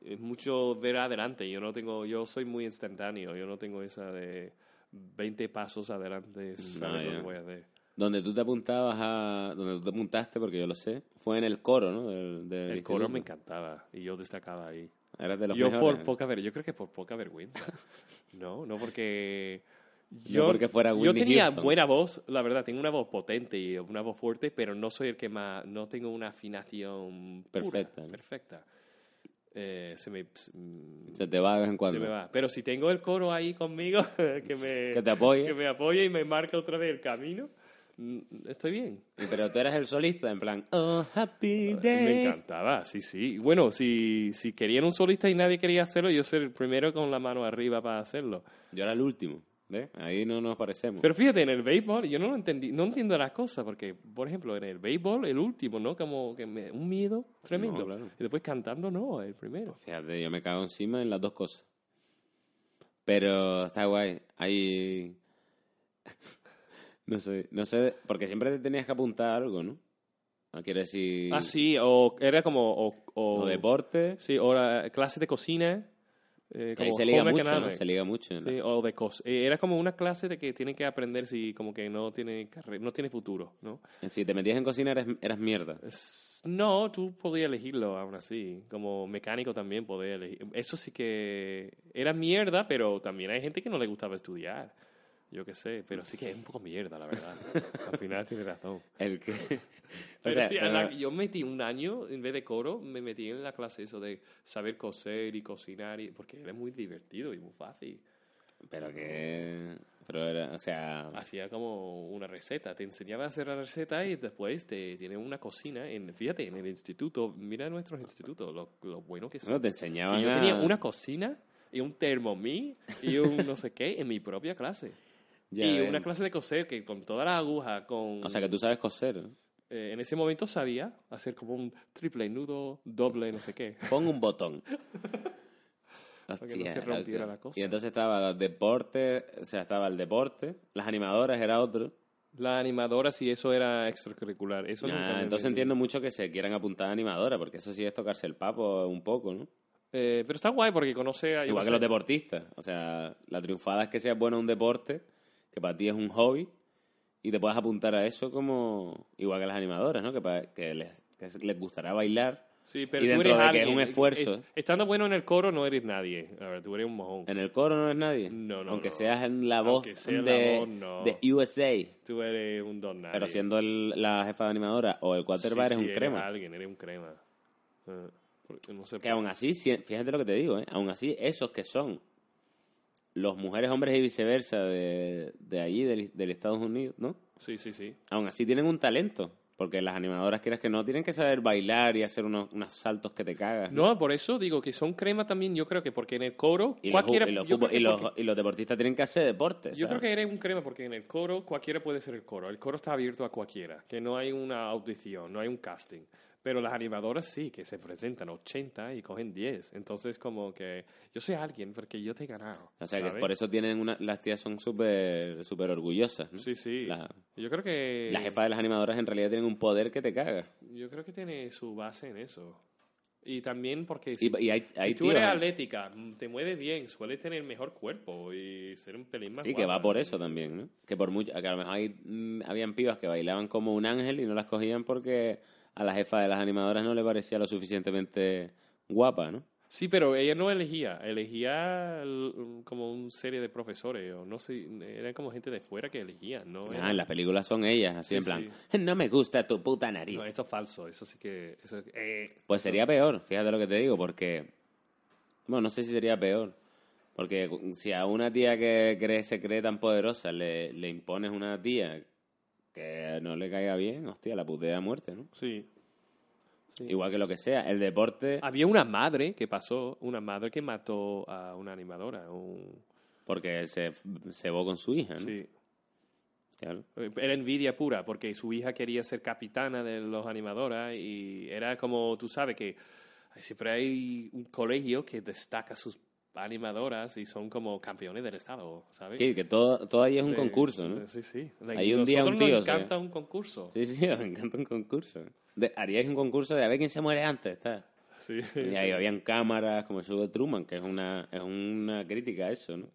Speaker 2: es mucho ver adelante. Yo no tengo, yo soy muy instantáneo. Yo no tengo esa de 20 pasos adelante, saber lo que voy a hacer.
Speaker 1: Donde tú te apuntabas a... Donde tú te apuntaste, porque yo lo sé, fue en el coro, ¿no? Del, del
Speaker 2: El coro me encantaba y yo destacaba ahí.
Speaker 1: Eras de los
Speaker 2: Yo
Speaker 1: mejores.
Speaker 2: por poca ver, yo creo que por poca vergüenza. no, no porque
Speaker 1: No porque fuera
Speaker 2: yo
Speaker 1: Whitney
Speaker 2: tenía
Speaker 1: Houston.
Speaker 2: buena voz, la verdad, tengo una voz potente y una voz fuerte, pero no soy el que más, no tengo una afinación
Speaker 1: Perfecta,
Speaker 2: perfecta. Eh, se me se, mm,
Speaker 1: Se te va de vez en
Speaker 2: se
Speaker 1: cuando.
Speaker 2: me va. Pero si tengo el coro ahí conmigo que me
Speaker 1: Que te apoye.
Speaker 2: que me apoye y me marca otra vez el camino, estoy bien.
Speaker 1: Pero tú eras el solista, en plan... Oh, happy
Speaker 2: Me
Speaker 1: day.
Speaker 2: encantaba, sí, sí. Bueno, si, si querían un solista y nadie quería hacerlo, yo ser el primero con la mano arriba para hacerlo.
Speaker 1: Yo era el último, ¿ves? Ahí no nos parecemos.
Speaker 2: Pero fíjate, en el béisbol yo no lo entendí, no entiendo las cosas, porque, por ejemplo, en el béisbol, el último, ¿no? Como que me- un miedo tremendo.
Speaker 1: No, claro.
Speaker 2: Y después cantando, no, el primero.
Speaker 1: Fíjate, yo me cago encima en las dos cosas. Pero está guay. Hay... no sé, no sé, porque siempre te tenías que apuntar a algo, ¿no? No quiero decir...
Speaker 2: Ah, sí, o era como... O, o-
Speaker 1: O deporte.
Speaker 2: Sí, o la clase de cocina. eh,
Speaker 1: ahí
Speaker 2: como
Speaker 1: se liga mucho, ¿no? Se liga mucho. ¿no?
Speaker 2: Sí, o de cos eh, Era como una clase de que tienen que aprender si como que no tiene no tiene futuro, ¿no?
Speaker 1: Si te metías en cocina eras, eras mierda.
Speaker 2: Es- No, tú podías elegirlo aún así. Como mecánico también podías elegir. Eso sí que era mierda, pero también hay gente que no le gustaba estudiar. Yo qué sé, pero sí que es un poco mierda, la verdad. Al final tiene razón.
Speaker 1: El que... o
Speaker 2: Pero
Speaker 1: sea,
Speaker 2: sí, la- yo metí un año, en vez de coro, me metí en la clase eso de saber coser y cocinar, y, porque era muy divertido y muy fácil.
Speaker 1: pero que... Pero era, o sea...
Speaker 2: Hacía como una receta, te enseñaba a hacer la receta y después te tiene una cocina. En, fíjate, en el instituto, mira nuestros institutos, lo, lo bueno que son.
Speaker 1: No, te
Speaker 2: Que
Speaker 1: enseñaban
Speaker 2: yo
Speaker 1: a-
Speaker 2: tenía una cocina y un termomí y un no sé qué en mi propia clase.
Speaker 1: Ya
Speaker 2: y
Speaker 1: ven.
Speaker 2: una clase de coser que con toda la aguja, con...
Speaker 1: O sea, que tú sabes coser. ¿no?
Speaker 2: eh, en ese momento sabía hacer como un triple nudo, doble, no sé qué.
Speaker 1: Pon un botón.
Speaker 2: que no se rompiera la cosa.
Speaker 1: Y entonces estaba el deporte, o sea, estaba el deporte, las animadoras era otro.
Speaker 2: La animadora, si eso era extracurricular. Eso nunca
Speaker 1: Ah,
Speaker 2: me
Speaker 1: entonces entiendo mucho que se quieran apuntar a animadora, porque eso sí es tocarse el papo un poco, ¿no?
Speaker 2: Eh, pero está guay porque conoce a...
Speaker 1: Igual que los deportistas. O sea, la triunfada es que seas bueno en un deporte, que para ti es un hobby, y te puedas apuntar a eso como igual que las animadoras, ¿no? Que, pa- que les, que les gustará bailar.
Speaker 2: Sí, pero
Speaker 1: y
Speaker 2: tú eres
Speaker 1: de que es un esfuerzo.
Speaker 2: Eh, Estando bueno en el coro no eres nadie. A ver, tú eres un mojón.
Speaker 1: En el coro no eres nadie.
Speaker 2: No, no,
Speaker 1: Aunque
Speaker 2: no.
Speaker 1: seas en la voz, de,
Speaker 2: la voz, no.
Speaker 1: de USA.
Speaker 2: Tú eres un don nadie.
Speaker 1: Pero siendo el- la jefa de animadora o el quarterback
Speaker 2: Sí,
Speaker 1: eres
Speaker 2: sí,
Speaker 1: un crema.
Speaker 2: alguien, eres un crema. Eh, porque no sé
Speaker 1: Que aún así, fíjate lo que te digo, ¿eh? aún así, esos que son los mujeres, hombres y viceversa de, de allí, del, del Estados Unidos, ¿no?
Speaker 2: Sí, sí, sí.
Speaker 1: Aún así tienen un talento. Porque las animadoras, quieras que no, tienen que saber bailar y hacer unos, unos saltos que te cagas.
Speaker 2: No, por eso digo que son crema también, yo creo que porque en el coro
Speaker 1: Y, los,
Speaker 2: cualquiera...
Speaker 1: y, los fútbol- y los-
Speaker 2: porque-
Speaker 1: y los deportistas tienen que hacer deporte.
Speaker 2: Yo creo que eres un crema porque en el coro cualquiera puede ser el coro. El coro está abierto a cualquiera, que no hay una audición, no hay un casting. Pero las animadoras sí, que se presentan 80 y cogen 10. Entonces como que yo soy alguien porque yo te he ganado.
Speaker 1: O sea, que por eso tienen una, las tías son súper súper orgullosas. ¿no?
Speaker 2: Sí, sí.
Speaker 1: La,
Speaker 2: Yo creo que...
Speaker 1: la jefa de las animadoras en realidad tienen un poder que te caga.
Speaker 2: Yo creo que tiene su base en eso. Y también porque
Speaker 1: Y, y hay, hay
Speaker 2: si tú
Speaker 1: tíos-
Speaker 2: eres atlética, te mueves bien, sueles tener mejor cuerpo y ser un pelín más
Speaker 1: Sí, que va por eso también, ¿no? Que por mucho, que a lo mejor hay, mm, habían pibas que bailaban como un ángel y no las cogían porque a la jefa de las animadoras no le parecía lo suficientemente guapa, ¿no?
Speaker 2: Sí, pero ella no elegía, elegía como una serie de profesores, o no sé, eran como gente de fuera que elegían, ¿no?
Speaker 1: Ah, en las películas son ellas, así
Speaker 2: Sí,
Speaker 1: en plan,
Speaker 2: sí.
Speaker 1: no me gusta tu puta nariz.
Speaker 2: No, esto es falso, eso sí que... Eso, eh,
Speaker 1: Pues sería peor, fíjate lo que te digo, porque... Bueno, no sé si sería peor. Porque si a una tía que cree, se cree tan poderosa le, le impones una tía que no le caiga bien, hostia, la putea a muerte, ¿no?
Speaker 2: sí.
Speaker 1: Igual que lo que sea. El deporte,
Speaker 2: Había una madre que pasó, una madre que mató a una animadora. un-
Speaker 1: porque se cebó con su hija, ¿no?
Speaker 2: sí.
Speaker 1: Claro.
Speaker 2: Era envidia pura, porque su hija quería ser capitana de los animadoras y era como, tú sabes que siempre hay un colegio que destaca sus animadoras y son como campeones del estado, ¿sabes?
Speaker 1: Sí, que todo, todo ahí es un
Speaker 2: De-
Speaker 1: concurso, ¿no?
Speaker 2: de- Sí, sí.
Speaker 1: Hay un día un tío,
Speaker 2: nos encanta un concurso.
Speaker 1: Sí, sí, me encanta un concurso. De- haríais un concurso de a ver quién se muere antes, está.
Speaker 2: Sí.
Speaker 1: Y ahí habían cámaras, como el show de Truman, que es una, es una crítica a eso, ¿no?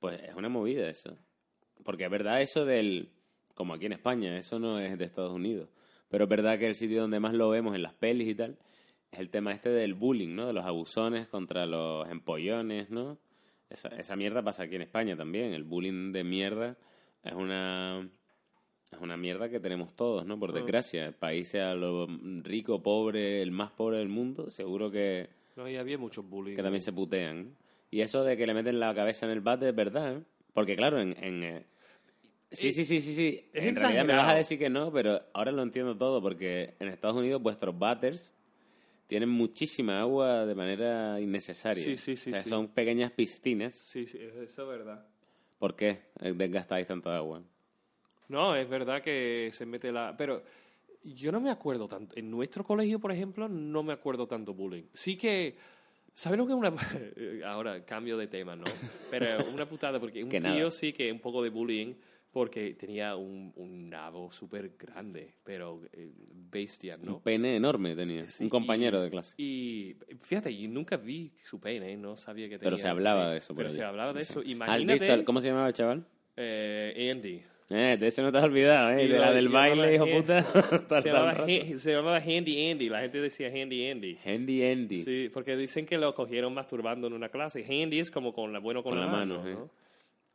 Speaker 1: Pues es una movida eso. Porque es verdad eso del... Como aquí en España, eso no es de Estados Unidos. Pero es verdad que el sitio donde más lo vemos, en las pelis y tal, es el tema este del bullying, ¿no? De los abusones contra los empollones, ¿no? Esa, esa mierda pasa aquí en España también. El bullying de mierda es una... Es una mierda que tenemos todos, ¿no? Por desgracia. El país sea lo rico, pobre, el más pobre del mundo, seguro que,
Speaker 2: No, y había mucho bullying.
Speaker 1: que también se putean. Y eso de que le meten la cabeza en el bate es verdad, ¿eh? Porque claro, en... en, eh, Sí, sí, sí, sí, sí. En realidad me vas a decir que no, pero ahora lo entiendo todo porque en Estados Unidos vuestros batters tienen muchísima agua de manera innecesaria.
Speaker 2: Sí, sí, sí,
Speaker 1: O sea,
Speaker 2: sí.
Speaker 1: son pequeñas piscinas.
Speaker 2: Sí, sí, eso es verdad.
Speaker 1: ¿Por qué desgastáis tanta agua?
Speaker 2: No, es verdad que se mete la... Pero yo no me acuerdo tanto. En nuestro colegio, por ejemplo, no me acuerdo tanto bullying. Sí que... ¿Sabes lo que es una... Ahora, cambio de tema, ¿no? Pero una putada, porque un tío
Speaker 1: nada.
Speaker 2: sí que un poco de bullying porque tenía un, un nabo súper grande, pero eh, bestia,
Speaker 1: Un
Speaker 2: ¿no?
Speaker 1: pene enorme tenía.
Speaker 2: Sí,
Speaker 1: un compañero
Speaker 2: y-
Speaker 1: de clase.
Speaker 2: Y fíjate, yo nunca vi su pene, no sabía que tenía.
Speaker 1: Pero se hablaba de eso. por
Speaker 2: Pero se hablaba de
Speaker 1: Sí.
Speaker 2: eso.
Speaker 1: ¿Has
Speaker 2: Imagínate.
Speaker 1: visto ¿Cómo se llamaba el chaval?
Speaker 2: eh, Andy.
Speaker 1: Eh, de eso no te has olvidado, ¿eh?
Speaker 2: Y
Speaker 1: de la del baile, hijo puta.
Speaker 2: Se llamaba, se llamaba Handy Andy, la gente decía Handy Andy.
Speaker 1: Handy Andy.
Speaker 2: Sí, porque dicen que lo cogieron masturbando en una clase. Handy es como con la bueno con,
Speaker 1: Con
Speaker 2: la,
Speaker 1: la
Speaker 2: mano,
Speaker 1: mano,
Speaker 2: ¿no?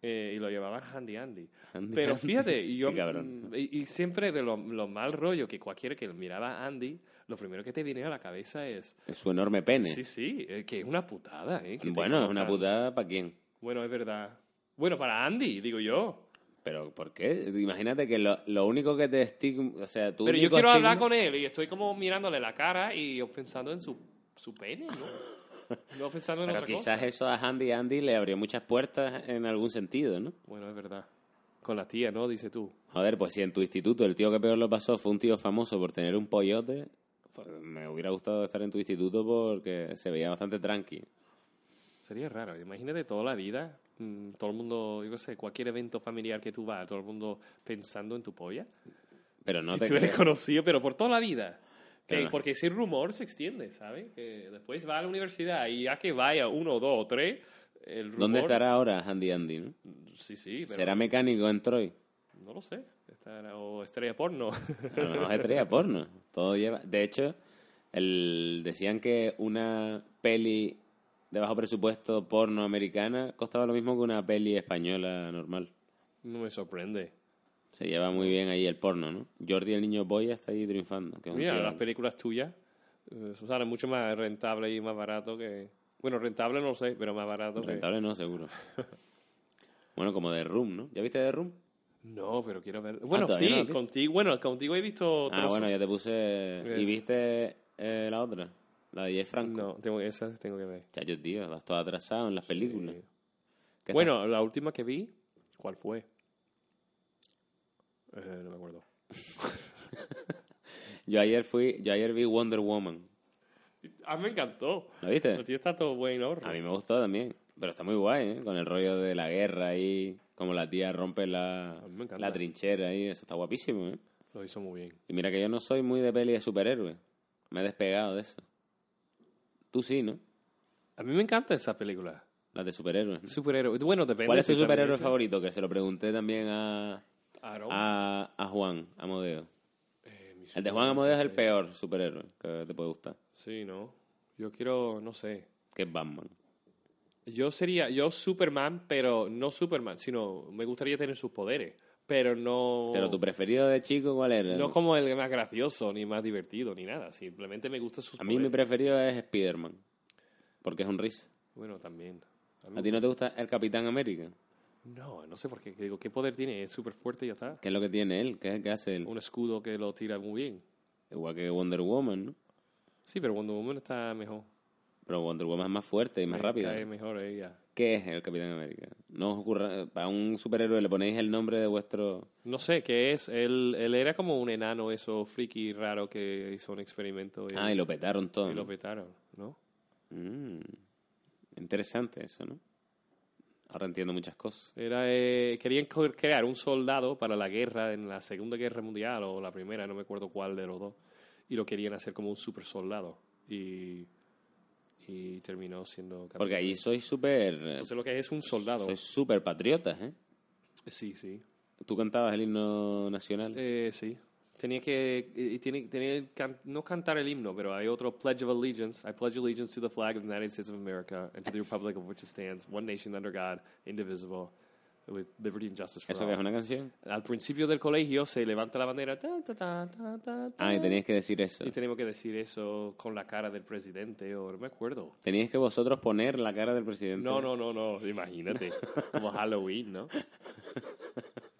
Speaker 2: Eh, y lo llamaban Handy Andy.
Speaker 1: Handy
Speaker 2: Pero fíjate, y yo mm, y, y siempre de lo, lo mal rollo que cualquiera que miraba a Andy, lo primero que te viene a la cabeza es,
Speaker 1: Es su enorme pene.
Speaker 2: sí, sí, eh, que es una putada, ¿eh? que
Speaker 1: bueno, es una putada para quién.
Speaker 2: Bueno, es verdad. Bueno, para Andy, digo yo.
Speaker 1: Pero ¿por qué? Imagínate que lo, lo único que te estigma, o sea, tú
Speaker 2: Pero yo quiero hablar con él y estoy como mirándole la cara y yo pensando en su, su pene, ¿no? No pensando en
Speaker 1: Pero
Speaker 2: otra
Speaker 1: quizás
Speaker 2: cosa.
Speaker 1: eso a Handy Andy le abrió muchas puertas en algún sentido, ¿no?
Speaker 2: Bueno, es verdad. Con la tía, ¿no? Dice tú.
Speaker 1: Joder, pues si en tu instituto el tío que peor lo pasó fue un tío famoso por tener un pollote, fue- me hubiera gustado estar en tu instituto porque se veía bastante tranqui.
Speaker 2: Sería raro. Imagínate toda la vida, mm, todo el mundo, yo qué sé, cualquier evento familiar que tú vas, todo el mundo pensando en tu polla.
Speaker 1: Pero no
Speaker 2: y
Speaker 1: te
Speaker 2: tú eres conocido, pero por toda la vida. Que-
Speaker 1: Claro.
Speaker 2: Porque ese rumor se extiende, ¿sabes? Que después va a la universidad y ya que vaya uno, dos o tres, el rumor...
Speaker 1: ¿Dónde estará ahora Handy Andy? ¿no?
Speaker 2: Sí, sí, pero
Speaker 1: ¿Será mecánico en Troy?
Speaker 2: no lo sé. Estará- o estrella porno.
Speaker 1: A lo mejor es estrella porno. Todo lleva. De hecho, el... decían que una peli de bajo presupuesto porno americana costaba lo mismo que una peli española normal.
Speaker 2: no me sorprende.
Speaker 1: Se lleva muy bien ahí el porno, ¿no? Jordi el niño boya está ahí triunfando. que
Speaker 2: Mira, las películas tuyas eh, sale mucho más rentable y más barato que... Bueno, rentable no sé, pero más barato que...
Speaker 1: Rentable no, seguro. bueno, como The Room, ¿no? ¿Ya viste The Room?
Speaker 2: No, pero quiero ver... Bueno,
Speaker 1: Ah, no
Speaker 2: sí, contigo, bueno, contigo he visto
Speaker 1: Ah, bueno, ya te puse...
Speaker 2: Eh.
Speaker 1: ¿Y viste eh, la otra? La de Jay Franco.
Speaker 2: No, tengo, esas tengo que ver.
Speaker 1: Chacho, tío, vas todo atrasado en las películas.
Speaker 2: Sí.
Speaker 1: ¿Qué
Speaker 2: Bueno, la última que vi, ¿cuál fue? Eh, no me acuerdo.
Speaker 1: Yo ayer fui... Yo ayer vi Wonder Woman.
Speaker 2: A mí me encantó.
Speaker 1: ¿Lo viste?
Speaker 2: El tío está todo bueno.
Speaker 1: A mí me gustó también. Pero está muy guay, ¿eh? Con el rollo de la guerra ahí. Como la tía rompe la, la trinchera ahí. Eso está guapísimo, ¿eh?
Speaker 2: Lo hizo muy bien.
Speaker 1: Y mira que yo no soy muy de peli de superhéroes. Me he despegado de eso. Tú sí, ¿no?
Speaker 2: A mí me encanta esa película.
Speaker 1: Las de superhéroes. ¿no?
Speaker 2: Superhéroe. Bueno, depende.
Speaker 1: ¿Cuál es tu superhéroe favorito? Que se lo pregunté también a. a, a Juan Amodeo.
Speaker 2: Eh,
Speaker 1: El de Juan Amodeo es el
Speaker 2: superhéroe.
Speaker 1: peor superhéroe que te puede gustar.
Speaker 2: Sí, ¿no? Yo quiero, no sé.
Speaker 1: Que es Batman.
Speaker 2: Yo sería, yo Superman, pero no Superman, sino me gustaría tener sus poderes. Pero no.
Speaker 1: Pero tu preferido de chico, ¿cuál era?
Speaker 2: No como el más gracioso, ni más divertido, ni nada. Simplemente me gusta sus
Speaker 1: A mí mi
Speaker 2: poderes.
Speaker 1: preferido es Spider-Man. Porque es un risa.
Speaker 2: Bueno, también. ¿A
Speaker 1: ti no te gusta el Capitán América?
Speaker 2: No, no sé por qué. Digo, ¿qué poder tiene? Es súper fuerte y ya está.
Speaker 1: ¿Qué es lo que tiene él? ¿Qué, qué hace él?
Speaker 2: Un escudo que lo tira muy bien.
Speaker 1: Igual que Wonder Woman, ¿no?
Speaker 2: Sí, pero Wonder Woman está mejor.
Speaker 1: Pero Wonder Woman es más fuerte y más
Speaker 2: Me
Speaker 1: rápida.
Speaker 2: cae mejor ella.
Speaker 1: ¿Qué es el Capitán América? No os ocurra... Para un superhéroe le ponéis el nombre de vuestro...
Speaker 2: No sé qué es. Él, él era como un enano, eso friki raro que hizo un experimento. Y,
Speaker 1: Ah, y lo petaron todo.
Speaker 2: y lo
Speaker 1: ¿no?
Speaker 2: petaron, ¿no?
Speaker 1: Mm, interesante eso, ¿no? Ahora entiendo muchas cosas.
Speaker 2: Era, eh, querían crear un soldado para la guerra, en la Segunda Guerra Mundial o la Primera, no me acuerdo cuál de los dos. Y lo querían hacer como un super soldado. Y, y terminó siendo... capitán.
Speaker 1: Porque allí sois súper...
Speaker 2: Entonces lo que es un soldado.
Speaker 1: Sois súper patriotas, ¿eh?
Speaker 2: Sí, sí.
Speaker 1: ¿Tú cantabas el himno nacional?
Speaker 2: Eh, sí. Tenía que, tenía que can- no cantar el himno, pero hay otro Pledge of Allegiance. I pledge allegiance to the flag of the United States of America and to the republic of which it stands, one nation under God, indivisible, with liberty and justice for
Speaker 1: ¿Eso
Speaker 2: all.
Speaker 1: que es una canción?
Speaker 2: Al principio del colegio se levanta la bandera ta, ta, ta,
Speaker 1: Ah, y teníais que decir eso.
Speaker 2: y tenemos que decir eso con la cara del presidente, o no me acuerdo.
Speaker 1: Teníais que vosotros poner la cara del presidente.
Speaker 2: No, no, no, no, imagínate. Como Halloween, ¿no?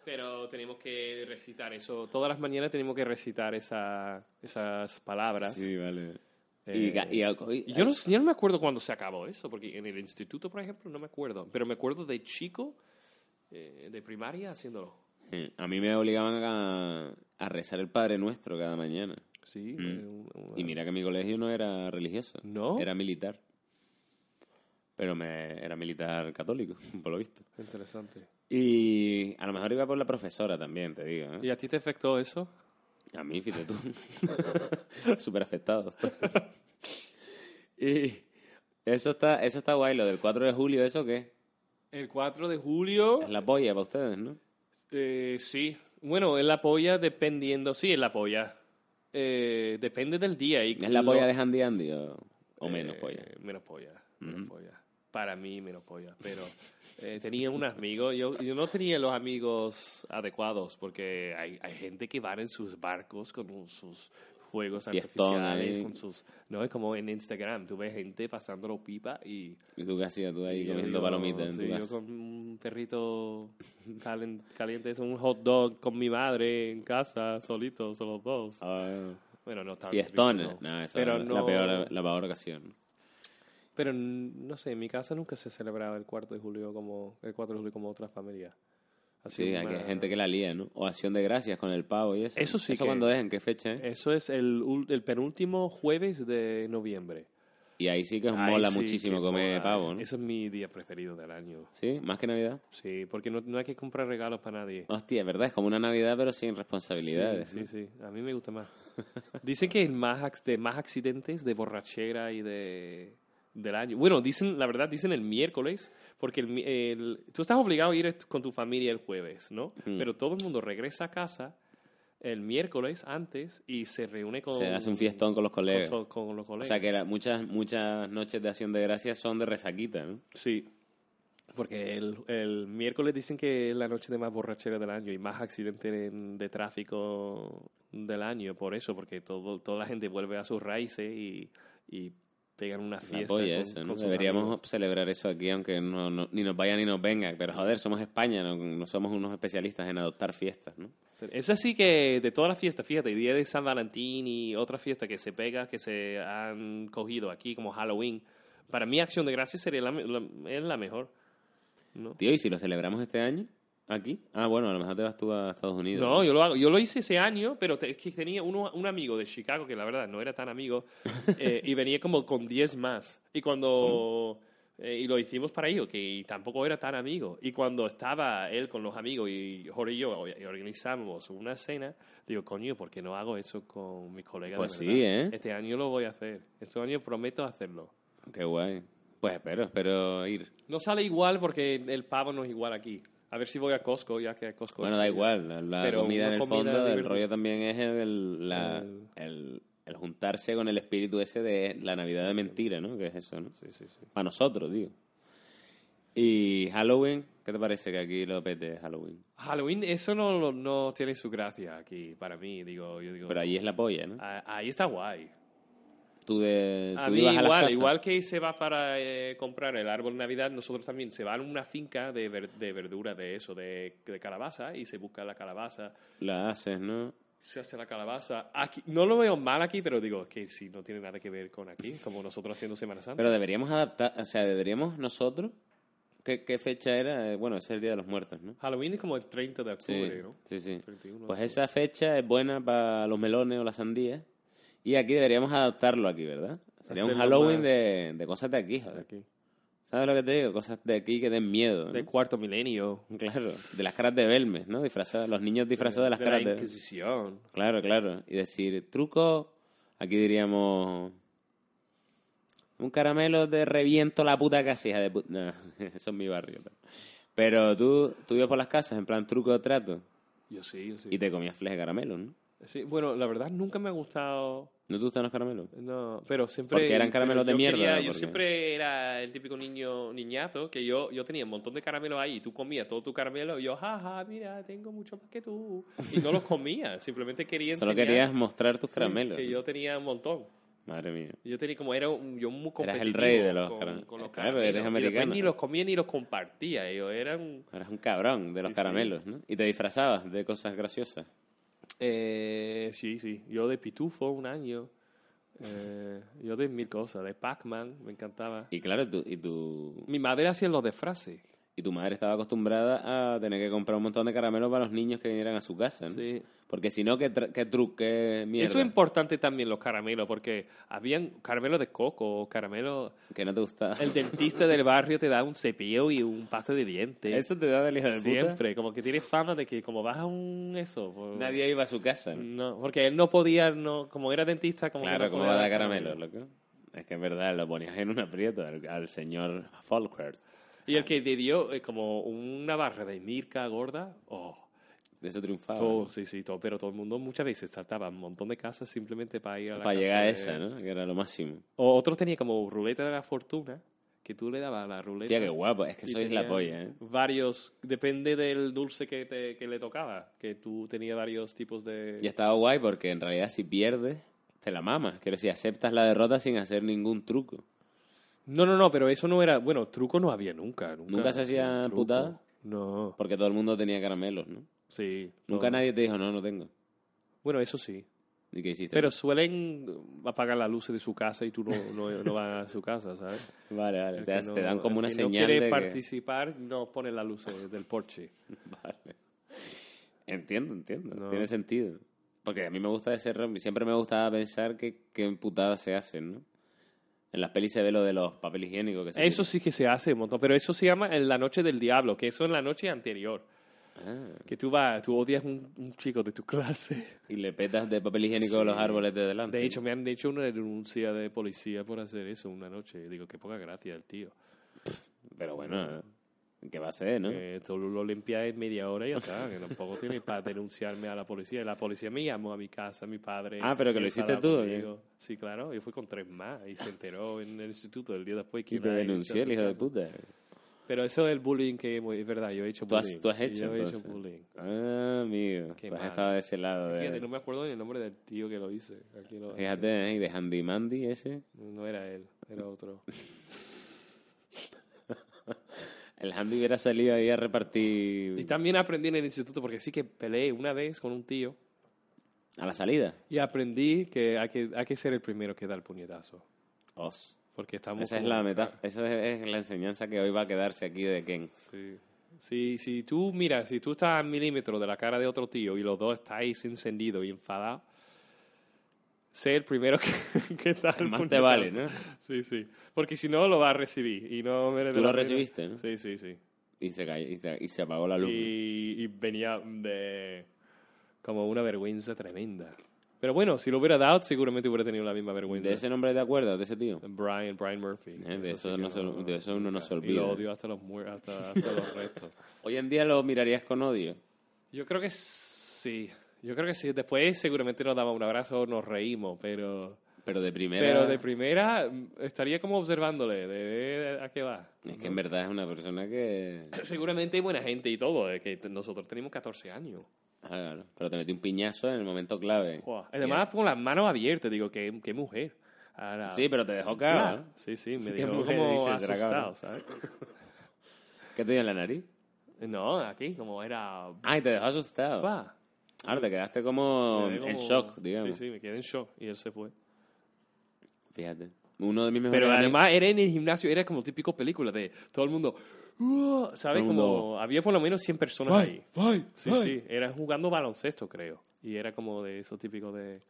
Speaker 2: Pero tenemos que recitar eso. Todas las mañanas tenemos que recitar esa, esas palabras.
Speaker 1: Sí, vale.
Speaker 2: Eh,
Speaker 1: y,
Speaker 2: yo, no, yo no me acuerdo cuándo se acabó eso, porque en el instituto, por ejemplo, no me acuerdo. Pero me acuerdo de chico, eh, de primaria, haciéndolo.
Speaker 1: A mí me obligaban a, a rezar el Padre Nuestro cada mañana.
Speaker 2: Sí.
Speaker 1: Mm.
Speaker 2: eh,
Speaker 1: Y mira que mi colegio no era religioso.
Speaker 2: ¿No?
Speaker 1: Era militar. Pero me, era militar católico, por lo visto.
Speaker 2: Interesante.
Speaker 1: Y a lo mejor iba por la profesora también, te digo. ¿eh?
Speaker 2: ¿Y a ti te afectó eso?
Speaker 1: A mí, fíjate tú. Súper afectado. y eso está, eso está guay, lo del 4 de julio, ¿eso qué?
Speaker 2: El 4 de julio.
Speaker 1: Es la polla para ustedes, ¿no?
Speaker 2: Eh, sí. Bueno, es la polla dependiendo. Sí, es la polla. Eh, depende del día. Y
Speaker 1: ¿Es la
Speaker 2: lo-
Speaker 1: polla de Handy Andy o, o menos
Speaker 2: Eh,
Speaker 1: polla?
Speaker 2: Menos polla. Menos polla. Para mí menos polla, pero eh, tenía un amigo, yo, yo no tenía los amigos adecuados porque hay, hay gente que va en sus barcos con sus
Speaker 1: Fiestón
Speaker 2: artificiales, con sus, no es como en Instagram, tú ves gente pasándolo pipa y
Speaker 1: ¿Y tú qué hacías? Tú ahí
Speaker 2: yo
Speaker 1: comiendo palomitas en
Speaker 2: sí,
Speaker 1: tu
Speaker 2: yo
Speaker 1: casa.
Speaker 2: con un perrito caliente, es un hot dog con mi madre en casa, solitos, los dos.
Speaker 1: Ah,
Speaker 2: Bueno, no tan
Speaker 1: fiestones.
Speaker 2: triste,
Speaker 1: No, eso
Speaker 2: pero
Speaker 1: es
Speaker 2: no,
Speaker 1: la, peor, la peor ocasión.
Speaker 2: Pero no sé, en mi casa nunca se celebraba el 4 de julio como el 4 de julio como otras familias. Así
Speaker 1: Sí, hay
Speaker 2: una-
Speaker 1: que- gente que la lía, ¿no? O acción de gracias con el pavo y eso.
Speaker 2: Eso sí
Speaker 1: ¿Eso
Speaker 2: que-
Speaker 1: cuándo es? ¿En qué fecha? eh?
Speaker 2: Eso es el, el penúltimo jueves de noviembre.
Speaker 1: Y ahí sí que os mola
Speaker 2: sí
Speaker 1: muchísimo comer
Speaker 2: mola.
Speaker 1: pavo, ¿no?
Speaker 2: Eso es mi día preferido del año.
Speaker 1: ¿Sí? ¿Más que Navidad?
Speaker 2: Sí, porque no, no hay que comprar regalos para nadie.
Speaker 1: Hostia, es verdad, es como una Navidad pero sin responsabilidades.
Speaker 2: Sí,
Speaker 1: ¿no?
Speaker 2: sí, a mí me gusta más. Dicen que es más de más accidentes de borrachera y de del año. Bueno, dicen, la verdad, dicen el miércoles, porque el, mi- el- tú estás obligado a ir con tu familia el jueves, ¿no?
Speaker 1: Mm.
Speaker 2: Pero todo el mundo regresa a casa el miércoles antes y se reúne con...
Speaker 1: Se hace un fiestón con los colegas.
Speaker 2: Con, con los
Speaker 1: O
Speaker 2: colegas.
Speaker 1: sea que la- muchas, muchas noches de acción de gracias son de resaquita, ¿no?
Speaker 2: Sí. Porque el, el miércoles dicen que es la noche de más borrachera del año y más accidentes en- de tráfico del año, por eso, porque todo, toda la gente vuelve a sus raíces y, y pegan una fiesta.
Speaker 1: polla
Speaker 2: con-
Speaker 1: eso, ¿no?
Speaker 2: con
Speaker 1: Deberíamos
Speaker 2: amigos.
Speaker 1: celebrar eso aquí, aunque no, no- ni nos vaya ni nos venga. Pero joder, somos España, no, no somos unos especialistas en adoptar fiestas, ¿no?
Speaker 2: Es así que de todas las fiestas, fíjate, el día de San Valentín y otra fiesta que se pega, que se han cogido aquí como Halloween, para mí Acción de Gracias sería la- es la mejor. ¿no?
Speaker 1: Tío, ¿y si lo celebramos este año? ¿Aquí? Ah, bueno, a lo mejor te vas tú a Estados Unidos.
Speaker 2: No, yo lo hago. Yo lo hice ese año, pero te- es que tenía uno, un amigo de Chicago que la verdad no era tan amigo eh, y venía como con 10 más. Y cuando eh, y lo hicimos para ello, que tampoco era tan amigo. Y cuando estaba él con los amigos y Jorge y yo y organizamos una cena, digo, coño, ¿por qué no hago eso con mis colegas? de
Speaker 1: Pues sí,
Speaker 2: verdad?
Speaker 1: ¿eh?
Speaker 2: Este año lo voy a hacer. Este año prometo hacerlo.
Speaker 1: Qué guay. Pues espero, espero ir.
Speaker 2: No sale igual porque el pavo no es igual aquí. A ver si voy a Costco, ya que a Costco.
Speaker 1: Bueno, da igual, la,
Speaker 2: Pero
Speaker 1: comida en el
Speaker 2: comida
Speaker 1: fondo, el rollo también es el, la-
Speaker 2: El-
Speaker 1: el, el juntarse con el espíritu ese de la Navidad de mentira, ¿no? Que es eso, ¿no?
Speaker 2: Sí, sí, sí.
Speaker 1: Para nosotros, digo. Y Halloween, ¿qué te parece que aquí lo pete Halloween?
Speaker 2: Halloween, eso no, no- tiene su gracia aquí para mí, digo, yo digo.
Speaker 1: Pero ahí es la polla, ¿no?
Speaker 2: ah, ahí está guay.
Speaker 1: Tú, de,
Speaker 2: A mí
Speaker 1: ibas a las
Speaker 2: igual, igual que se va para eh, comprar el árbol de Navidad, nosotros también se va a una finca de, ver- de verdura, de eso, de, de calabaza, y se busca la calabaza,
Speaker 1: La haces, ¿no?
Speaker 2: se hace la calabaza. Aquí, no lo veo mal aquí, pero digo que sí, no tiene nada que ver con aquí, como nosotros haciendo Semana Santa.
Speaker 1: Pero deberíamos adaptar, o sea, deberíamos nosotros... ¿Qué, qué fecha era? Eh, Bueno, es el Día de los Muertos, ¿no?
Speaker 2: Halloween es como el 30 de
Speaker 1: Sí,
Speaker 2: octubre, ¿no?
Speaker 1: sí, sí.
Speaker 2: 31 de
Speaker 1: Pues esa fecha es buena para los melones o las sandías. Y aquí deberíamos adaptarlo aquí, ¿verdad? Sería un
Speaker 2: Hacerlo
Speaker 1: Halloween
Speaker 2: más-
Speaker 1: de, de cosas de aquí, joder.
Speaker 2: Aquí.
Speaker 1: ¿Sabes lo que te digo? Cosas de aquí que den miedo. ¿no?
Speaker 2: Del cuarto milenio.
Speaker 1: Claro, de las caras de Belmes, ¿no? Disfrazados, los niños disfrazados de las
Speaker 2: de
Speaker 1: caras
Speaker 2: la
Speaker 1: de
Speaker 2: Inquisición.
Speaker 1: Claro, claro. Y decir, truco, aquí diríamos... Un caramelo de reviento la puta casa, hija de puta. No, eso es mi barrio. tal. Pero tú, tú ibas por las casas en plan truco o trato
Speaker 2: Yo sí, yo sí.
Speaker 1: y te comías fleje de caramelo, ¿no?
Speaker 2: Sí, bueno, la verdad nunca me ha gustado.
Speaker 1: ¿No te gustan los caramelos?
Speaker 2: No, pero siempre.
Speaker 1: Porque eran caramelos de
Speaker 2: yo
Speaker 1: mierda,
Speaker 2: yo siempre era el típico niño niñato que yo, yo tenía un montón de caramelos ahí y tú comías todo tu caramelo y yo, jaja, mira, tengo mucho más que tú. Y no los comía, simplemente quería
Speaker 1: Solo
Speaker 2: enseñar
Speaker 1: querías mostrar tus
Speaker 2: sí,
Speaker 1: caramelos.
Speaker 2: que yo tenía un montón.
Speaker 1: Madre mía.
Speaker 2: Yo tenía como, era un, yo muy
Speaker 1: Eras el
Speaker 2: competitivo
Speaker 1: rey de los
Speaker 2: con-
Speaker 1: cara-
Speaker 2: con los
Speaker 1: Claro,
Speaker 2: caramelos.
Speaker 1: eres americano.
Speaker 2: ni los comía ni los compartía. Yo era un...
Speaker 1: Eras un cabrón de los
Speaker 2: Sí,
Speaker 1: caramelos, ¿no? Y te disfrazabas de cosas graciosas.
Speaker 2: Eh, sí, sí. Yo de Pitufo un año. Eh, yo de mil cosas. De Pac-Man, me encantaba.
Speaker 1: Y claro, tú, y tu,
Speaker 2: Mi madre hacía los de frase.
Speaker 1: Y tu madre estaba acostumbrada a tener que comprar un montón de caramelos para los niños que vinieran a su casa, ¿no?
Speaker 2: Sí.
Speaker 1: Porque si no, ¿qué, qué truco, qué mierda?
Speaker 2: Eso es importante también, los caramelos, porque habían caramelos de coco, caramelos...
Speaker 1: Que no te gustaba.
Speaker 2: El dentista del barrio te da un cepillo y un pasta de dientes.
Speaker 1: Eso te da del hijo de puta.
Speaker 2: Siempre, como que tiene fama de que como vas a un eso... pues-
Speaker 1: Nadie iba a su casa, ¿no?
Speaker 2: No, porque él no podía, no, como era dentista, como que
Speaker 1: Claro,
Speaker 2: no
Speaker 1: ¿cómo
Speaker 2: podía
Speaker 1: va a dar caramelos, loco? Es que es verdad, lo ponías en un aprieto al, al señor Falkert.
Speaker 2: Y el que te dio eh, como una barra de Mirka gorda, oh,
Speaker 1: De eso triunfaba.
Speaker 2: todo, sí, sí, todo, pero todo el mundo muchas veces saltaba un montón de casas simplemente para ir a la
Speaker 1: Para llegar a
Speaker 2: de-
Speaker 1: esa, ¿no? Que era lo máximo.
Speaker 2: O otros tenían como ruleta de la fortuna, que tú le dabas a la ruleta.
Speaker 1: Tía, qué guapo. Es que sois la
Speaker 2: tenía
Speaker 1: polla, ¿eh?
Speaker 2: Varios, depende del dulce que, te, que le tocaba, que tú tenías varios tipos de...
Speaker 1: Y estaba guay porque en realidad si pierdes, te la mamas. Quiero decir, aceptas la derrota sin hacer ningún truco.
Speaker 2: No, no, no, pero eso no era... Bueno, truco no había nunca. Nunca,
Speaker 1: ¿Nunca se hacía putada?
Speaker 2: No,
Speaker 1: Porque todo el mundo tenía caramelos, ¿no?
Speaker 2: sí.
Speaker 1: Nunca
Speaker 2: no.
Speaker 1: nadie te dijo, no, no tengo.
Speaker 2: Bueno, eso sí.
Speaker 1: ¿Y qué hiciste?
Speaker 2: Pero suelen apagar las luces de su casa y tú no, no, no vas a su casa, ¿sabes?
Speaker 1: Vale, vale. Te,
Speaker 2: no-
Speaker 1: dan como una señal
Speaker 2: no quiere
Speaker 1: de que...
Speaker 2: participar, no pone las luces del porche.
Speaker 1: Vale. Entiendo, entiendo. Tiene sentido. Porque a mí me gusta ese rom- Siempre me gustaba pensar que, que putadas se hacen, ¿no? En las pelis se ve lo de los papel higiénicos que se
Speaker 2: Eso sí que se hace un montón, pero eso se llama en la noche del diablo, que eso en la noche anterior.
Speaker 1: Ah,
Speaker 2: Que tú vas, tú odias un, un chico de tu clase.
Speaker 1: y le petas de papel higiénico
Speaker 2: Sí.
Speaker 1: los árboles de delante.
Speaker 2: De hecho, me han hecho una denuncia de policía por hacer eso una noche. Digo, que poca gracia el tío.
Speaker 1: Pero bueno, ¿qué va a ser, no?
Speaker 2: Que tú lo limpias en media hora y ya está. Que tampoco tienes para denunciarme a la policía. La policía me llamó a mi casa, mi padre.
Speaker 1: Ah, pero que lo hiciste tú,
Speaker 2: conmigo. Sí, claro. Yo fui con tres más y se enteró en el instituto el día después. que
Speaker 1: Y te
Speaker 2: hizo
Speaker 1: el hijo de puta.
Speaker 2: Pero eso es el bullying que hemos- es verdad. Yo he hecho
Speaker 1: ¿Tú has,
Speaker 2: bullying.
Speaker 1: tú has hecho,
Speaker 2: Yo he hecho bullying.
Speaker 1: Ah, amigo.
Speaker 2: Qué
Speaker 1: Tú has
Speaker 2: mal.
Speaker 1: estado de ese lado. de-
Speaker 2: Fíjate, no me acuerdo ni el nombre del tío que lo hice. Aquí lo-
Speaker 1: Fíjate, ¿eh? Y de Handy Mandy ese.
Speaker 2: No era él, era otro.
Speaker 1: El Handy hubiera salido ahí a repartir
Speaker 2: Y también aprendí en el instituto, porque sí que peleé una vez con un tío
Speaker 1: a la salida.
Speaker 2: y aprendí que hay que, hay que ser el primero que da el puñetazo.
Speaker 1: Os.
Speaker 2: Porque estamos
Speaker 1: Esa es la metáfora. Esa es es la enseñanza que hoy va a quedarse aquí de Ken.
Speaker 2: Sí. Si, si tú, mira, si tú estás a milímetros de la cara de otro tío y los dos estáis encendidos y enfadados, sé el primero que, que da el
Speaker 1: Más te vale, ¿no?
Speaker 2: Sí, sí. Porque si no, lo vas a recibir y no merece
Speaker 1: Tú lo
Speaker 2: pena.
Speaker 1: recibiste, ¿no?
Speaker 2: Sí, sí, sí.
Speaker 1: Y se cayó, y se, y se apagó la luz.
Speaker 2: y, y venía de como una vergüenza tremenda. Pero bueno, si lo hubiera dado, seguramente hubiera tenido la misma vergüenza.
Speaker 1: ¿De ese nombre te acuerdas? ¿De ese tío?
Speaker 2: Brian, Brian Murphy.
Speaker 1: Eh, de eso
Speaker 2: que
Speaker 1: no se- de eso uno no se
Speaker 2: Y
Speaker 1: olvida.
Speaker 2: lo odio hasta los, hasta, hasta los restos.
Speaker 1: Hoy en día lo mirarías con odio.
Speaker 2: Yo creo que sí. Yo creo que sí. Después seguramente nos damos un abrazo, nos reímos, pero...
Speaker 1: Pero de primera.
Speaker 2: Pero de primera mm, estaría como observándole, de ver a qué va.
Speaker 1: Es que en verdad es una persona que.
Speaker 2: Seguramente hay buena gente y todo, es que nosotros tenemos 14 años.
Speaker 1: Ah, claro. Pero te metió un piñazo en el momento clave.
Speaker 2: Buah, Además, con las manos abiertas, digo, qué, qué mujer. Ahora,
Speaker 1: Sí, pero te dejó cagado.
Speaker 2: Claro. Sí, sí, me
Speaker 1: ¿Qué
Speaker 2: dejó como
Speaker 1: será
Speaker 2: asustado? ¿sabes?
Speaker 1: ¿Qué te dio en la nariz?
Speaker 2: No, aquí, como era...
Speaker 1: Ah, y te dejó asustado.
Speaker 2: Pa.
Speaker 1: Ahora te quedaste como,
Speaker 2: quedé
Speaker 1: en
Speaker 2: como-
Speaker 1: shock, digamos.
Speaker 2: Sí, sí, me quedé en shock y él se fue.
Speaker 1: Fíjate. Uno de mis mejores
Speaker 2: Pero
Speaker 1: amigos-
Speaker 2: además era en el gimnasio, era como típico película de todo el mundo... "Uh", ¿Sabes?
Speaker 1: Mundo-
Speaker 2: Como había por lo menos 100 personas ahí.
Speaker 1: fight,
Speaker 2: Sí, sí, era jugando baloncesto, creo. Y era como de eso típico de...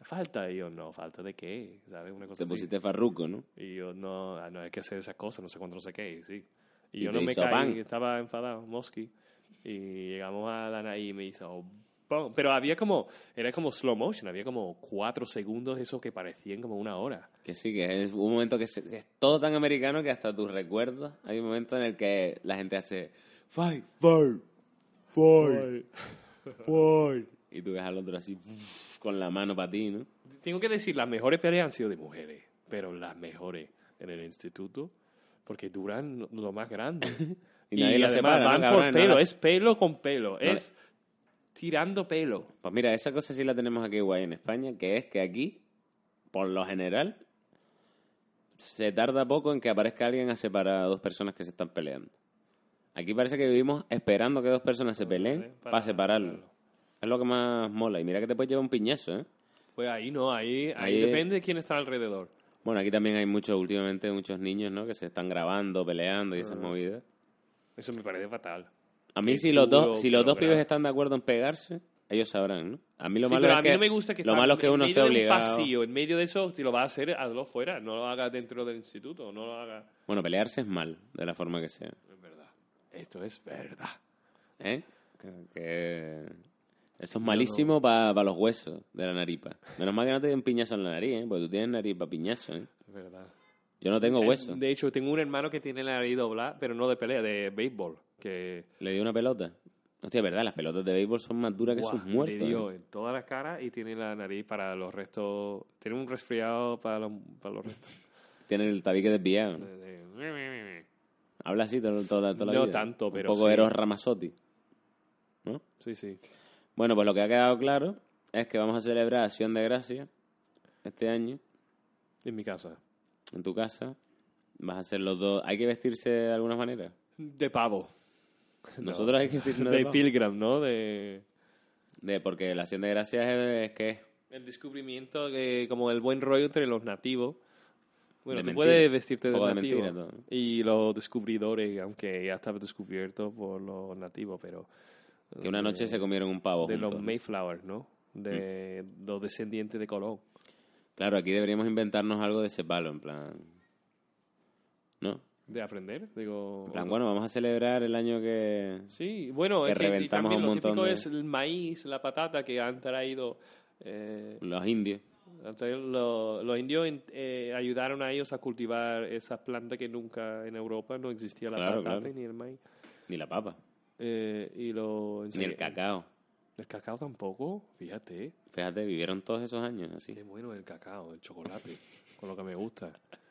Speaker 2: Falta, y yo, no, falta de qué, ¿sabes? Una cosa
Speaker 1: Te
Speaker 2: así.
Speaker 1: pusiste farruco, ¿no?
Speaker 2: Y yo, no, ah, no hay que hacer esas cosas, no sé cuánto, no sé qué, y sí. Y,
Speaker 1: Y
Speaker 2: yo no me caí,
Speaker 1: pan.
Speaker 2: estaba enfadado, Mosky. Y llegamos a la y me hizo... ¡pum! Pero había como, era como slow motion, había como cuatro segundos, eso que parecían como una hora.
Speaker 1: Que sí, que es un momento que, se- que es todo tan americano que hasta tus recuerdos hay un momento en el que la gente hace fight, fight, fight, fight. Y tú ves al otro así con la mano para ti, ¿no?
Speaker 2: Tengo que decir, las mejores peleas han sido de mujeres, pero las mejores en el instituto, porque duran lo- más grande.
Speaker 1: Y nadie lo
Speaker 2: además
Speaker 1: separa, ¿no,
Speaker 2: van
Speaker 1: cabrón?
Speaker 2: por
Speaker 1: No
Speaker 2: pelo,
Speaker 1: las-
Speaker 2: es pelo con pelo,
Speaker 1: No
Speaker 2: es tirando pelo.
Speaker 1: Pues mira, esa cosa sí la tenemos aquí guay en España, que es que aquí, por lo general, se tarda poco en que aparezca alguien a separar a dos personas que se están peleando. Aquí parece que vivimos esperando que dos personas se peleen para,
Speaker 2: para-
Speaker 1: separarlo. Es lo que más mola. Y mira que te puedes llevar un piñazo, ¿eh?
Speaker 2: Pues ahí no, ahí, ahí,
Speaker 1: Ahí-
Speaker 2: depende de quién está alrededor.
Speaker 1: Bueno, aquí también hay muchos, últimamente, muchos niños, ¿no? Que se están grabando, peleando y esas movidas.
Speaker 2: Eso me parece fatal.
Speaker 1: A mí, si los dos, si los
Speaker 2: lo
Speaker 1: dos pibes están de acuerdo en pegarse, ellos sabrán, ¿no? A mí lo
Speaker 2: Sí,
Speaker 1: malo
Speaker 2: pero
Speaker 1: es
Speaker 2: a mí
Speaker 1: que,
Speaker 2: no me gusta que
Speaker 1: lo malo es que uno esté obligado.
Speaker 2: pasillo, en medio de eso, si lo vas a hacer, hazlo fuera, no lo hagas dentro del instituto, no lo hagas.
Speaker 1: Bueno, pelearse es mal, de la forma que sea.
Speaker 2: Es verdad. Esto es verdad.
Speaker 1: ¿Eh? Que, Eso es malísimo para los huesos de la naripa. Menos mal que no te den piñazo en la nariz, ¿eh? Porque tú tienes nariz para piñazo, ¿eh?
Speaker 2: Es verdad.
Speaker 1: Yo no tengo hueso.
Speaker 2: De hecho, tengo un hermano que tiene la nariz doblada, pero no de pelea, de béisbol. Que
Speaker 1: Le dio una pelota. Hostia, verdad, las pelotas de béisbol son más duras que sus muertos.
Speaker 2: le dio
Speaker 1: ¿eh?
Speaker 2: en toda la cara y tiene la nariz para los restos. Tiene un resfriado para los, para los restos.
Speaker 1: Tiene el tabique desviado.
Speaker 2: De- de-
Speaker 1: Habla así toda, toda, toda la
Speaker 2: No
Speaker 1: vida.
Speaker 2: tanto, pero
Speaker 1: Un poco
Speaker 2: sí.
Speaker 1: Eros Ramazzotti. ¿No?
Speaker 2: Sí, sí.
Speaker 1: Bueno, pues lo que ha quedado claro es que vamos a celebrar Acción de Gracia este año
Speaker 2: En mi casa.
Speaker 1: en tu casa. Vas a hacer los dos. ¿Hay que vestirse de alguna manera?
Speaker 2: De pavo.
Speaker 1: Nosotros hay que vestirnos de,
Speaker 2: de
Speaker 1: pavo.
Speaker 2: Pilgrim, ¿no? De...
Speaker 1: De- porque la Acción de Gracias es, es que
Speaker 2: El descubrimiento que, como el buen rollo entre los nativos. Bueno,
Speaker 1: De
Speaker 2: tú
Speaker 1: mentira.
Speaker 2: puedes vestirte de
Speaker 1: de
Speaker 2: nativo.
Speaker 1: mentira ¿no?
Speaker 2: Y los descubridores, aunque ya estaba descubierto por los nativos, pero...
Speaker 1: que una noche se comieron un pavo
Speaker 2: De
Speaker 1: juntos.
Speaker 2: los Mayflower, ¿no? De
Speaker 1: Mm.
Speaker 2: los descendientes de Colón.
Speaker 1: Claro, aquí deberíamos inventarnos algo de ese palo, en plan... ¿No?
Speaker 2: De aprender, digo...
Speaker 1: Plan, bueno, vamos a celebrar el año que...
Speaker 2: Sí, bueno,
Speaker 1: que
Speaker 2: es que y también lo típico
Speaker 1: de-
Speaker 2: es el maíz, la patata que han traído... eh,
Speaker 1: Los indios.
Speaker 2: han traído lo- los indios eh, ayudaron a ellos a cultivar esa planta que nunca en Europa no existía la
Speaker 1: Claro,
Speaker 2: patata
Speaker 1: claro.
Speaker 2: ni el maíz.
Speaker 1: Ni la papa.
Speaker 2: Eh, y lo,
Speaker 1: Ni el cacao.
Speaker 2: El cacao tampoco, fíjate.
Speaker 1: Fíjate, vivieron todos esos años así.
Speaker 2: Qué bueno el cacao, el chocolate, con lo que me gusta.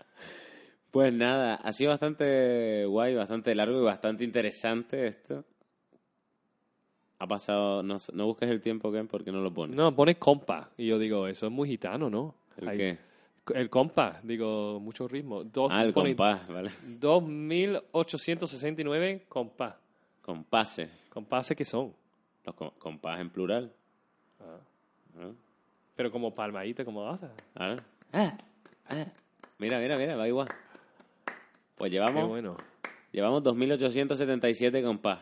Speaker 1: Pues nada, ha sido bastante guay, bastante largo y bastante interesante esto. Ha pasado, no, no busques el tiempo, Ken, porque no lo pones.
Speaker 2: No, pone compa. Y yo digo, eso es muy gitano, ¿no?
Speaker 1: ¿El qué?
Speaker 2: El compa, digo, mucho ritmo. Dos,
Speaker 1: Ah, el compás, ¿vale?
Speaker 2: 2869 compás.
Speaker 1: Compases.
Speaker 2: Compases que son.
Speaker 1: Los com- compás en plural.
Speaker 2: Ah.
Speaker 1: ¿no?
Speaker 2: Pero como palmadita, como.
Speaker 1: Ah, ah, ah. Mira, mira, mira, va igual. Pues
Speaker 2: Qué
Speaker 1: llevamos,
Speaker 2: bueno.
Speaker 1: llevamos 2.877 compás.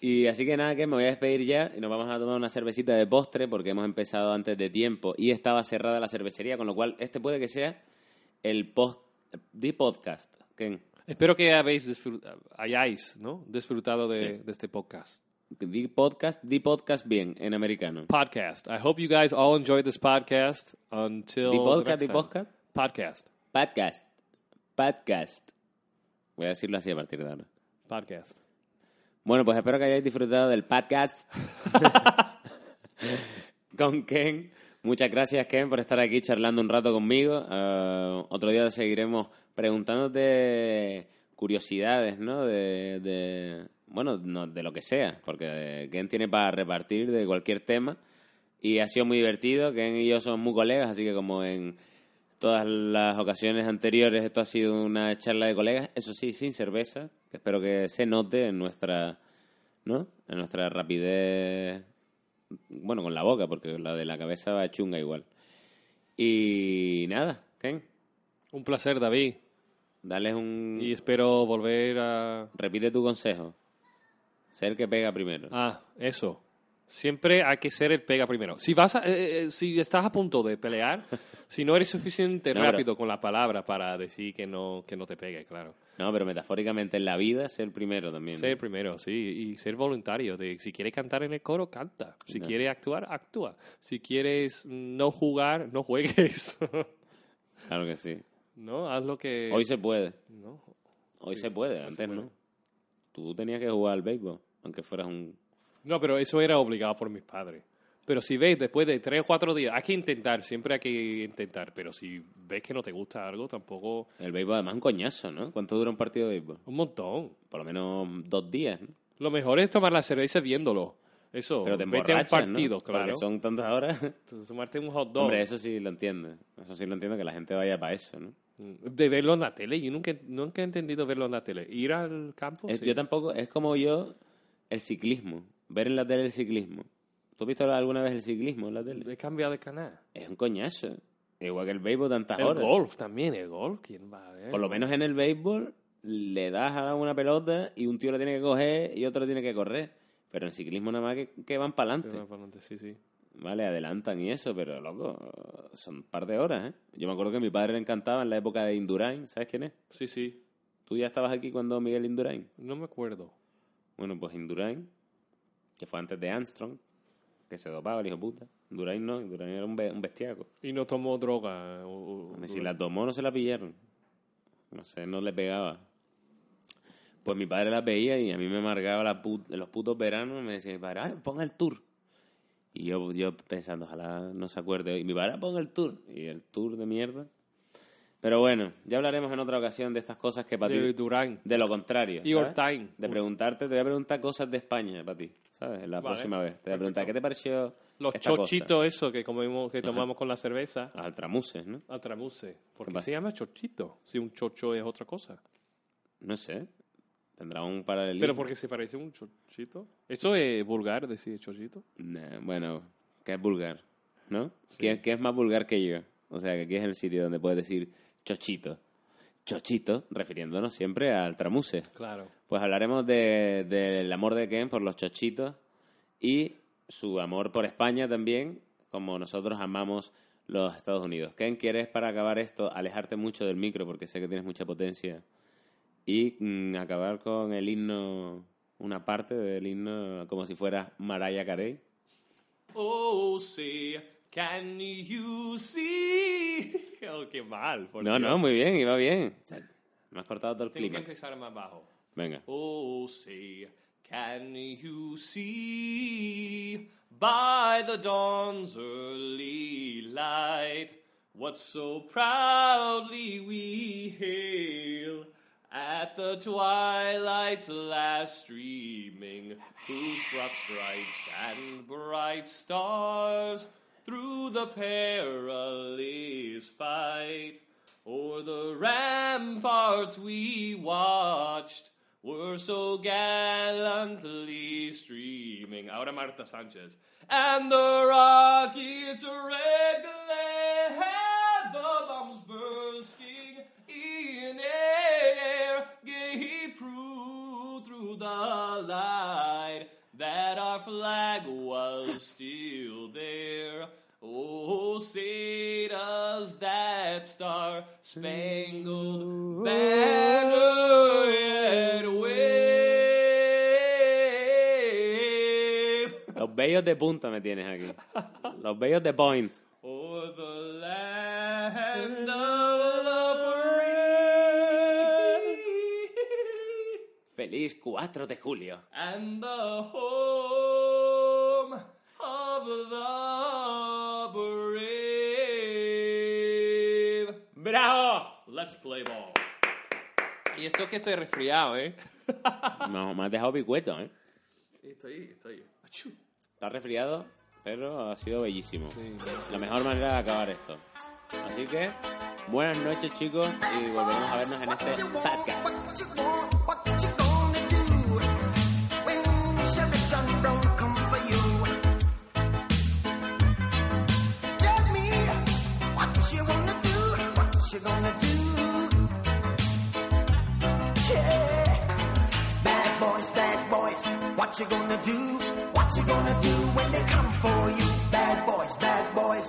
Speaker 1: Y así que nada, que me voy a despedir ya y nos vamos a tomar una cervecita de postre porque hemos empezado antes de tiempo y estaba cerrada la cervecería, con lo cual este puede que sea el post, the podcast. Ken.
Speaker 2: Espero que habéis disfrutado, hayáis ¿no? disfrutado de,
Speaker 1: Sí.
Speaker 2: de este podcast.
Speaker 1: The podcast, the podcast bien en americano.
Speaker 2: Podcast. I hope you guys all enjoyed this podcast until
Speaker 1: The
Speaker 2: the
Speaker 1: podcast, the
Speaker 2: time.
Speaker 1: podcast.
Speaker 2: Podcast.
Speaker 1: Podcast. Podcast. Voy a decirlo así a partir de ahora.
Speaker 2: Podcast.
Speaker 1: Bueno, pues espero que hayáis disfrutado del podcast con Ken. Muchas gracias, Ken, por estar aquí charlando un rato conmigo. Eh, otro día seguiremos preguntándote curiosidades, ¿no? De, de- bueno, no, de lo que sea, porque Ken tiene para repartir de cualquier tema. Y ha sido muy divertido. Ken y yo somos muy colegas, así que como en todas las ocasiones anteriores esto ha sido una charla de colegas, eso sí, sin cerveza, que espero que se note en nuestra, ¿no? En nuestra rapidez, bueno, con la boca, porque la de la cabeza va chunga igual. Y nada, Ken,
Speaker 2: Un placer, David.
Speaker 1: dale un...
Speaker 2: Y espero volver a...
Speaker 1: Repite tu consejo. Ser el que pega primero.
Speaker 2: Ah, eso. Siempre hay que ser el pega primero. Si vas a, eh, eh, si estás a punto de pelear, si no eres suficiente
Speaker 1: No, pero-
Speaker 2: rápido con la palabra para decir que no, que no te pegue, claro.
Speaker 1: No, pero metafóricamente en la vida, ser el primero también. ¿no?
Speaker 2: Ser primero, sí, y ser voluntario. De, si quieres cantar en el coro, canta. Si
Speaker 1: No.
Speaker 2: quieres actuar, actúa. Si quieres no jugar, no juegues.
Speaker 1: Claro que sí.
Speaker 2: no, haz lo que...
Speaker 1: Hoy se puede.
Speaker 2: No.
Speaker 1: Hoy se puede, antes
Speaker 2: puede.
Speaker 1: no. Tú tenías que jugar al béisbol, aunque fueras un...
Speaker 2: No, pero eso era obligado por mis padres. Pero si ves, después de tres o cuatro días, hay que intentar, siempre hay que intentar. Pero si ves que no te gusta algo, tampoco...
Speaker 1: El béisbol además es un coñazo, ¿no? ¿Cuánto dura un partido de béisbol?
Speaker 2: Un montón.
Speaker 1: Por lo menos dos días, ¿no?
Speaker 2: Lo mejor es tomar la cerveza viéndolo. Eso,
Speaker 1: Pero te
Speaker 2: vete a un partido,
Speaker 1: ¿no?
Speaker 2: claro.
Speaker 1: Porque son tantas horas.
Speaker 2: Tomarte un hot dog.
Speaker 1: Hombre, eso sí lo entiendo. Eso sí lo entiendo, que la gente vaya para eso, ¿no?
Speaker 2: De verlo en la tele. Yo nunca, nunca he entendido verlo en la tele. Ir al campo,
Speaker 1: Es-
Speaker 2: sí.
Speaker 1: Yo tampoco... Es como yo el ciclismo. Ver en la tele el ciclismo. ¿Tú has visto alguna vez el ciclismo en la tele?
Speaker 2: He cambiado de canal.
Speaker 1: Es un coñazo. Igual que el béisbol, tantas
Speaker 2: El
Speaker 1: horas.
Speaker 2: golf también, el golf. ¿Quién va a ver?
Speaker 1: Por lo menos en el béisbol le das a una pelota y un tío la tiene que coger y otro tiene que correr. Pero en ciclismo nada más que, que van para adelante.
Speaker 2: para adelante, Sí, sí.
Speaker 1: Vale, adelantan y eso, pero loco, son un par de horas, ¿eh? Yo me acuerdo que a mi padre le encantaba en la época de Indurain, ¿sabes quién es?
Speaker 2: Sí, sí.
Speaker 1: ¿Tú ya estabas aquí cuando Miguel Indurain?
Speaker 2: No me acuerdo.
Speaker 1: Bueno, pues Indurain, que fue antes de Armstrong, que se dopaba el hijo puta. Indurain no, Indurain era un, be- un bestiaco.
Speaker 2: Y no tomó droga. o- o-
Speaker 1: Si la tomó no se la pillaron. No sé, no le pegaba. Pues mi padre la veía y a mí me amargaba la put- los putos veranos. Me decía mi padre, "Ay, ponga el tour. Y yo, yo pensando, ojalá no se acuerde hoy. Mi padre, ponga el tour. Y el tour de mierda. Pero bueno, ya hablaremos en otra ocasión de estas cosas que para
Speaker 2: De
Speaker 1: ti...
Speaker 2: Durán.
Speaker 1: De lo contrario.
Speaker 2: Tain.
Speaker 1: De preguntarte, te voy a preguntar cosas de España para ti, ¿sabes? La
Speaker 2: Vale.
Speaker 1: próxima vez. Te voy a preguntar, ¿qué te pareció
Speaker 2: Los
Speaker 1: esta cosa?
Speaker 2: chochitos, eso que comemos, que tomamos con la cerveza.
Speaker 1: Altramuses, ¿no?
Speaker 2: Altramuse. ¿Por
Speaker 1: ¿Qué
Speaker 2: se llama chochito? Si un chocho es otra cosa.
Speaker 1: No sé. Tendrá un paralelismo.
Speaker 2: Pero porque se parece a un chochito. Eso es vulgar decir chochito.
Speaker 1: Nah, bueno, que es vulgar, ¿no? ¿Qué, qué es más vulgar que yo? O sea, que aquí es el sitio donde puedes decir chochito. Chochito, refiriéndonos siempre al tramuse.
Speaker 2: Claro.
Speaker 1: Pues hablaremos de- del amor de Ken por los chochitos y su amor por España también, como nosotros amamos los Estados Unidos. Ken, ¿quieres para acabar esto alejarte mucho del micro porque sé que tienes mucha potencia y mm, acabar con el himno, una parte del himno como si fuera Mariah Carey?
Speaker 2: Oh, say, can you see? Oh, qué mal. por
Speaker 1: No,
Speaker 2: Dios.
Speaker 1: no, muy bien, iba bien. Me has cortado todo el
Speaker 2: Tengo que empezar más bajo.
Speaker 1: Venga.
Speaker 2: Oh, say, can you see by the dawn's early light what so proudly we hail at the twilight's last streaming, whose broad stripes and bright stars through the perilous fight o'er the ramparts we watched were so gallantly streaming. Ahora Marta Sanchez. And the rockets red glare, the bombs bursting in air, gave proof through the light that our flag was still there. Oh, say does that star spangled banner yet wave
Speaker 1: Los bellos de punta me tienes aquí. Los bellos de point.
Speaker 2: o'er the land of
Speaker 1: Feliz 4 de julio.
Speaker 2: and the home of the brave.
Speaker 1: ¡Bravo!
Speaker 2: Let's play ball. Y esto que estoy resfriado, ¿eh?
Speaker 1: No, me has dejado picueto, ¿eh?
Speaker 2: Estoy, estoy. Achú.
Speaker 1: Está resfriado, pero ha sido bellísimo.
Speaker 2: Sí.
Speaker 1: La mejor manera de acabar esto. Así que, buenas noches, chicos, y volveremos a vernos en este podcast.
Speaker 3: You gonna do bad boys, bad boys, what you gonna do? What you gonna do when they come for you? Bad boys, bad boys,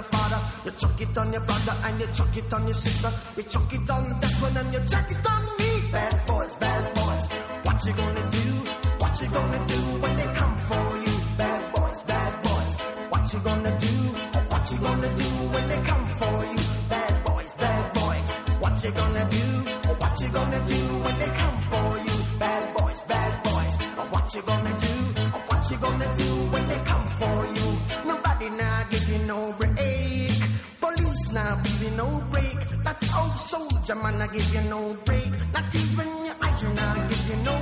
Speaker 3: your father, you chuck it on your brother and you chuck it on your sister, you chuck it on that one and you chuck it on me. Bad boys, bad boys, what you gonna do? What you gonna do when they come for you? Bad boys, bad boys, what you gonna do? What you gonna do when they come for you? Bad boys, bad boys, what you gonna do? What you gonna do when they come for you? Man give you no break. Not even your eyes now give you no